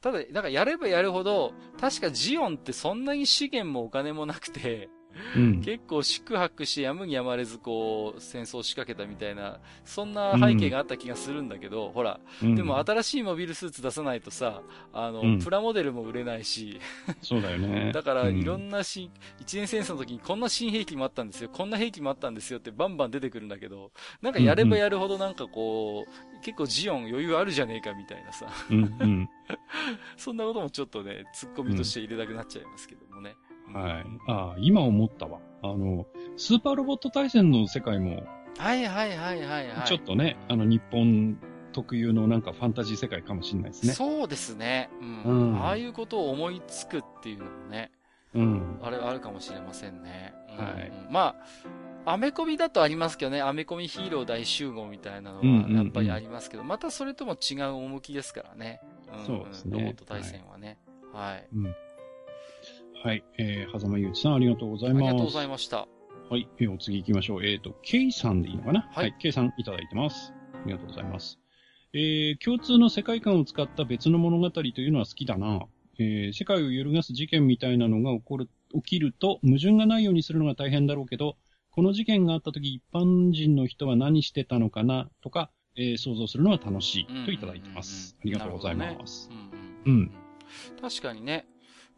ただ、なんかやればやるほど、確かジオンってそんなに資源もお金もなくて、うん、結構宿泊してやむにやまれずこう戦争を仕掛けたみたいな、そんな背景があった気がするんだけど、うん、ほら、うん、でも新しいモビルスーツ出さないとさ、あの、プラモデルも売れないし、そうだよね。<laughs> だからいろんな新、一年戦争の時にこんな新兵器もあったんですよ、こんな兵器もあったんですよってバンバン出てくるんだけど、なんかやればやるほどなんかこう、結構ジオン余裕あるじゃねえかみたいなさ、うんうん、<laughs> そんなこともちょっとね、ツッコミとして入れたくなっちゃいますけどもね。はい。ああ、今思ったわ。あの、スーパーロボット対戦の世界も、はいはいはいはいはい。ちょっとね、あの、日本特有のなんかファンタジー世界かもしれないですね。そうですね。うん。うん、ああいうことを思いつくっていうのもね、うん。あれ、あるかもしれませんね。はい。うん、まあ、アメコミだとありますけどね、アメコミヒーロー大集合みたいなのはやっぱりありますけど、またそれとも違う趣ですからね。うん、そうですね。ロボット対戦はね。はい。はい、うんはい。えー、はざまゆうちさん、ありがとうございます。ありがとうございました。はい。えー、お次行きましょう。えっ、ー、と、ケイさんでいいのかな？はい。ケイさんいただいてます。ありがとうございます。えー、共通の世界観を使った別の物語というのは好きだな。えー、世界を揺るがす事件みたいなのが起こる、起きると矛盾がないようにするのが大変だろうけど、この事件があった時一般人の人は何してたのかな？とか、えー、想像するのは楽しいといただいてます。ありがとうございます。ね、うん、うん、確かにね、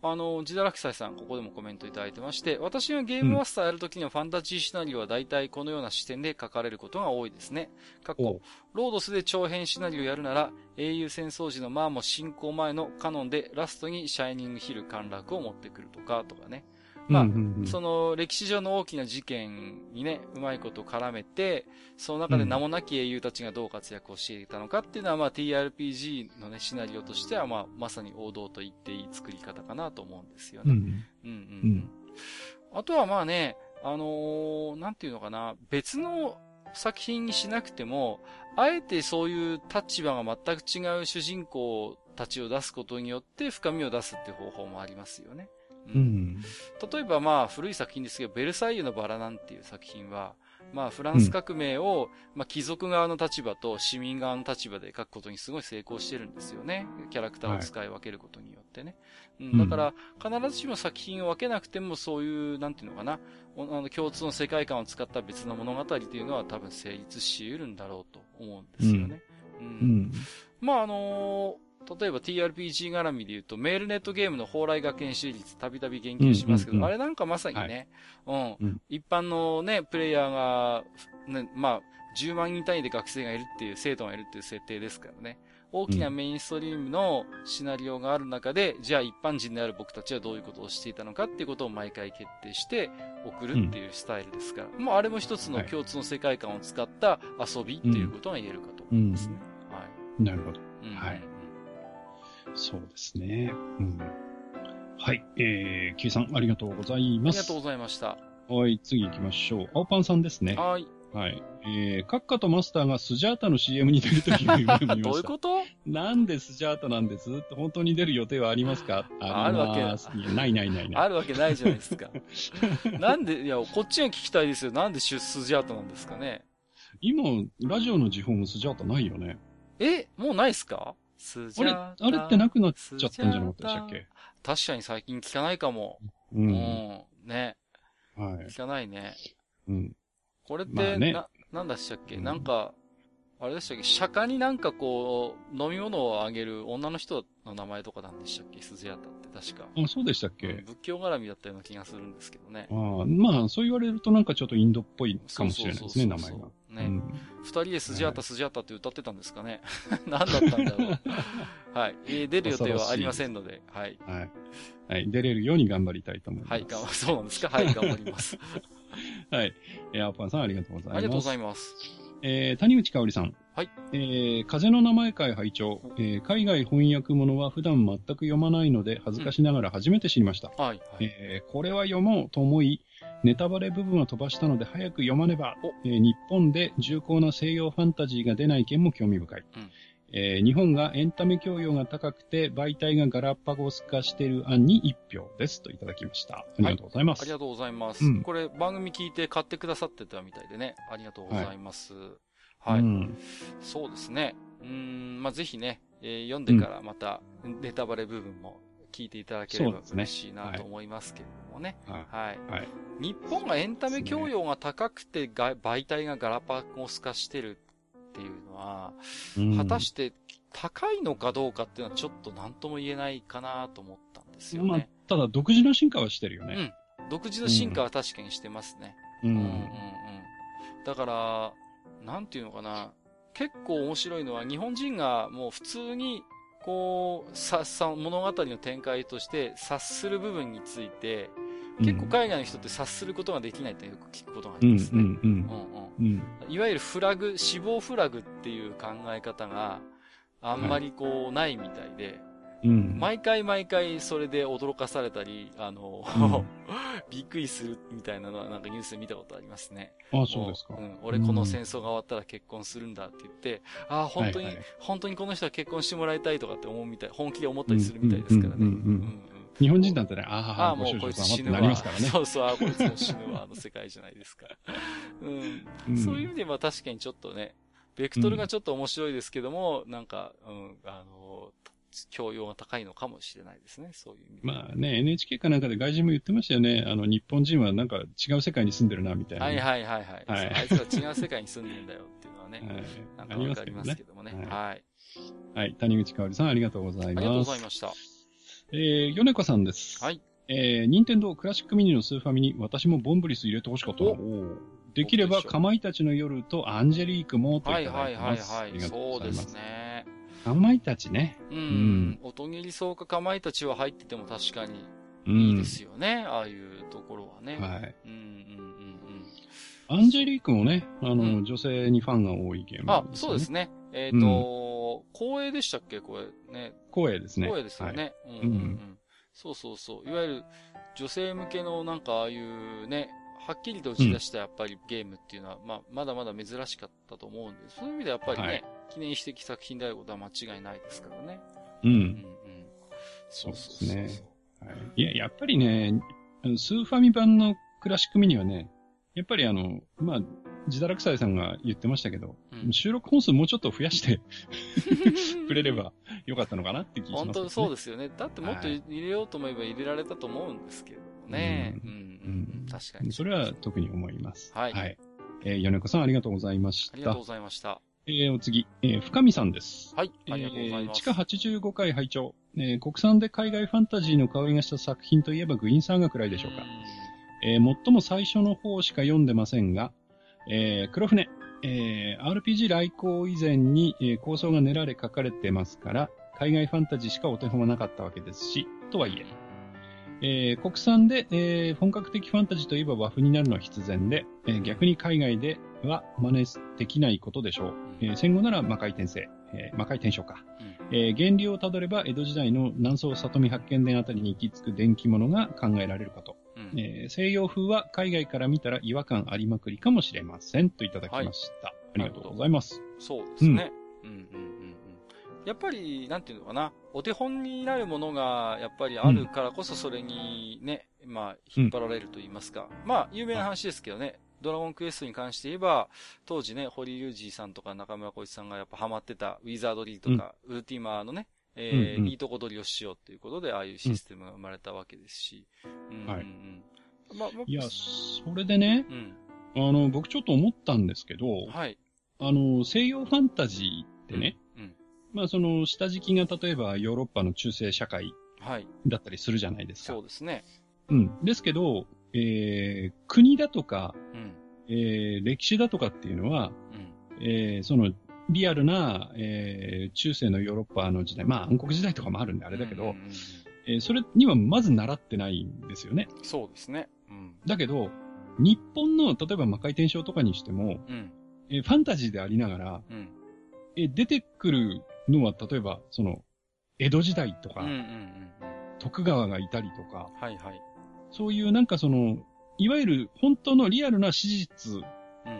あの、ジダラキサイさん、ここでもコメントいただいてまして、私がゲームマスターやるときにはファンタジーシナリオは大体このような視点で書かれることが多いですね。過去、ロードスで長編シナリオやるなら、英雄戦争時のマーも進行前のカノンでラストにシャイニングヒル陥落を持ってくるとか、とかね。まあ、その歴史上の大きな事件にね、うまいこと絡めて、その中で名もなき英雄たちがどう活躍をしていたのかっていうのは、まあ TRPG のね、シナリオとしては、まあ、まさに王道と言っていい作り方かなと思うんですよね。うん。うんうんうん。あとはまあね、あのー、なんていうのかな、別の作品にしなくても、あえてそういう立場が全く違う主人公たちを出すことによって深みを出すっていう方法もありますよね。うん。例えばまあ古い作品ですけど、ベルサイユのバラなんていう作品は、まあフランス革命を、まあ貴族側の立場と市民側の立場で書くことにすごい成功してるんですよね。キャラクターを使い分けることによってね。はい、うん、だから、必ずしも作品を分けなくてもそういう、なんていうのかな、あの共通の世界観を使った別の物語というのは多分成立し得るんだろうと思うんですよね。うん。うん、まああのー例えば TRPG 絡みで言うと、メールネットゲームの蓬莱学園シリーズたびたび言及しますけど、あれなんかまさにね、はい、うん、一般のね、プレイヤーが、ね、まあ、10万人単位で学生がいるっていう、生徒がいるっていう設定ですからね。大きなメインストリームのシナリオがある中で、うん、じゃあ一般人である僕たちはどういうことをしていたのかっていうことを毎回決定して送るっていうスタイルですから、うん、もうあれも一つの共通の世界観を使った遊びっていうことが言えるかと思いますね。うん、はい。なるほど。はい。そうですね。うん。はい。えー、Q さん、ありがとうございます。ありがとうございました。はい、次行きましょう。青パンさんですね。はい。はい。えー、カッカとマスターがスジャータの CM に出るときに見ました。<laughs> どういうこと？なんでスジャータなんです？本当に出る予定はありますか？あるわけないないないない。あるわけないじゃないですか。<laughs> なんで、いや、こっちが聞きたいですよ。なんでスジャータなんですかね？今、ラジオの時報もスジャータないよね。えもうないっすか？あれ、あれってなくなっちゃったんじゃなかったでしたっけ？確かに最近聞かないかも。うん。うん、ね。はい。聞かないね。うん。これって、ね、な、なんだしたっけ、うん、なんか、あれでしたっけ？釈迦になんかこう、飲み物をあげる女の人の名前とかなんでしたっけ？スジャータって確か。あ、そうでしたっけ？仏教絡みだったような気がするんですけどね。ああ、まあ、そう言われるとなんかちょっとインドっぽいかもしれないですね、名前が。ね。二、人でスジャータ、スジャータって歌ってたんですかね。<laughs> 何だったんだろう。<laughs> はい。えー、出る予定はありませんので、はい。はい。はい。出れるように頑張りたいと思います。はい、頑張、そうなんですかはい、頑張ります。<laughs> はい。えー、アーパンさんありがとうございます。ありがとうございます。えー、谷口香織さん。はい。えー、風の名前会拝聴、えー、海外翻訳物は普段全く読まないので、恥ずかしながら初めて知りました。うん、はい、はい。えー、これは読もうと思い、ネタバレ部分は飛ばしたので早く読まねば、えー、日本で重厚な西洋ファンタジーが出ない件も興味深い。うんえー、日本がエンタメ教養が高くて、媒体がガラパゴス化している案に一票ですといただきました。ありがとうございます。はい、ありがとうございます、うん、これ番組聞いて買ってくださってたみたいでね。ありがとうございます。はい。はいうん、そうですね。うん、まあ、ぜひね、えー、読んでからまたネタバレ部分も聞いていただければ嬉しいなと思いますけれどもね。はい。はい、はい、日本がエンタメ教養が高くて、媒体がガラパゴス化してるっていうのは、果たして高いのかどうかっていうのはちょっと何とも言えないかなと思ったんですよね。まあ、ただ独自の進化はしてるよね。うん。独自の進化は確かにしてますね。うん。うんうんうん。だから、なんていうのかな。結構面白いのは日本人がもう普通にこう、さ、さ、物語の展開として察する部分について、結構海外の人って察することができないってよく聞くことがありますね。いわゆるフラグ、死亡フラグっていう考え方があんまりこうないみたいで、うん、毎回毎回それで驚かされたり、あの、うん、<laughs> びっくりするみたいなのはなんかニュースで見たことありますね。ああそうですか。うん。俺この戦争が終わったら結婚するんだって言って、ああ、本当に、はいはい、本当にこの人は結婚してもらいたいとかって思うみたい、本気で思ったりするみたいですからね。日本人だったら、ああ、もうこいつ死ぬわ。ね、そうそう、ああ、こいつも死ぬわ、の世界じゃないですか。うん。そういう意味では確かにちょっとね、ベクトルがちょっと面白いですけども、うん、なんか、うん、あの、教養が高いのかもしれないですね、そういう意味まあね、NHK かなんかで外人も言ってましたよね。あの、日本人はなんか違う世界に住んでるな、みたいな、はいはいはいはい。はい、あいつは違う世界に住んでるんだよっていうのはね、<laughs> はい、なんかわかりますけどもね。ねはい。はい。谷口香織さん、ありがとうございます。ありがとうございました。えー、米子さんです。はい。えー、任天堂クラシックミニのスーファミに私もボンブリス入れてほしかったできれば、かまいたちの夜とアンジェリークもといただいてます。はいはいはいはい。そうですね。かまいたちね。うん。うん、おとぎりそうかかまいたちは入ってても確かにいいですよね。うん、ああいうところはね。はい。うんうんうんうん。アンジェリークもね、あの、うん、女性にファンが多いゲーム、ね、あ、そうですね。えっ、ー、と、光栄でしたっけ？これね。光栄ですね。光栄ですよね。はい、うんうんうん。そうそうそう。いわゆる女性向けのなんかああいうね、はっきりと打ち出したやっぱりゲームっていうのは、うん、まあ、まだまだ珍しかったと思うんで、そういう意味でやっぱりね、はい、記念史的作品であることは間違いないですからね。うん。うんうん、そうですね。はい、いや、やっぱりね、スーファミ版のクラシックミニはね、やっぱりあの、まあ、自堕落斎さんが言ってましたけど、うん、収録本数もうちょっと増やして <laughs> くれればよかったのかなって気がします、ね、本当そうですよね。だってもっと入れようと思えば入れられたと思うんですけどね。うん。うん、うん、確かに。それは特に思います。はい。はい。えー、米子さんありがとうございました。ありがとうございました。えー、お次、えー、深見さんです。はい。ありがとうございます。えー、地下85回拝聴えー、国産で海外ファンタジーの香りがした作品といえばグリーンサーガくらいでしょうか。えー、最も最初の方しか読んでませんが、えー、黒船、えー、RPG 来航以前に、えー、構想が練られ書かれてますから、海外ファンタジーしかお手本はなかったわけですし、とはいえ、えー、国産で、えー、本格的ファンタジーといえば和風になるのは必然で、えー、逆に海外では真似できないことでしょう。えー、戦後なら魔界転生、えー、魔界転生か。えー、原理をたどれば江戸時代の南宋里見八犬伝あたりに行き着く電気物が考えられるかと。うん、えー、西洋風は海外から見たら違和感ありまくりかもしれませんといただきました。はい、ありがとうございます。そうですね。うん、うん、うんうんやっぱり、なんていうのかな、お手本になるものが、やっぱりあるからこそそれにね、うん、まあ、引っ張られると言いますか。まあ、有名な話ですけどね、ドラゴンクエストに関して言えば、当時ね、堀隆二さんとか中村浩一さんがやっぱハマってた、ウィザードリーとか、ウルティマのね、えー、うんうん、いいとこ取りをしようっていうことで、ああいうシステムが生まれたわけですし。はい。まあ、まあ、いや、それでね、うん、あの、僕ちょっと思ったんですけど、はい。あの、西洋ファンタジーってね、うん、うん、まあその下敷きが例えばヨーロッパの中世社会だったりするじゃないですか。そうですね。うん。ですけど、えー、国だとか、うん、えー、歴史だとかっていうのは、うん、えー、そのリアルな、えー、中世のヨーロッパの時代、まあ暗黒時代とかもあるんであれだけど、えー、それにはまず習ってないんですよね。そうですね。うん、だけど、日本の、例えば魔界転生とかにしても、うん、えー、ファンタジーでありながら、うん、えー、出てくるのは、例えば、その、江戸時代とか、うんうんうん、徳川がいたりとか、はいはい、そういうなんかその、いわゆる本当のリアルな史実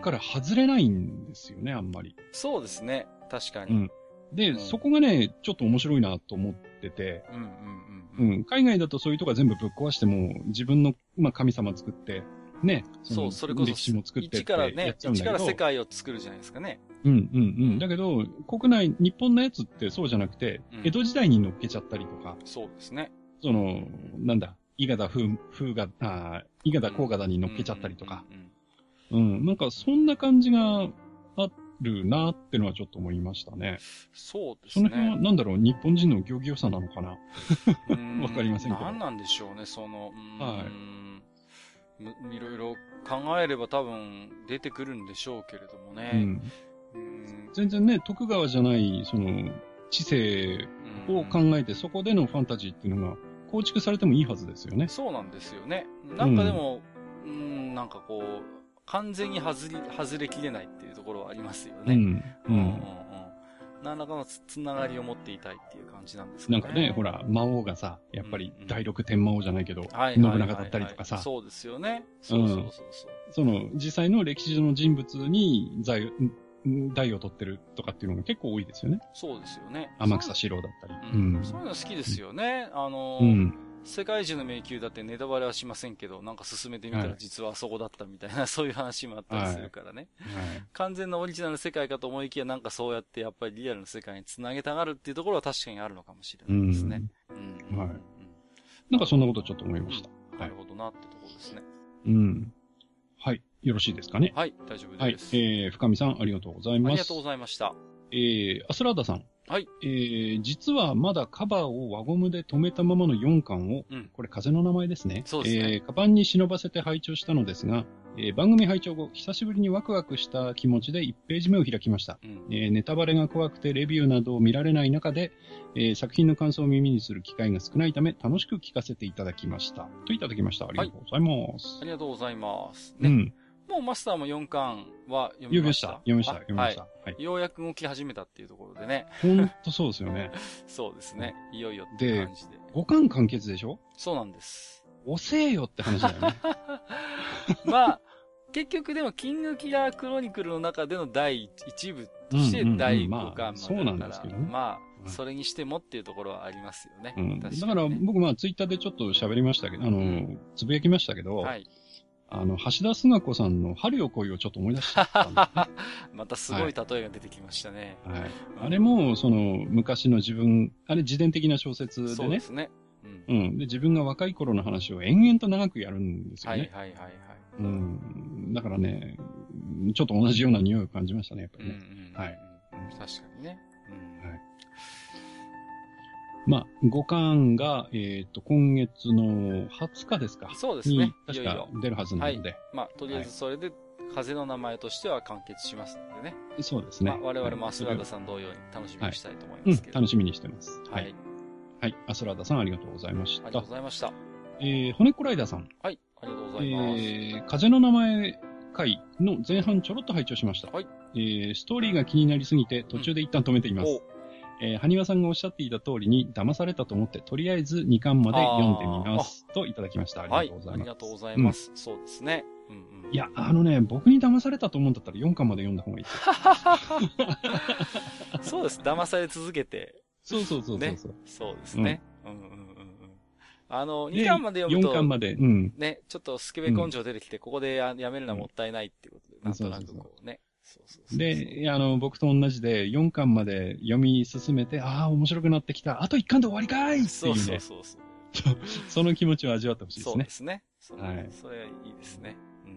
から外れないんですよね、あんまり。そうですね。確かに。うん。で、うん、そこがね、ちょっと面白いなと思ってて、うんうんうん、うん。海外だとそういうとこ全部ぶっ壊しても、自分の、まあ、神様作って、ね。そう、それこそ。歴史も作って一からね、一から世界を作るじゃないですかね。うんうんうん。だけど、国内、日本のやつってそうじゃなくて、うん、江戸時代に乗っけちゃったりとか。そうですね。その、なんだ、伊賀田風、風が、あ伊賀田甲賀田に乗っけちゃったりとか。うん、なんかそんな感じがあるなってのはちょっと思いましたね。そうですね。その辺はなんだろう、日本人の行儀良さなのかな？<laughs> わかりませんけど。何なんでしょうね、その、はい。いろいろ考えれば多分出てくるんでしょうけれどもね。うん、全然ね、徳川じゃない、その、知性を考えて、そこでのファンタジーっていうのが構築されてもいいはずですよね。そうなんですよね。なんかでも、うん、うんなんかこう、完全に外り、外れきれないっていうところはありますよね。うん。うん、うん、うん。何らかのつつながりを持っていたいっていう感じなんですかね。なんかね、ほら、魔王がさ、やっぱり第六天魔王じゃないけど、信長だったりとかさ。そうですよね。そうそうそうそう。その、実際の歴史上の人物に在、代を取ってるとかっていうのが結構多いですよね。そうですよね。天草四郎だったり。うん。そういうの好きですよね。あの、うん、世界中の迷宮だってネタバレはしませんけど、なんか進めてみたら実はそこだったみたいな、はい、そういう話もあったりするからね、はいはい。完全なオリジナル世界かと思いきや、なんかそうやってやっぱりリアルな世界につなげたがるっていうところは確かにあるのかもしれないですね。うん。はい。なんかそんなことちょっと思いました。うん、なるほどなってところですね。うん。はい。よろしいですかね。はい、大丈夫です。はい。えー、深見さん、ありがとうございます。ありがとうございました。えー、アスラーダさん。はい。えー、実はまだカバーを輪ゴムで留めたままの4巻を、うん、これ風の名前ですね。そうですね。えー、カバンに忍ばせて拝聴したのですが、えー、番組拝聴後、久しぶりにワクワクした気持ちで1ページ目を開きました。うん、えー、ネタバレが怖くてレビューなどを見られない中で、えー、作品の感想を耳にする機会が少ないため、楽しく聞かせていただきました。といただきました。ありがとうございます。はい、ありがとうございます。ね、うん。もうマスターも4巻は読みました？読みました。読みました。はい。ようやく動き始めたっていうところでね。ほんとそうですよね。<laughs> そうですね。いよいよって感じで。で5巻完結でしょ？そうなんです。遅えよって話だよね。<laughs> まあ、結局でも、キングキラークロニクルの中での第1部として第5巻までだから、そうなんですけどね。まあ、それにしてもっていうところはありますよね。うん、だから僕まあツイッターでちょっと喋りましたけど、あの、つぶやきましたけど、はい。あの、橋田壽賀子さんの春よ恋をちょっと思い出しちゃったんね、<laughs> またすごい例えが出てきましたね。はい。はい、あれも、その、昔の自分、あれ自伝的な小説でね。そうですね。うん。うん。で、自分が若い頃の話を延々と長くやるんですよね。はいはいはいはい。うん。だからね、ちょっと同じような匂いを感じましたね、やっぱりね。うんうん、はい。確かにね。まあ、五巻が、えっ、ー、と、今月の20日ですか。そうですね。確か出るはずなので。はい、まあ、とりあえずそれで、風の名前としては完結しますのでね。そうですね。まあ、我々もアスラーダさん同様に楽しみにしたいと思いますけど、はいうん、楽しみにしてます。はい。はい。アスラーダさんありがとうございました。ありがとうございました。えー、骨コライダーさん。はい。ありがとうございます。えー、風の名前回の前半ちょろっと拝聴しました。はい。えー、ストーリーが気になりすぎて途中で一旦止めています。うんえー、埴輪さんがおっしゃっていた通りに騙されたと思って、とりあえず2巻まで読んでみます。といただきました。ありがとうございます。はい、ありがとうございます。うん、そうですね。うんうん、いや、あのね、僕に騙されたと思うんだったら4巻まで読んだ方がいい <laughs> そうです。騙され続けて。そうそうそうそうそう、ね、そうですね。うんうんうんうん。あの、2巻まで読むと、4巻まで、うん。ね、ちょっとスケベ根性出てきて、ここでやめるのはもったいないっていうことで、なんとなくこうね。そうそうで、あの、僕と同じで、4巻まで読み進めて、ああ、面白くなってきた。あと1巻で終わりかいっていうね。そうそうそうそう。<laughs> その気持ちを味わってほしいですね。そうですね。はい。それはいいですね。うん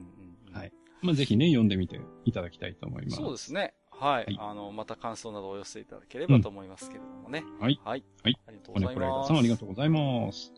うん、はい。まあ、ぜひね、読んでみていただきたいと思います。そうですね。はい。はい、あの、また感想などお寄せいただければと思いますけれどもね。うん、はい。はい。はい。ありがとうございます。さんありがとうございます。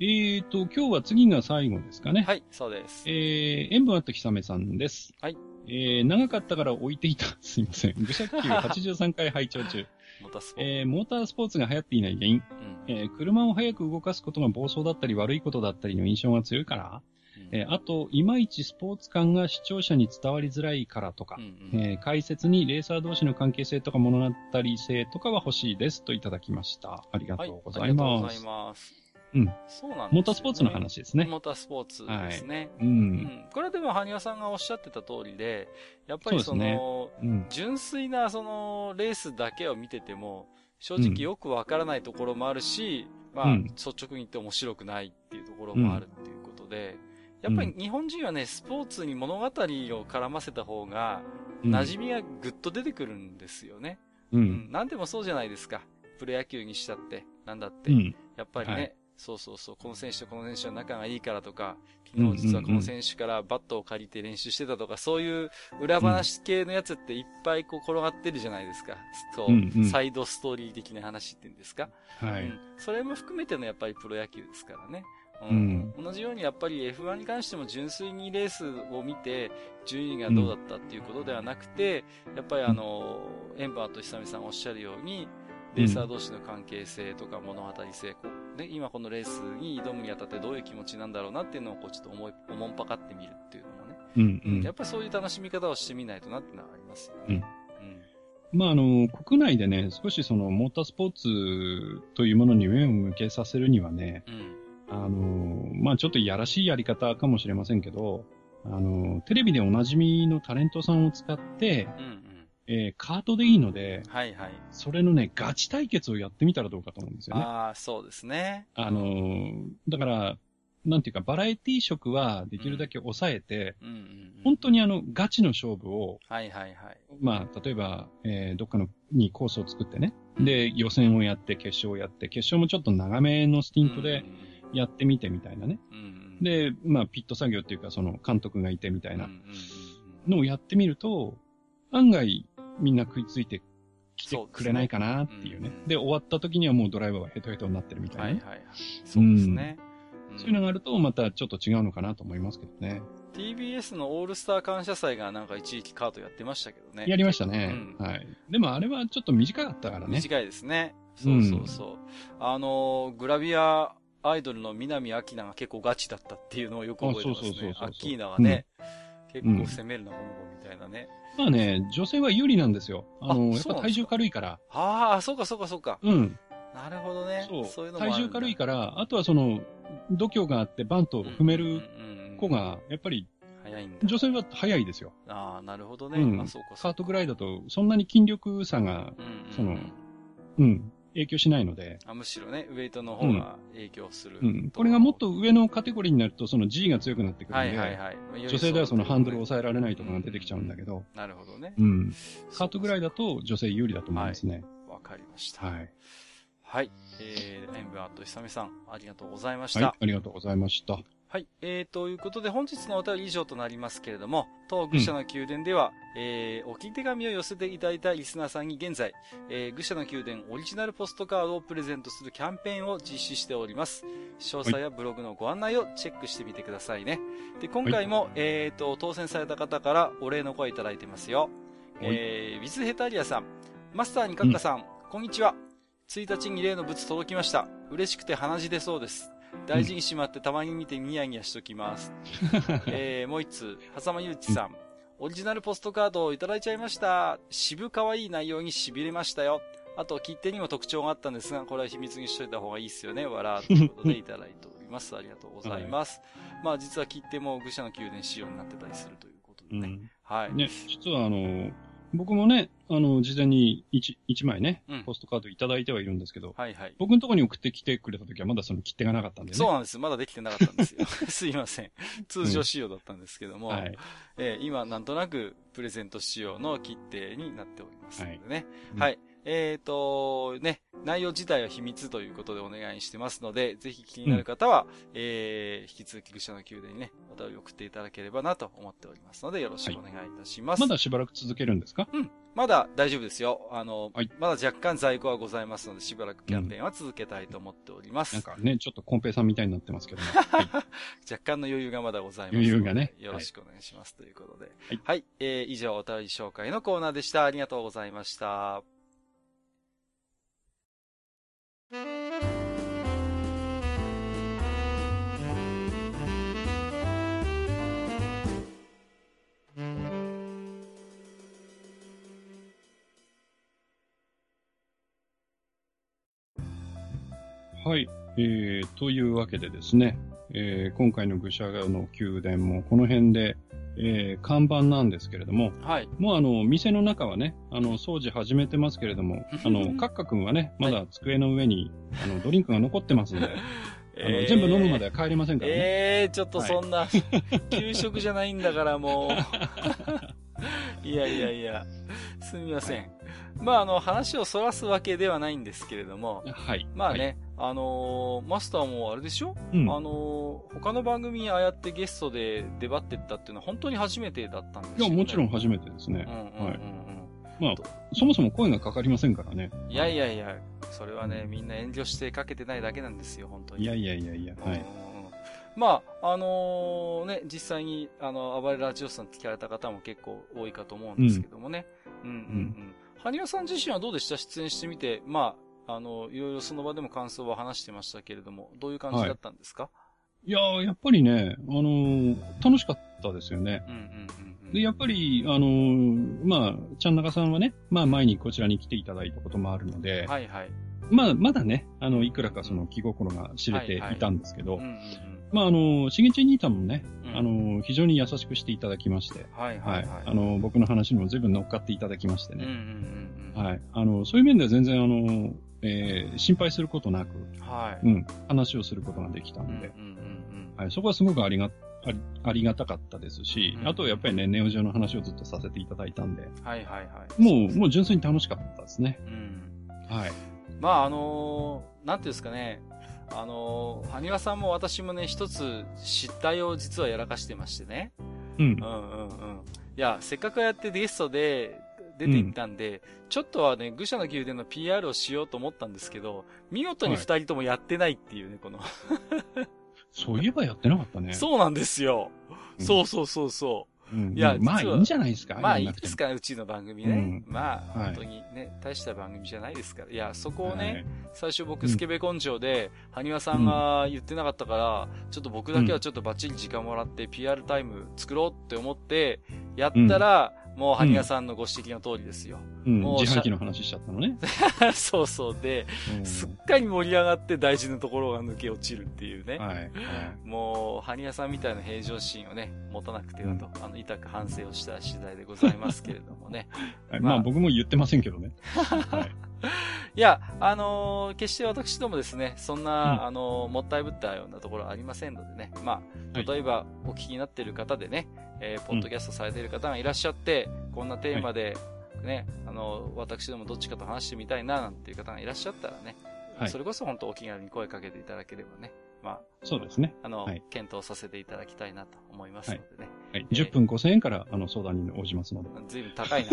えーと、今日は次が最後ですかね。はい、そうです。えー、塩分あったひさめさんです。はい。えー、長かったから置いていた。<laughs> すいません。愚者級83回拝聴中。モータースポーツ。えー、モータースポーツが流行っていない原因。うん、えー、車を速く動かすことが暴走だったり悪いことだったりの印象が強いから。うん、えー、あと、いまいちスポーツ感が視聴者に伝わりづらいからとか、うんうん、えー、解説にレーサー同士の関係性とか物語性とかは欲しいですといただきました。ありがとうございます。はい、ありがとうございます。うん。そうなんです、ね、モータースポーツの話ですね。モータースポーツですね。はい、うん、うん。これはでも、羽生さんがおっしゃってた通りで、やっぱりその、そねうん、純粋なその、レースだけを見てても、正直よくわからないところもあるし、うん、まあ、率直に言って面白くないっていうところもあるっていうことで、やっぱり日本人はね、スポーツに物語を絡ませた方が、馴染みがぐっと出てくるんですよね。うん。何でもそうじゃないですか。プロ野球にしたって、なんだって。やっぱりね、はいそうそうそう、この選手とこの選手は仲がいいからとか、昨日実はこの選手からバットを借りて練習してたとか、そういう裏話系のやつっていっぱいこう転がってるじゃないですか。そう、サイドストーリー的な話っていうんですか。はい、うん。それも含めてのやっぱりプロ野球ですからね。うん、同じようにやっぱり F1 に関しても純粋にレースを見て順位がどうだったっていうことではなくて、やっぱりあの、エンバーと久美さんおっしゃるように、レーサー同士の関係性とか物語性、ね、今このレースに挑むにあたってどういう気持ちなんだろうなっていうのをこうちょっと思い、思んぱかってみるっていうのもね。うんうん。やっぱりそういう楽しみ方をしてみないとなっていうのはありますよね。うん。うん、まあ、あの、国内でね、少しそのモータースポーツというものに目を向けさせるにはね、うん、あの、まあ、ちょっといやらしいやり方かもしれませんけど、あの、テレビでおなじみのタレントさんを使って、うんえー、カートでいいので、はいはい。それのね、ガチ対決をやってみたらどうかと思うんですよね。ああ、そうですね。あのー、だから、なんていうか、バラエティ色はできるだけ抑えて、うんうんうんうん、本当にあの、ガチの勝負を、はいはいはい。まあ、例えば、えー、どっかの、にコースを作ってね、で、予選をやって、決勝をやって、決勝もちょっと長めのスティントでやってみてみたいなね。うんうん、で、まあ、ピット作業っていうか、その、監督がいてみたいなのをやってみると、案外、みんな食いついてきてくれないかなっていうね。で、ねうん、で終わった時にはもうドライバーはヘトヘトになってるみたいな、ね。はいはいはい。そうですね、うん、そういうのがあると、またちょっと違うのかなと思いますけどね。TBS のオールスター感謝祭がなんか一時期カートやってましたけどね。やりましたね。うん、はい。でもあれはちょっと短かったからね。短いですね。そうそうそう。うん、あのー、グラビアアイドルの南明菜が結構ガチだったっていうのをよく覚えてますね。そうそうそうそうアッキーナはね、うん、結構攻めるな、ボンボみたいなね。まあね、女性は有利なんですよ。あの、やっぱ体重軽いから。ああ、そうかそうかそうか。うん。なるほどね。そう。そういうの体重軽いから、あとはその、度胸があってバントを踏める子が、やっぱり、早いんだ。女性は早いですよ。ああ、なるほどね。うん。あ、そうかカートぐらいだと、そんなに筋力差が、その、うん。影響しないので。あむしろね、ウェイトの方が影響する、うん、うん。これがもっと上のカテゴリーになると、その G が強くなってくるので、はいはいはい。女性ではそのハンドルを抑えられないとかが出てきちゃうんだけど。うん、なるほどね。うん。カートぐらいだと女性有利だと思いますね。わ、はい、かりました。はい。はい。えー、エンブアート久美さん、ありがとうございました。はい、ありがとうございました。はい。えー、ということで本日のお便り以上となりますけれども、当愚者の宮殿では、うん、えー、置き手紙を寄せていただいたリスナーさんに現在、えー、愚者の宮殿オリジナルポストカードをプレゼントするキャンペーンを実施しております。詳細やブログのご案内をチェックしてみてくださいね。で、今回も、はい、えー、と、当選された方からお礼の声いただいてますよ。えー、ウィズヘタリアさん、マスターにカッカさん、うん、こんにちは。1日に例の物届きました。嬉しくて鼻血出そうです。大事にしまってたまに見てニヤニヤしときます。<laughs> えー、もう一つ、はざまゆうちさん。オリジナルポストカードをいただいちゃいました。渋かわいい内容に痺れましたよ。あと、切手にも特徴があったんですが、これは秘密にしといた方がいいですよね。わら、ということでいただいております。ありがとうございます。はい、まあ、実は切手も愚者の宮殿仕様になってたりするということでね。うん、はい。ね、実はあの、僕もね、あの、事前に 1, 1枚ね、うん、ポストカードいただいてはいるんですけど、はいはい。僕のところに送ってきてくれた時はまだその切手がなかったんでね。そうなんです。まだできてなかったんですよ。<laughs> すいません。通常仕様だったんですけども、うん、はい。えー、今なんとなくプレゼント仕様の切手になっておりますのでね。はい。はいえっ、ー、と、ね、内容自体は秘密ということでお願いしてますので、ぜひ気になる方は、うん、えー、引き続き愚者の宮殿にね、お便り送っていただければなと思っておりますので、よろしくお願いいたします。はい、まだしばらく続けるんですか？うん。まだ大丈夫ですよ。あの、はい、まだ若干在庫はございますので、しばらくキャンペーンは続けたいと思っております。うん、なんかね、ちょっとコンペイさんみたいになってますけどね。<laughs> はい、若干の余裕がまだございます余裕がね。よろしくお願いします。ということで。はい。はい、えー、以上お便り紹介のコーナーでした。ありがとうございました。はい。えー、というわけでですね、えー、今回の愚者の宮殿もこの辺で、えー、看板なんですけれども、はい。もうあの、店の中はね、あの、掃除始めてますけれども、あの、カッカ君はね、まだ机の上に、あの、ドリンクが残ってますんで、<laughs> あの、全部飲むまでは帰りませんからね。ええー、ちょっとそんな、はい、給食じゃないんだからもう。<laughs> <laughs> いやいやいや、すみません。はい、まあ、あの、話をそらすわけではないんですけれども、はい。まあね、はい、あのー、マスターもあれでしょ、うん、あのー、他の番組にああやってゲストで出張ってったっていうのは本当に初めてだったんですよ、ね、いや、もちろん初めてですね。うんうんうん、うん、はい。まあ、そもそも声がかかりませんからね。いやいやいや、それはね、みんな遠慮してかけてないだけなんですよ、本当に。いやいやいやいや、はい。まあ、あのー、ね、実際に、あの、暴れラジオさん聞かれた方も結構多いかと思うんですけどもね。うん、うん、うんうん。羽生さん自身はどうでした？出演してみて、まあ、あの、いろいろその場でも感想は話してましたけれども、どういう感じだったんですか、はい、いややっぱりね、あのー、楽しかったですよね。うんうんうん、で、やっぱり、あのー、まあ、ちゃんなかさんはね、まあ前にこちらに来ていただいたこともあるので、はいはい。まあ、まだね、あの、いくらかその気心が知れていたんですけど、まあ、あの、しげち兄さんもね、うん、あの、非常に優しくしていただきまして、はいはい、はい、あの、僕の話にも随分乗っかっていただきましてね、はい。あの、そういう面では全然、あの、えー、心配することなく、はい。うん、話をすることができたので、はい、そこはすごくありが、ありありがたかったですし、うん、あとやっぱりね、ネオジオの話をずっとさせていただいたんで、はいはいはい。もう、もう純粋に楽しかったですね。うん。はい。まあ、あのー、なんていうんですかね、あのー、埴輪さんも私もね、一つ失態を実はやらかしてましてね。うん。うんうんうん。いや、せっかくやってゲストで出ていったんで、うん、ちょっとはね、愚者の宮殿の PR をしようと思ったんですけど、見事に二人ともやってないっていうね、このそういえばやってなかったね。<laughs> そうなんですよ。うん、そうそうそうそう。いや、まあいいんじゃないですか？まあいいですか、うちの番組ね。うん、まあ、本当にね、大した番組じゃないですから。いや、そこをね、はい、最初僕、スケベ根性で、埴輪さんが言ってなかったから、ちょっと僕だけはちょっとバッチリ時間もらって、PR タイム作ろうって思って、やったら、もう、ハニヤさんのご指摘の通りですよ。うん、もう自販機の話しちゃったのね。<laughs> そうそうで、うん、すっかり盛り上がって大事なところが抜け落ちるっていうね。はい。はい、もう、ハニヤさんみたいな平常心をね、持たなくてはと、うん、あの、痛く反省をした次第でございますけれどもね。はい、まあ、まあ、僕も言ってませんけどね。<laughs> はい。いや、あのー、決して私どもですね、そんな、うん、あのー、もったいぶったようなところありませんのでね。まあ、例えば、お聞きになっている方でね、えー、ポッドキャストされている方がいらっしゃって、うん、こんなテーマで、ね、あの、私どもどっちかと話してみたいな、なんていう方がいらっしゃったらね、はい、それこそ本当お気軽に声かけていただければね、まあ、そうですね。あの、はい、検討させていただきたいなと思いますのでね。はい。10分5000円からあの相談に応じますので。ずいぶん高いな。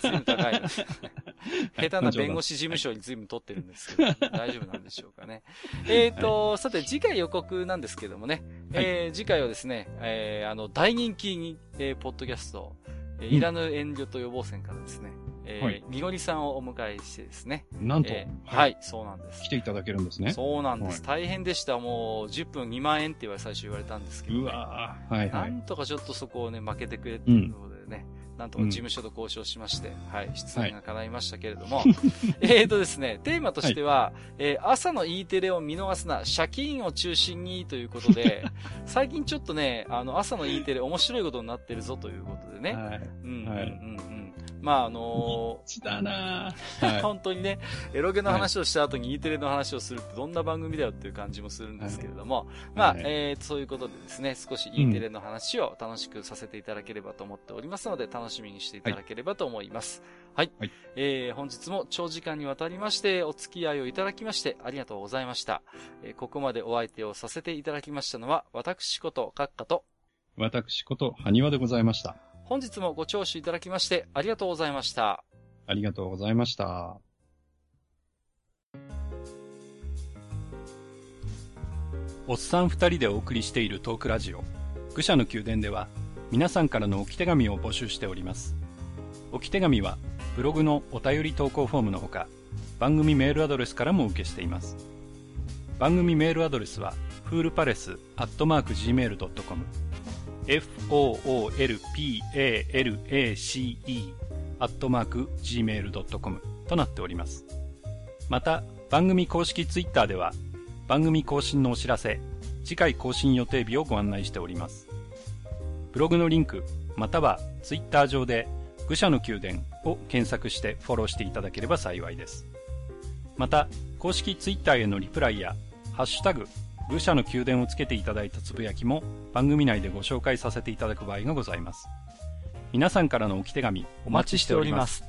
ずいぶん高いな。下手な弁護士事務所にずいぶん取ってるんですけど、大丈夫なんでしょうかね。<laughs> えっと、さて次回予告なんですけどもね、えー、次回はですね、えー、あの、大人気に、えー、ポッドキャスト、えー、いらぬ遠慮と予防線からですね、えー、はい、みごりさんをお迎えしてですね。なんと、えー、はい、そうなんです。来ていただけるんですね。そうなんです。はい、大変でした。もう、10分2万円って言われ最初言われたんですけど、ね、うわはい、はい。なんとかちょっとそこをね、負けてくれっていうことでね、うん、なんとか事務所と交渉しまして、うん、はい、出演が叶いましたけれども、はい、えっとですね、テーマとしては、はい、えー、朝の E テレを見逃すな、借金を中心にということで、<laughs> 最近ちょっとね、あの、朝の E テレ面白いことになってるぞということでね、はい、うん、うん、うん、うん。まああのー、だな。<laughs> はい、本当にね、エロゲの話をした後に E テレの話をするってどんな番組だよっていう感じもするんですけれども、はい、まあ、はい、えー、そういうことでですね、少し E テレの話を楽しくさせていただければと思っておりますので、楽しみにしていただければと思います。はい。はい、えー、本日も長時間にわたりましてお付き合いをいただきましてありがとうございました。えー、ここまでお相手をさせていただきましたのは、私こと閣下と、私こと埴輪でございました。本日もご聴取いただきましてありがとうございました。ありがとうございました。おっさん二人でお送りしているトークラジオ、愚者の宮殿では、皆さんからの置き手紙を募集しております。置き手紙は、ブログのお便り投稿フォームのほか、番組メールアドレスからも受けしています。番組メールアドレスは、フールパレスアットマーク Gmail.com foolpalace アットマーク gmail.com となっております。また、番組公式ツイッターでは、番組更新のお知らせ、次回更新予定日をご案内しております。ブログのリンク、またはツイッター上で、愚者の宮殿を検索してフォローしていただければ幸いです。また、公式 Twitter へのリプライや、ハッシュタグ、愚者の宮殿をつけていただいたつぶやきも番組内でご紹介させていただく場合がございます。皆さんからの置き手紙お待ちしております。